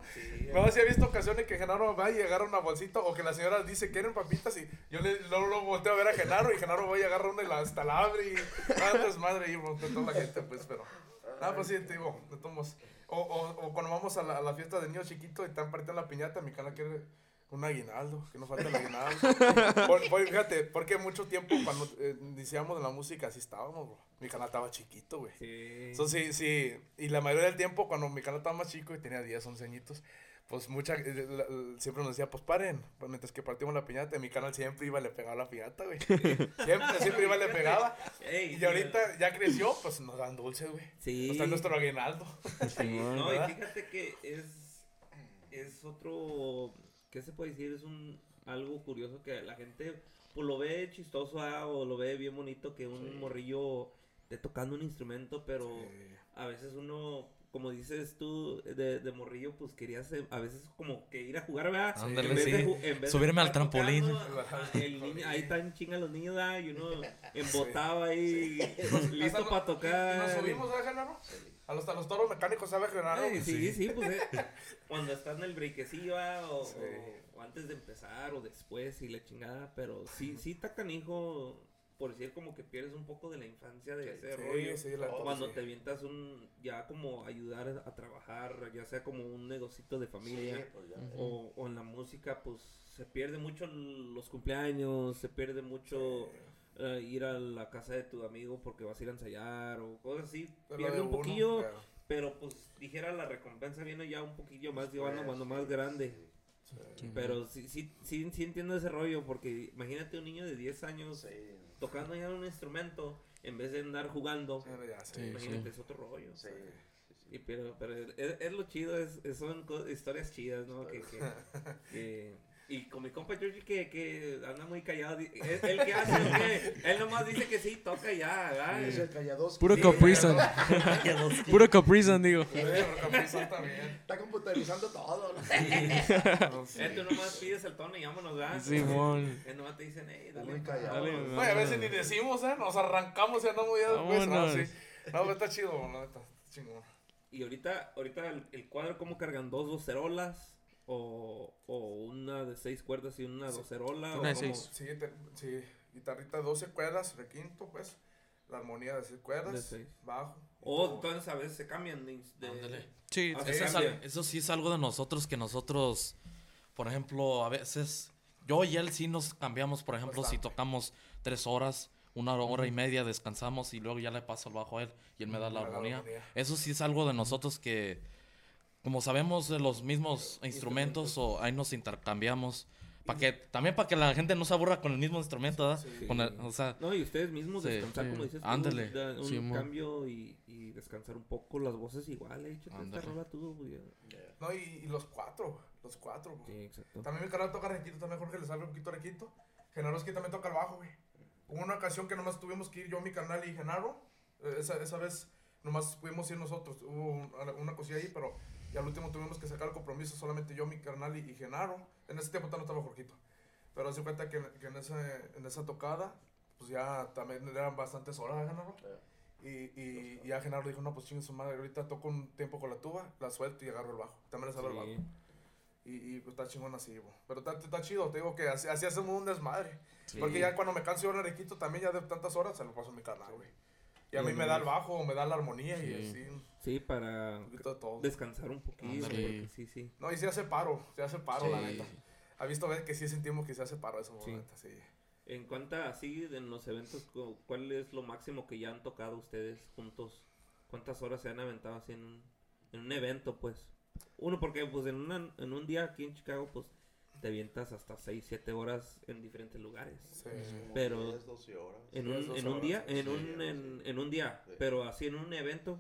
No, sí he visto ocasiones que Genaro va y agarra una bolsita o que la señora dice, ¿quieren papitas? Y yo le, luego, luego volteo a ver a Genaro y Genaro va y agarra una y la, hasta la abre y ah, desmadre y con toda la gente, pues, pero... Ah, pues sí, te digo, de todos modos. O, o, o cuando vamos a la, a la fiesta de niño chiquito y están partiendo la piñata, mi cana quiere un aguinaldo, que no falta el aguinaldo. Por- por- fíjate, porque mucho tiempo cuando eh, iniciamos la música así estábamos, bro. Mi canal estaba chiquito, güey. Sí. Sí, sí. Y la mayoría del tiempo, cuando mi canal estaba más chico y tenía 10, 11 añitos, pues mucha, eh, la- la- siempre nos decía, pues paren. Pues mientras que partimos la piñata, mi canal siempre iba y le pegaba la piñata, güey. [laughs] Siempre, siempre iba y le pegaba. Ey, Y ahorita ya creció, pues nos dan dulces, güey. Sí. Nos dan nuestro aguinaldo. Sí, no, y fíjate que es, es otro, ¿qué se puede decir? Es un algo curioso que la gente pues, lo ve chistoso ah, o lo ve bien bonito que un morrillo esté tocando un instrumento, pero a veces uno, como dices tú, de, de morrillo, pues querías eh, a veces como que ir a jugar, ¿verdad? Ándale, En vez de sí. ju- en vez de Subirme al trampolín. tocando, [laughs] ajá, el niño- ahí están chingas los niños, ¿verdad? Y uno embotado ahí, [laughs] listo para tocar. Nos subimos, ¿eh, Genaro? A los, a los toros mecánicos, ¿sabe, Genaro? Ay, sí, sí, pues eh, [laughs] cuando está en el breakecillo ah, o, Sí. o- o antes de empezar o después y la chingada, pero sí, sí está canijo, por decir como que pierdes un poco de la infancia de ese rollo. Sí, sí, la Cuando sí. te avientas un, ya como ayudar a trabajar, ya sea como un negocito de familia pues o, o en la música, pues se pierde mucho los cumpleaños, se pierde mucho eh, ir a la casa de tu amigo porque vas a ir a ensayar o cosas así. Pero pierde de un uno, poquillo. claro. Pero pues dijera la recompensa viene ya un poquillo más llevando cuando más grande. Pero sí, sí, sí, sí entiendo ese rollo porque imagínate un niño de 10 años tocando ya un instrumento en vez de andar jugando. Sí. Sí. Imagínate, es otro rollo. Y pero, pero es, es lo chido, es, son historias chidas, ¿no? Que, que- [laughs] que- Y con mi compa Georgie que, que anda muy callado. di- ¿El, que hace o qué? Él nomás dice que sí, toca ya, ¿verdad? Es el callados. Puro Sí, Sun. Puro Capri Sun, digo. Sun también. Está computarizando todo. ¿no? No, [laughs] sí. Tú nomás pides el tono y vámonos, ¿verdad? Simón. Él nomás te dicen, hey, dale. Muy pa". callado. Dale, No, a veces ni decimos, ¿eh? Nos arrancamos y andamos ya después. No, sí. No, pero está chido. Está chingón. Y ahorita, ahorita el, el cuadro, ¿cómo cargan? ¿Dos docerolas? O, o una de seis cuerdas y una docerola? Una de o seis. Sí, te- sí, guitarrita 12 cuerdas, requinto, pues. La armonía de 6 cuerdas, De seis. bajo. O todo. entonces a veces se cambian de... de-. Sí, Eso, es cambia. al- eso sí es algo de nosotros que nosotros, por ejemplo, a veces, yo y él sí nos cambiamos, por ejemplo, si tocamos tres horas, una hora y media, descansamos y luego ya le paso el bajo a él y él me da la armonía. Eso sí es algo de nosotros que, como sabemos de los mismos instrumentos, o ahí nos intercambiamos. Para que, también para que la gente no se aburra con el mismo instrumento, ¿verdad? Sí. Con el- o sea, No, y ustedes mismos Sí, descansar, sí. como dices Ándale. da un Sí, cambio y, y descansar un poco las voces igual, eh, échate esta rola tú, güey. No, y, y los cuatro, los cuatro. Sí, exacto. También mi canal toca requito, también Jorge le sabe un poquito requito. Genaro también toca el bajo, güey. Hubo una ocasión que nomás tuvimos que ir yo, mi canal y Genaro. Eh, Esa, esa vez nomás pudimos ir nosotros. Hubo un- una cosilla ahí, pero ya al último tuvimos que sacar el compromiso solamente yo, mi carnal y, y Genaro. En ese tiempo no estaba Jorgito. Pero hace cuenta que, que en, ese, en esa tocada, pues ya también eran bastantes horas, ¿eh, Genaro. Y, y, y ya Genaro dijo, no, pues chingue su madre, ahorita toco un tiempo con la tuba, la suelto y agarro el bajo. También le sabe el bajo. Sí. Y, y pues, está chingón así, bo. Pero está, está chido, te digo que así, así hacemos un desmadre. Sí. Porque ya cuando me canso yo en Arequito también, ya de tantas horas, se lo paso a mi canal, güey. Y a Sí, mí me da el bajo, me da la armonía y Sí. así, Sí, para un poquito de todo. descansar un. Ándale. porque Sí, sí. No, y sí hace paro, se hace paro, la Sí. neta. Ha visto ver que sí sentimos que se hace paro eso, Sí. la neta, sí. En cuanto a así, en los eventos, cu- ¿cuál es lo máximo que ya han tocado ustedes juntos? ¿Cuántas horas se han aventado así en un, en un evento, pues? Uno, porque pues en, una- en un día aquí en Chicago, pues te avientas hasta 6, 7 horas en diferentes lugares. Sí. Pero- 10, 12 horas. En Sí, un, esas en un día, sí, en, sí, un, sí. en, en un día, Sí. pero así en un evento,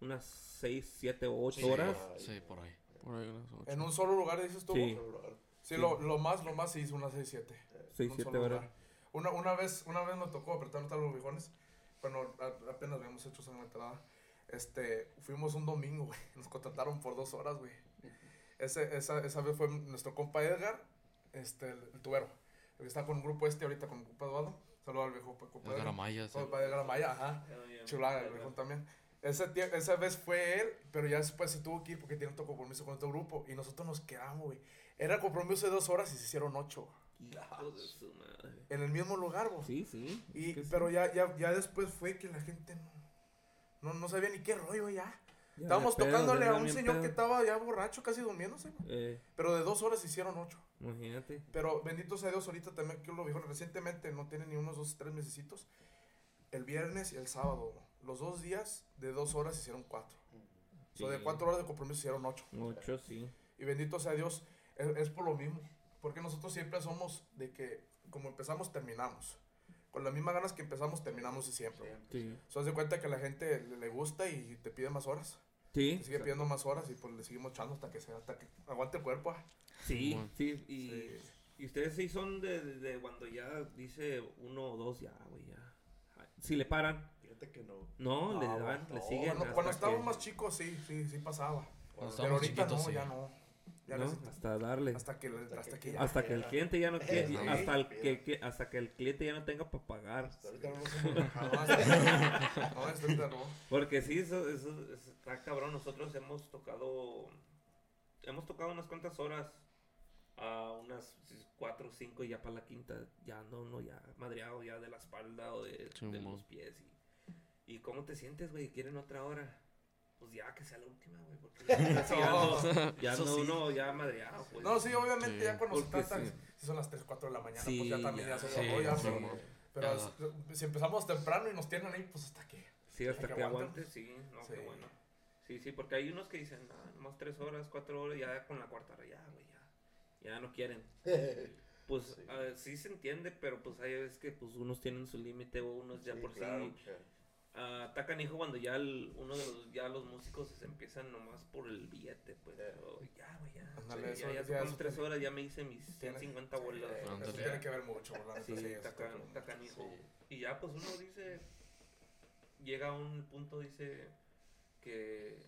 unas 6, 7 o 8 Sí, horas. por ahí. sí, por ahí. Por ahí unas ocho. En un solo lugar, dices tú. Sí. Sí, Sí. Lo, lo más, lo más se hizo unas 6, 7. 6, un 7 solo horas. lugar. Una, una, vez, una vez me tocó apretar los bijones. Bueno, a- apenas habíamos hecho esa entrada. Este, fuimos un domingo, güey. Nos contrataron por dos horas, güey. Ese, esa, esa vez fue nuestro compa Edgar, este, el, el tubero. El que está con un grupo este ahorita, con el compa Eduardo. Saludos al viejo compa Edgar Amaya, sí. Compa Edgar Amaya, ajá. Chulada, el viejo también. Ese tie- esa vez fue él, pero ya después se tuvo que ir porque tiene otro compromiso con otro grupo. Y nosotros nos quedamos, güey. Era compromiso de dos horas y se hicieron ocho. En el mismo lugar, güey. Sí, sí. Y, es que sí. pero ya, ya, ya después fue que la gente no, no, no sabía ni qué rollo ya. Estábamos pedo, tocándole a un señor pedo. que estaba ya borracho, casi durmiéndose. Eh, Pero de dos horas hicieron ocho. imagínate. Pero bendito sea Dios, ahorita también que lo dijo recientemente, no tiene ni unos dos, tres mesecitos. El viernes y el sábado, los dos días de dos horas hicieron cuatro. O sea, de Sí. cuatro horas de compromiso hicieron ocho. 8, sí. Y bendito sea Dios, es, es por lo mismo. Porque nosotros siempre somos de que, como empezamos, terminamos. Con las mismas ganas que empezamos, terminamos y siempre. Sí. Se hace cuenta que a la gente le gusta y te pide más horas. Sí. Te sigue pidiendo más horas y pues le seguimos echando hasta que sea, hasta que aguante el cuerpo. ah. Sí, sí. Y, Sí. y ustedes sí son de, de- de cuando ya dice uno o dos, ya, güey, ya. Si le paran, Fíjate que no. no, le No, dan, le no, siguen. Cuando, que- estábamos más chicos, sí, sí, sí pasaba. Cuando Pero ahorita chiquitos, no, sí. ya no. Ya ¿no? Hasta darle. hasta que, le- hasta que ya. Hasta que el cliente ya no quiere, Sí. hasta el que, que- hasta que el cliente ya no tenga para pagar. Hasta ahorita no. [laughs] No, hasta- hasta no. Porque sí, eso, eso, está cabrón. Nosotros hemos tocado, hemos tocado unas cuantas horas, a unas cuatro o cinco y ya para la quinta, ya no, no, ya madreado ya de la espalda o de, de los pies. Y, ¿Y cómo te sientes, güey? ¿Quieren otra hora? Pues ya que sea la última, güey, porque ya, ya [laughs] no, ya no sí. ya madreado, pues. No, sí, obviamente Sí. ya cuando se Porque trata, sí. si son las 3, 4 de la mañana, Sí, pues ya también ya, ya, se sí, acabó, ya, sí, pero, es- si empezamos temprano y nos tienen ahí, pues hasta que. Sí, hasta que que sí, no, Sí. qué bueno. Sí, sí, porque hay unos que dicen, ah, nomás tres horas, cuatro horas, ya con la cuarta hora, ya, güey, ya, ya no quieren. [laughs] Pues Sí. sí. sí se entiende, pero pues hay veces que pues unos tienen su límite o unos ya Sí, por claro, sí claro. Ah, atacan hijo cuando ya el- uno de los, ya los músicos se empiezan nomás por el billete, pues, Eh. pero ya, güey, ya. Sí, eso ya, ya ya tocamos tres horas, ya me hice mis tiene- 150 sí, bolas. eso Ándale. tiene que ver mucho, neta, Sí, sí, sí. Y ya pues uno dice, llega a un punto, dice que,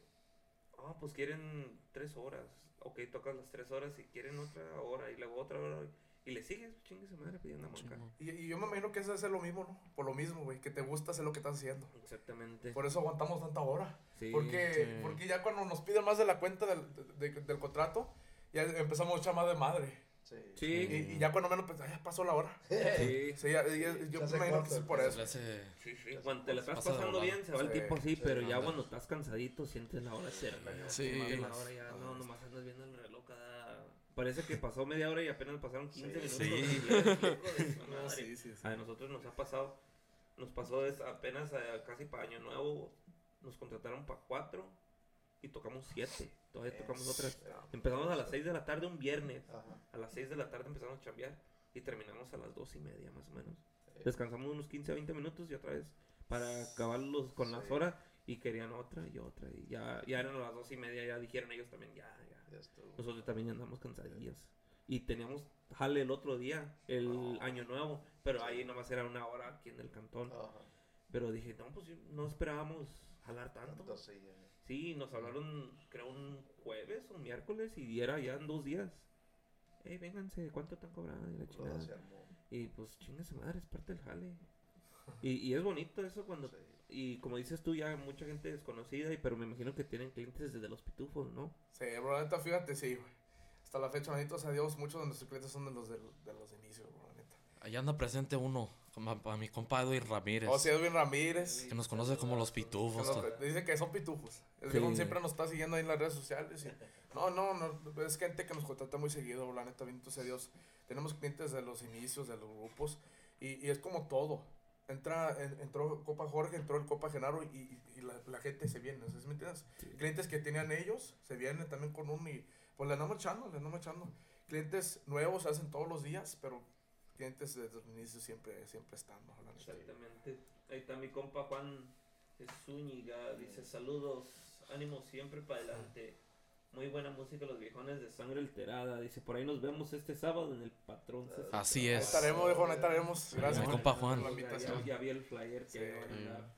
ah, pues quieren tres horas. Ok, tocas las tres horas y quieren otra hora y luego otra hora. Y le sigues, chingue su madre pidiendo música. Y, y yo me imagino que eso es lo mismo, ¿no? Por lo mismo, güey, que te gusta hacer lo que estás haciendo. Exactamente. Por eso aguantamos tanta hora. Sí, porque, sí. porque ya cuando nos piden más de la cuenta del, de- del contrato, ya empezamos a echar más de madre. Sí. Y, Sí, y ya cuando menos, pues, ah, ya pasó la hora. [laughs] sí. Sí, ya- ya- yo Se me imagino que es por eso. Hace- Sí, sí, cuando te la estás pasando bien, se va el tiempo así, sí, pero ya anda. cuando estás cansadito, sientes la hora eterna. Sí. La hora ya, no, nomás andas viendo el. Parece que pasó media hora y apenas pasaron 15 Sí. minutos. Sí. [laughs] No, [laughs] sí, sí, sí. A nosotros nos ha pasado, nos pasó es apenas eh, casi para Año Nuevo, nos contrataron para cuatro y tocamos siete. Todavía tocamos otras. Empezamos a las 6 de la tarde un viernes. Ajá. A las 6 de la tarde empezamos a chambear y terminamos a las dos y media más o menos. Descansamos unos 15 a 20 minutos y otra vez para acabarlos con las horas y querían otra y otra y ya, ya eran las dos y media, ya dijeron ellos también, ya. Nosotros también andamos cansadillos. Y teníamos jale el otro día, el año nuevo, pero ahí nomás era una hora aquí en el cantón. Ajá. Pero dije, no, pues no esperábamos jalar tanto. Sí, eh, Sí, nos hablaron, creo, un jueves o un miércoles y era ya en dos días. Ey, vénganse, ¿cuánto están cobrando? Y la chingada. Y pues chinga su madre, es parte del jale. Y, y es bonito eso cuando... Sí. Y como dices tú, ya mucha gente desconocida, y pero me imagino que tienen clientes desde los pitufos, ¿no? Sí, bro, la neta, fíjate, sí, güey. Hasta la fecha, benditos a Dios, muchos de nuestros clientes son de los, de, los inicios, bro, la neta. Allá anda presente uno, como a, a mi compa Edwin Ramírez, O sea, Edwin Ramírez. que nos conoce como los que pitufos. nos- dice que son pitufos. El Sí. siempre nos está siguiendo ahí en las redes sociales. y- no, no, no, es gente que nos contrata muy seguido, bro, la neta, benditos a Dios. Tenemos clientes de los inicios, de los grupos, y, y es como todo. Entra, en- entró Copa Jorge, entró el Copa Genaro y, y- la, la gente se viene, ¿sí me entiendes? Clientes que tenían ellos se vienen también con un y pues le andamos echando, le andamos echando. Clientes nuevos se hacen todos los días, pero clientes desde el inicio siempre, siempre están, ¿no? Exactamente. Ahí está mi compa Juan Zúñiga, dice saludos, ánimo siempre para adelante. Muy buena música, los viejones de sangre alterada. Dice, por ahí nos vemos este sábado en el Patrón César. Así Ahí es. estaremos, viejo, ahí estaremos. Gracias. Mi compa por Juan. la Ya, invitación. ya- ya vi el flyer que Sí. ahí van a andar.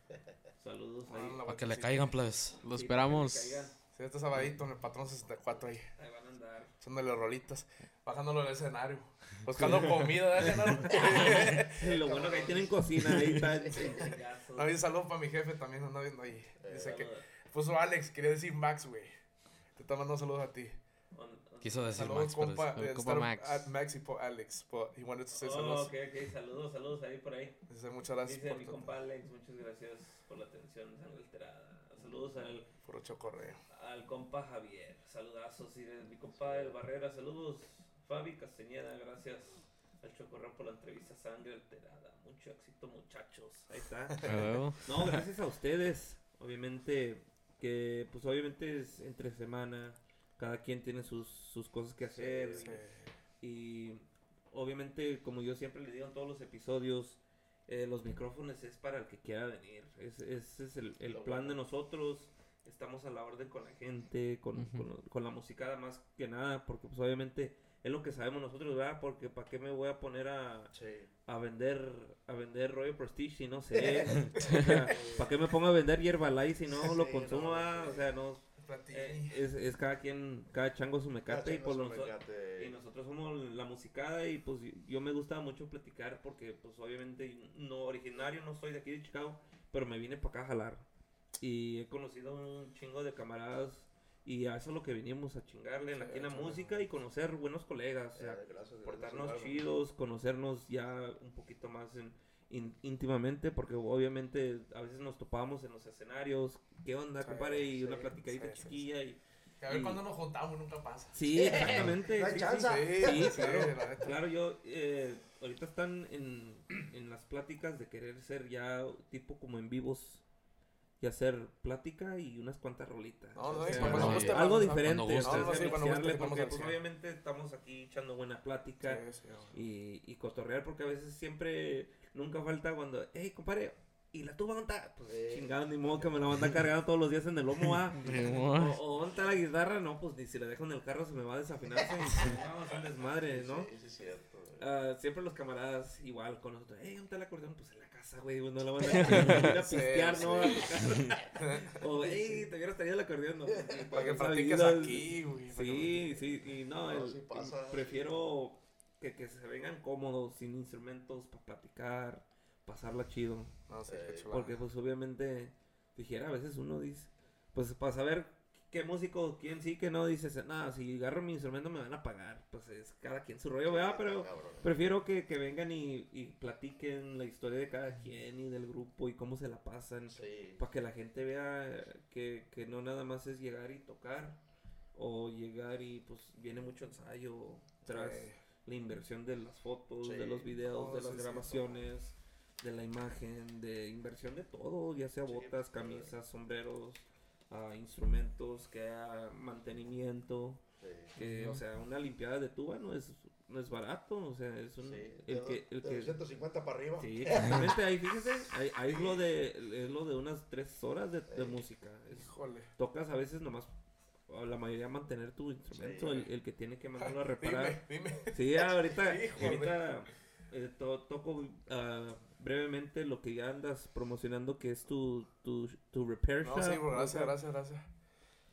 Saludos ahí. Ah, Para que le caigan, plebes. Lo Sí, esperamos. Sí, este sabadito en el patrón 64 ahí, Ahí van a andar. echándole rolitas, bajándolo del escenario, [laughs] buscando comida, ¿eh, [laughs] lo bueno que ahí tienen cocina, ahí está. No, un saludo para mi jefe también, anda viendo ahí. Dice que puso Alex, quería decir Max, güey. Está mandando saludos a ti. Quiso decir Saludos, Max, pero compa. es- el eh, compa estar Max. At Max y po Alex, but he wanted to say Oh, saludos. ok, ok, saludos, saludos ahí por ahí. Dice muchas gracias Dice por mi compa Alex, muchas gracias por la atención, sangre alterada. Saludos al, puro chocorreo. al compa Javier, saludazos. Y de mi compa El Barrera, saludos. Fabi Castañeda, gracias al Chocorreo por la entrevista, sangre alterada. Mucho éxito, muchachos. Ahí está. [laughs] No, gracias a ustedes. Obviamente, que pues obviamente es entre semana. Cada quien tiene sus, sus cosas que hacer. Sí. Y obviamente, como yo siempre le digo en todos los episodios, eh, los micrófonos es para el que quiera venir. Es- Ese es el, el plan bueno. de nosotros. Estamos a la orden con la gente, con, con, con la música más que nada, porque pues obviamente es lo que sabemos nosotros, ¿verdad? Porque ¿para qué me voy a poner a, Sí. a vender a vender Royal Prestige si no sé? [laughs] O sea, ¿Para qué me pongo a vender Herbalife si no lo consumo? no. O sea, no... Eh, es, es cada quien, cada chango su mecate y pues. Y nosotros somos la musicada y pues yo me gusta mucho platicar porque pues obviamente no originario, no soy de aquí de Chicago, pero me vine para acá a jalar. Y he conocido un chingo de camaradas y a eso es lo que venimos a chingarle en Sí, aquí en la échale. música y conocer buenos colegas, o sea, Eh, gracias, portarnos gracias, chidos, conocernos ya un poquito más en- in- íntimamente porque obviamente a veces nos topábamos en los escenarios, ¿qué onda, Sí, compadre? Y una sí, platicadita sí, sí, chiquilla y... Que a ver y- cuando nos juntamos, nunca pasa. Sí, [laughs] exactamente. No hay sí, chance. Sí, Sí, sí, claro. la neta. Claro, yo eh, ahorita están en, en las pláticas de querer ser ya tipo como en vivos y hacer plática y unas cuantas rolitas. No, no, O y sea, cuando no, guste, algo a- diferente. cuando guste. o sea, No, no, sí, cuando mixearle, guste, vamos porque a pues obviamente estamos aquí echando buena plática Sí, sí, y, y cotorrear porque a veces siempre nunca falta cuando, hey compadre, ¿y la tuba dónde está? Pues chingado, ni modo que me la van a cargando todos los días en el lomo, ah. [laughs] o, o dónde está la guitarra, no, pues ni si la dejo en el carro se me va a desafinar. se- No, es un desmadre, ¿no? Sí, sí, es cierto. Ah, siempre los camaradas igual con nosotros, hey, ¿dónde está el acordeón? Pues en la casa, güey, no la van a [laughs] ir a pistear, sí. ¿no? A [laughs] o, hey, te hubieras traído el acordeón, ¿no? Para que practiques aquí, güey. Sí, sí, y no, No, el- sí pasa. prefiero que, que se vengan cómodos, sin instrumentos, para platicar, pasarla chido. No, sí, Eh. Porque pues obviamente, dijera, a veces uno dice, pues para saber qué músico, quién sí, que no, dices, nada, si agarro mi instrumento me van a pagar. Pues es cada quien su rollo, ¿verdad? Pero prefiero que, que vengan y, y platiquen la historia de cada quien y del grupo y cómo se la pasan. Sí. Para que la gente vea que, que no nada más es llegar y tocar. O llegar y pues viene mucho ensayo tras Sí. la inversión de las fotos, de los videos, Oh, de las grabaciones, de la imagen, de inversión de todo, ya sea botas, pues, camisas, sombreros, ah, instrumentos, que haya mantenimiento, Sí. que, o sea, una limpiada de tuba no es, no es barato, o sea, es un, Sí, el que, el de que, 250 para arriba. Sí, [laughs] exactamente, ahí fíjese, ahí, ahí es lo de, es lo de unas tres horas de, de música. Es- Híjole. tocas a veces nomás, a la mayoría mantener tu instrumento, Sí. el, el que tiene que mandarlo a reparar. Dime, dime. Sí, ahorita, [laughs] ahorita eh, to- toco ah, brevemente lo que ya andas promocionando, que es tu, tu, tu repair No, shop. sí, bro, gracias, gracias, gracias.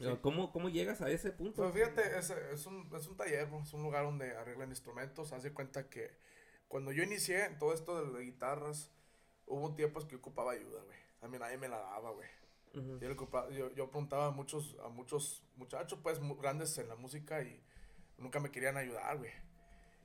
Ah, ¿Cómo, ¿Cómo llegas a ese punto? Pues fíjate, es, es, un, es un taller, bro, es un lugar donde arreglan instrumentos. Haz de cuenta que cuando yo inicié en todo esto de las guitarras, hubo tiempos que ocupaba ayuda, güey. A mí nadie me la daba, güey. Ujú. Yo, le ocupa- yo, yo preguntaba a muchos, a muchos muchachos, pues, grandes en la música y nunca me querían ayudar, güey.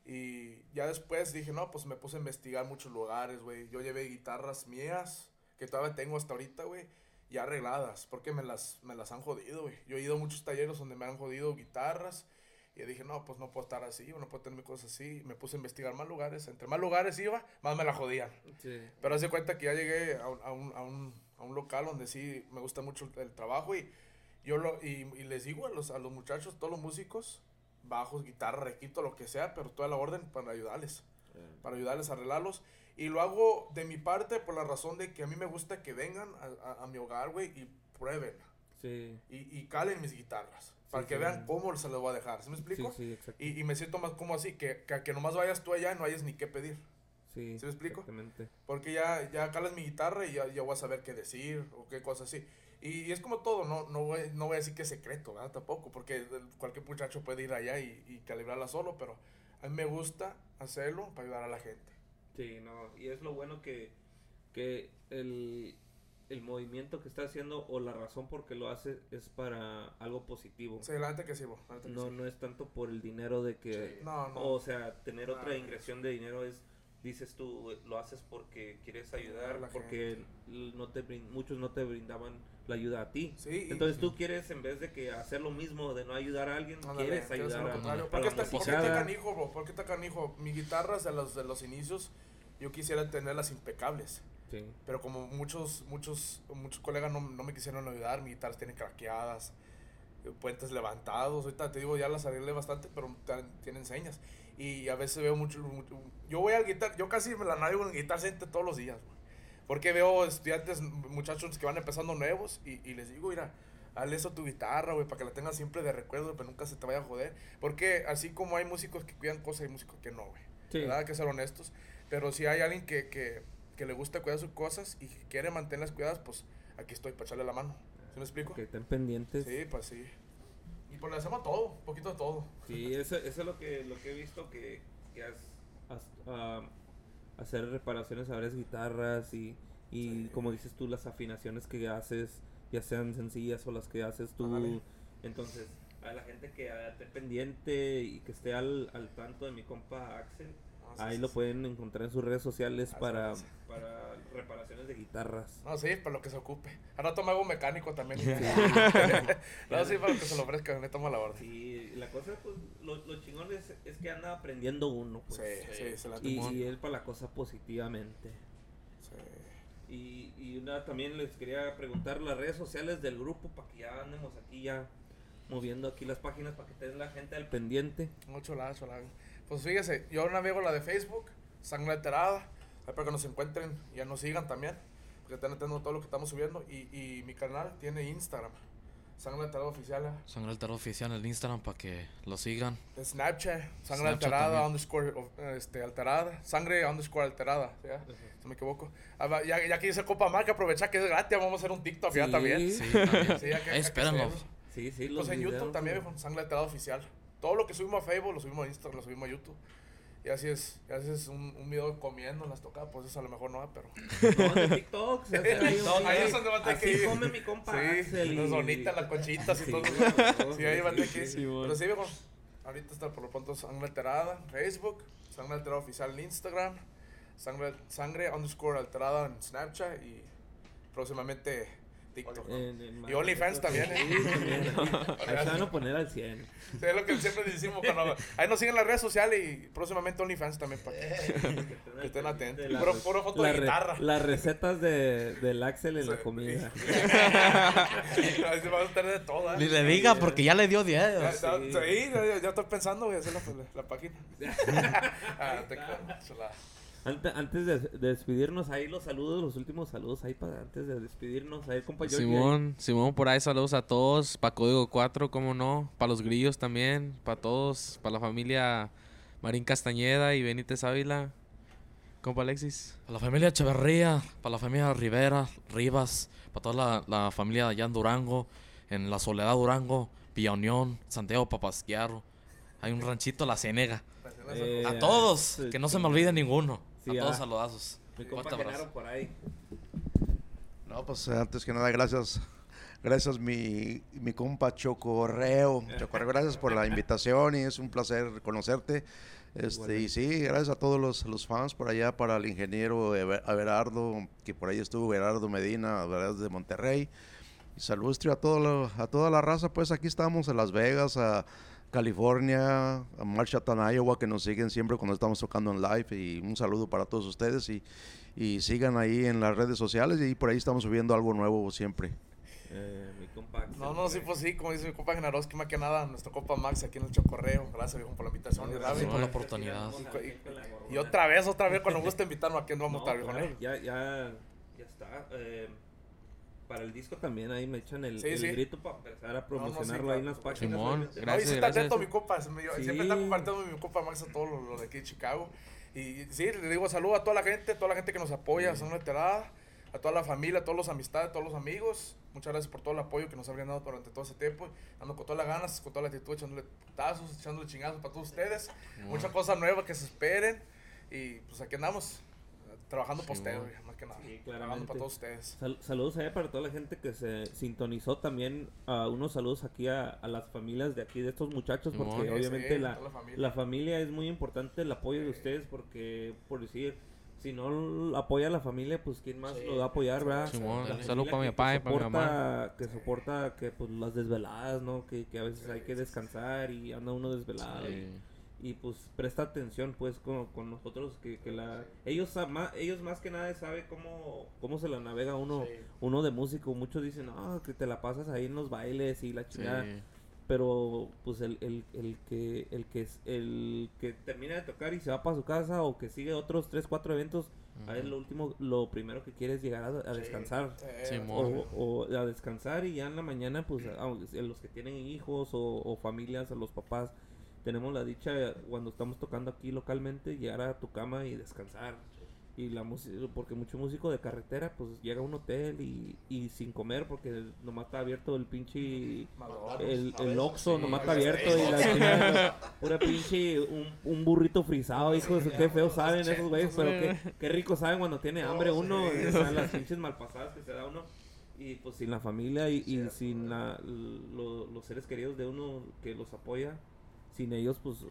Y ya después dije, no, pues me puse a investigar muchos lugares, güey. Yo llevé guitarras mías, que todavía tengo hasta ahorita, güey, ya arregladas, porque me las, me las han jodido, güey. Yo he ido a muchos talleres donde me han jodido guitarras. Y dije, no, pues no puedo estar así, no puedo tener mis cosas así. Me puse a investigar más lugares. Entre más lugares iba, más me la jodían. Sí. Pero hace cuenta que ya llegué a un, a un, a un, a un local donde sí me gusta mucho el, el trabajo y yo lo, y, y les digo a los, a los muchachos, todos los músicos, bajos, guitarra, requito, lo que sea, pero toda la orden para ayudarles, para ayudarles a arreglarlos. Y lo hago de mi parte por la razón de que a mí me gusta que vengan a, a- a mi hogar, güey, y prueben. Sí. Y, y calen mis guitarras. Para que sí. vean cómo se los voy a dejar. ¿Sí me explico? sí, exacto. Y, y me siento más como así, que, que, que nomás vayas tú allá y no hayas ni qué pedir. Sí, ¿Sí me explico? Porque ya, ya calas mi guitarra y ya, ya voy a saber qué decir o qué cosas así. Y, y es como todo, no, no, voy, no voy a decir que es secreto, ¿verdad? Tampoco, porque cualquier muchacho puede ir allá y, y calibrarla solo, pero a mí me gusta hacerlo para ayudar a la gente. Sí, no, y es lo bueno que, que el, el movimiento que está haciendo o la razón por qué lo hace es para algo positivo. Sí, la que sí, bo, la neta que No, sí. no es tanto por el dinero de que... Sí. No, no. O sea, tener otra No. ingresión de dinero es, dices tú, lo haces porque quieres ayudar, A la porque l- no te muchos no te brindaban la ayuda a ti. Sí, Entonces tú quieres, en vez de que hacer lo mismo, de no ayudar a alguien, Ándale, quieres ayudar a, a ¿Por qué está, por qué musicada. canijo, bro? ¿Por qué está canijo? Mi guitarras de los, de los inicios, yo quisiera tenerlas impecables. Sí. Pero como muchos, muchos, muchos colegas no, no me quisieron ayudar, mis guitarras tienen craqueadas, puentes levantados. Ahorita te digo, ya las arreglé bastante, pero tienen señas. Y a veces veo mucho, mucho- yo voy al guitar, yo casi me la navego en Guitar Center todos los días, güey. Porque veo estudiantes, muchachos que van empezando nuevos y, y les digo, mira, hazle eso a tu guitarra, güey, para que la tengas siempre de recuerdo, pero nunca se te vaya a joder. Porque así como hay músicos que cuidan cosas, hay músicos que no, güey. Sí. ¿verdad? Hay que ser honestos. Pero si hay alguien que, que, que le gusta cuidar sus cosas y que quiere mantenerlas cuidadas, pues aquí estoy para echarle la mano. ¿Sí me explico? Que estén pendientes. Sí, pues sí. Pues le hacemos todo, un poquito de todo. Sí, eso, eso es lo que, lo que he visto que, que has, has, ah, hacer reparaciones a varias guitarras y, y Sí. como dices tú, las afinaciones que haces, ya sean sencillas o las que haces tú. Entonces, a la gente que esté pendiente y que esté al, al tanto de mi compa Axel, No, sí, ahí sí, lo sí. pueden encontrar en sus redes sociales para, es. para reparaciones de guitarras. No, sí, para lo que se ocupe. Ahora toma algo mecánico también. [laughs] no, sí, para lo que se lo ofrezca, le tomo la orden. Sí, la cosa, pues, lo, lo chingón es, es que anda aprendiendo uno. Sí, Pues. sí, se la Y, tomó. y él para la cosa positivamente. Sí. Y, y una, también les quería preguntar las redes sociales del grupo para que ya andemos aquí ya moviendo aquí las páginas para que estén la gente al pendiente. Mucho lado, chulada. Pues fíjese, yo navego la de Facebook, Sangre Alterada, para que nos encuentren y ya nos sigan también. que están entrando todo lo que estamos subiendo. Y, y mi canal tiene Instagram. Sangre Alterada Oficial. ¿eh? Sangre Alterada Oficial en el Instagram para que lo sigan. Snapchat, Sangre Snapchat Alterada, también. underscore, este, alterada. Sangre underscore alterada, ¿ya? Si me equivoco. Ah, ya, ya que dice Copa Marca, aprovecha que es gratis, vamos a hacer un TikTok ya Sí. también. Sí, también. Sí, ya que-. Sí, sí, los Pues en YouTube videos, también, güey. viejo, Sangre Alterada Oficial. Todo lo que subimos a Facebook lo subimos a Instagram, lo subimos a YouTube. Y así es, y así es un, un video comiendo en las tocadas, pues eso a lo mejor no, pero... No, de TikTok. se [laughs] ahí es donde va a tener que ir. come mi compa Sí, las donitas, las conchitas y Sí, todo. güey, [laughs] Sí, ahí va a tener que ir. sí, Pero sí, viejo, ahorita está por lo pronto Sangre Alterada en Facebook, Sangre Alterada Oficial en Instagram, Sangre, sangre underscore Alterada en Snapchat y próximamente TikTok. En- en Y OnlyFans también, ¿eh? Sí, también. [laughs] Ahí se van a poner al 100. Sí, es lo que siempre decimos cuando... Ahí nos siguen en las redes sociales y próximamente OnlyFans también para que, que estén atentos. La Puro, puro foto la de re- guitarra. Las recetas de, del Axel en la Sí. comida. [laughs] Ahí se va a estar de todo, ¿eh? Ni le diga porque ya le dio Ya, 10. ya- Sí. sí, ya, ya estoy pensando, voy a hacer la, la, la página. [laughs] ah, te chulada. Ante- Antes de, de despedirnos, ahí los saludos, los últimos saludos ahí para antes de despedirnos. Ahí, compa ahí. Simón, Simón, por ahí saludos a todos, para Código 4, cómo no, para los grillos también, para todos, para la familia Marín Castañeda y Benítez Ávila. Compa Alexis. Para la familia Echeverría, para la familia Rivera, Rivas, para toda la, la familia allá en Durango, en la Soledad Durango, Villa Unión, Santiago Papasquiaro. Hay un ranchito La Ciénega. Eh, A todos, sí, que no se me olvide ninguno. Sí, a todos saludazos. Mi compa por ahí. No, pues antes que nada, gracias. Gracias, mi, mi compa Chocorreo. Chocorreo, gracias por la invitación y es un placer conocerte. Este, y sí, gracias a todos los, los fans por allá, para el ingeniero Eve- Everardo, que por ahí estuvo, Everardo Medina, ¿verdad? de Monterrey. Y saludos tío, a, todo lo- a toda la raza, pues aquí estamos en Las Vegas, a California, a Marshalltown, Iowa, que nos siguen siempre cuando estamos tocando en live. Y un saludo para todos ustedes y, y sigan ahí en las redes sociales y por ahí estamos subiendo algo nuevo siempre. Eh, mi compa Axel, No, no, sí, pues sí, como dice mi compa Genarowski, más que nada, nuestro compa Max aquí en el Chocorreo. Gracias, viejo, por la invitación. y Gracias por la oportunidad. Y, y otra vez, otra vez, cuando guste invitarnos aquí, no vamos a estar, No, viejo. claro, ¿eh? ya, ya, ya está. Eh, para el disco también ahí me echan el, Sí, el sí. grito para empezar a sí, promocionarlo ahí en las páginas. Simón, obviamente. No, y Gracias, sí está gracias. atento mi compa, Sí. siempre está compartiendo mi compa Max a todo lo, lo de aquí de Chicago. Y sí, le digo saludo a toda la gente, toda la gente que nos apoya, son alterada, a toda la familia, a todos los amistades, a todos los amigos. Muchas gracias por todo el apoyo que nos han brindado durante todo ese tiempo. Ando con todas las ganas, con toda la actitud, echándole putazos, echándole chingazos para todos ustedes. Muchas cosas nuevas que se esperen. Y pues aquí andamos, trabajando posteo, Simón. más que nada. Sí, trabajando claramente. para todos ustedes. Sal- saludos allá para toda la gente que se sintonizó también. a unos saludos aquí a, a las familias de aquí de estos muchachos, porque. Sí, obviamente sí, la, la familia. la familia es muy importante, el apoyo de ustedes, porque por decir, si no apoya a la familia, pues quién más lo va a apoyar, ¿verdad? Simón, La salud familia para mi papá y para mi mamá. Que soporta que pues las desveladas, ¿no? Que, que a veces hay que descansar y anda uno desvelado. y- y pues presta atención pues con, con nosotros que, que la ellos a- ma- ellos más que nada saben cómo cómo se la navega uno uno de músico. Muchos dicen no que te la pasas ahí en los bailes y la Sí. chingada pero pues el, el, el que el que es- el que termina de tocar y se va para su casa o que sigue otros tres cuatro eventos a ver lo último lo primero que quiere es llegar a, a descansar. O, o a descansar y ya en la mañana pues [clears throat] a, a los que tienen hijos o, o familias a los papás tenemos la dicha cuando estamos tocando aquí localmente llegar a tu cama y descansar. Y la música porque mucho músico de carretera pues llega a un hotel y, y sin comer porque nomás está abierto el pinche el, el Oxxo nomás está abierto y la pura pinche un, un burrito frisado hijos qué feo saben esos güeyes pero qué, qué rico saben cuando tiene hambre uno o sea, las pinches malpasadas que se da uno. Y pues sin la familia y, y sin la- lo- los seres queridos de uno que los apoya sin ellos pues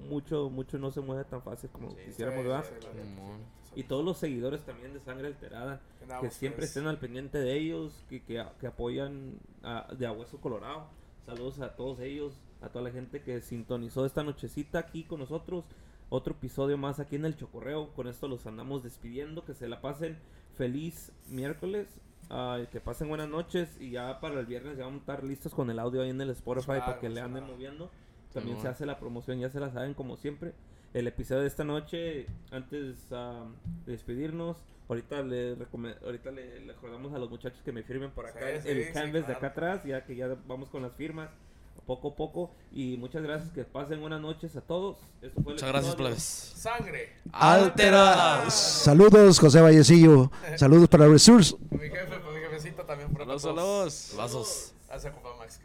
mucho mucho no se mueve tan fácil como quisiéramos ¿verdad? Simón. y todos los seguidores también de sangre alterada que ustedes. siempre estén al pendiente de ellos, que, que, que apoyan a, de a Hueso Colorado. Saludos a todos ellos, a toda la gente que sintonizó esta nochecita aquí con nosotros. Otro episodio más aquí en el Chocorreo. Con esto los andamos despidiendo. Que se la pasen feliz miércoles. ah, que pasen buenas noches. Y ya para el viernes ya vamos a estar listos con el audio ahí en el Spotify Claro, para que le sí, anden claro. moviendo. También se hace la promoción, ya se la saben como siempre. el episodio de esta noche. Antes um, de despedirnos, ahorita le, ahorita le, le recordamos a los muchachos que me firmen por acá Sí, el- sí, el sí, canvas de acá claro. atrás, ya que ya vamos con las firmas. Poco a poco. Y muchas gracias. Que pasen buenas noches a todos. Esto fue el Muchas gracias, plebes. Sangre. Altera. Saludos, José Vallecillo. Saludos para Resource. Mi jefe, pues mi jefecito también por Saludos. Vasos. Gracias, compa Max.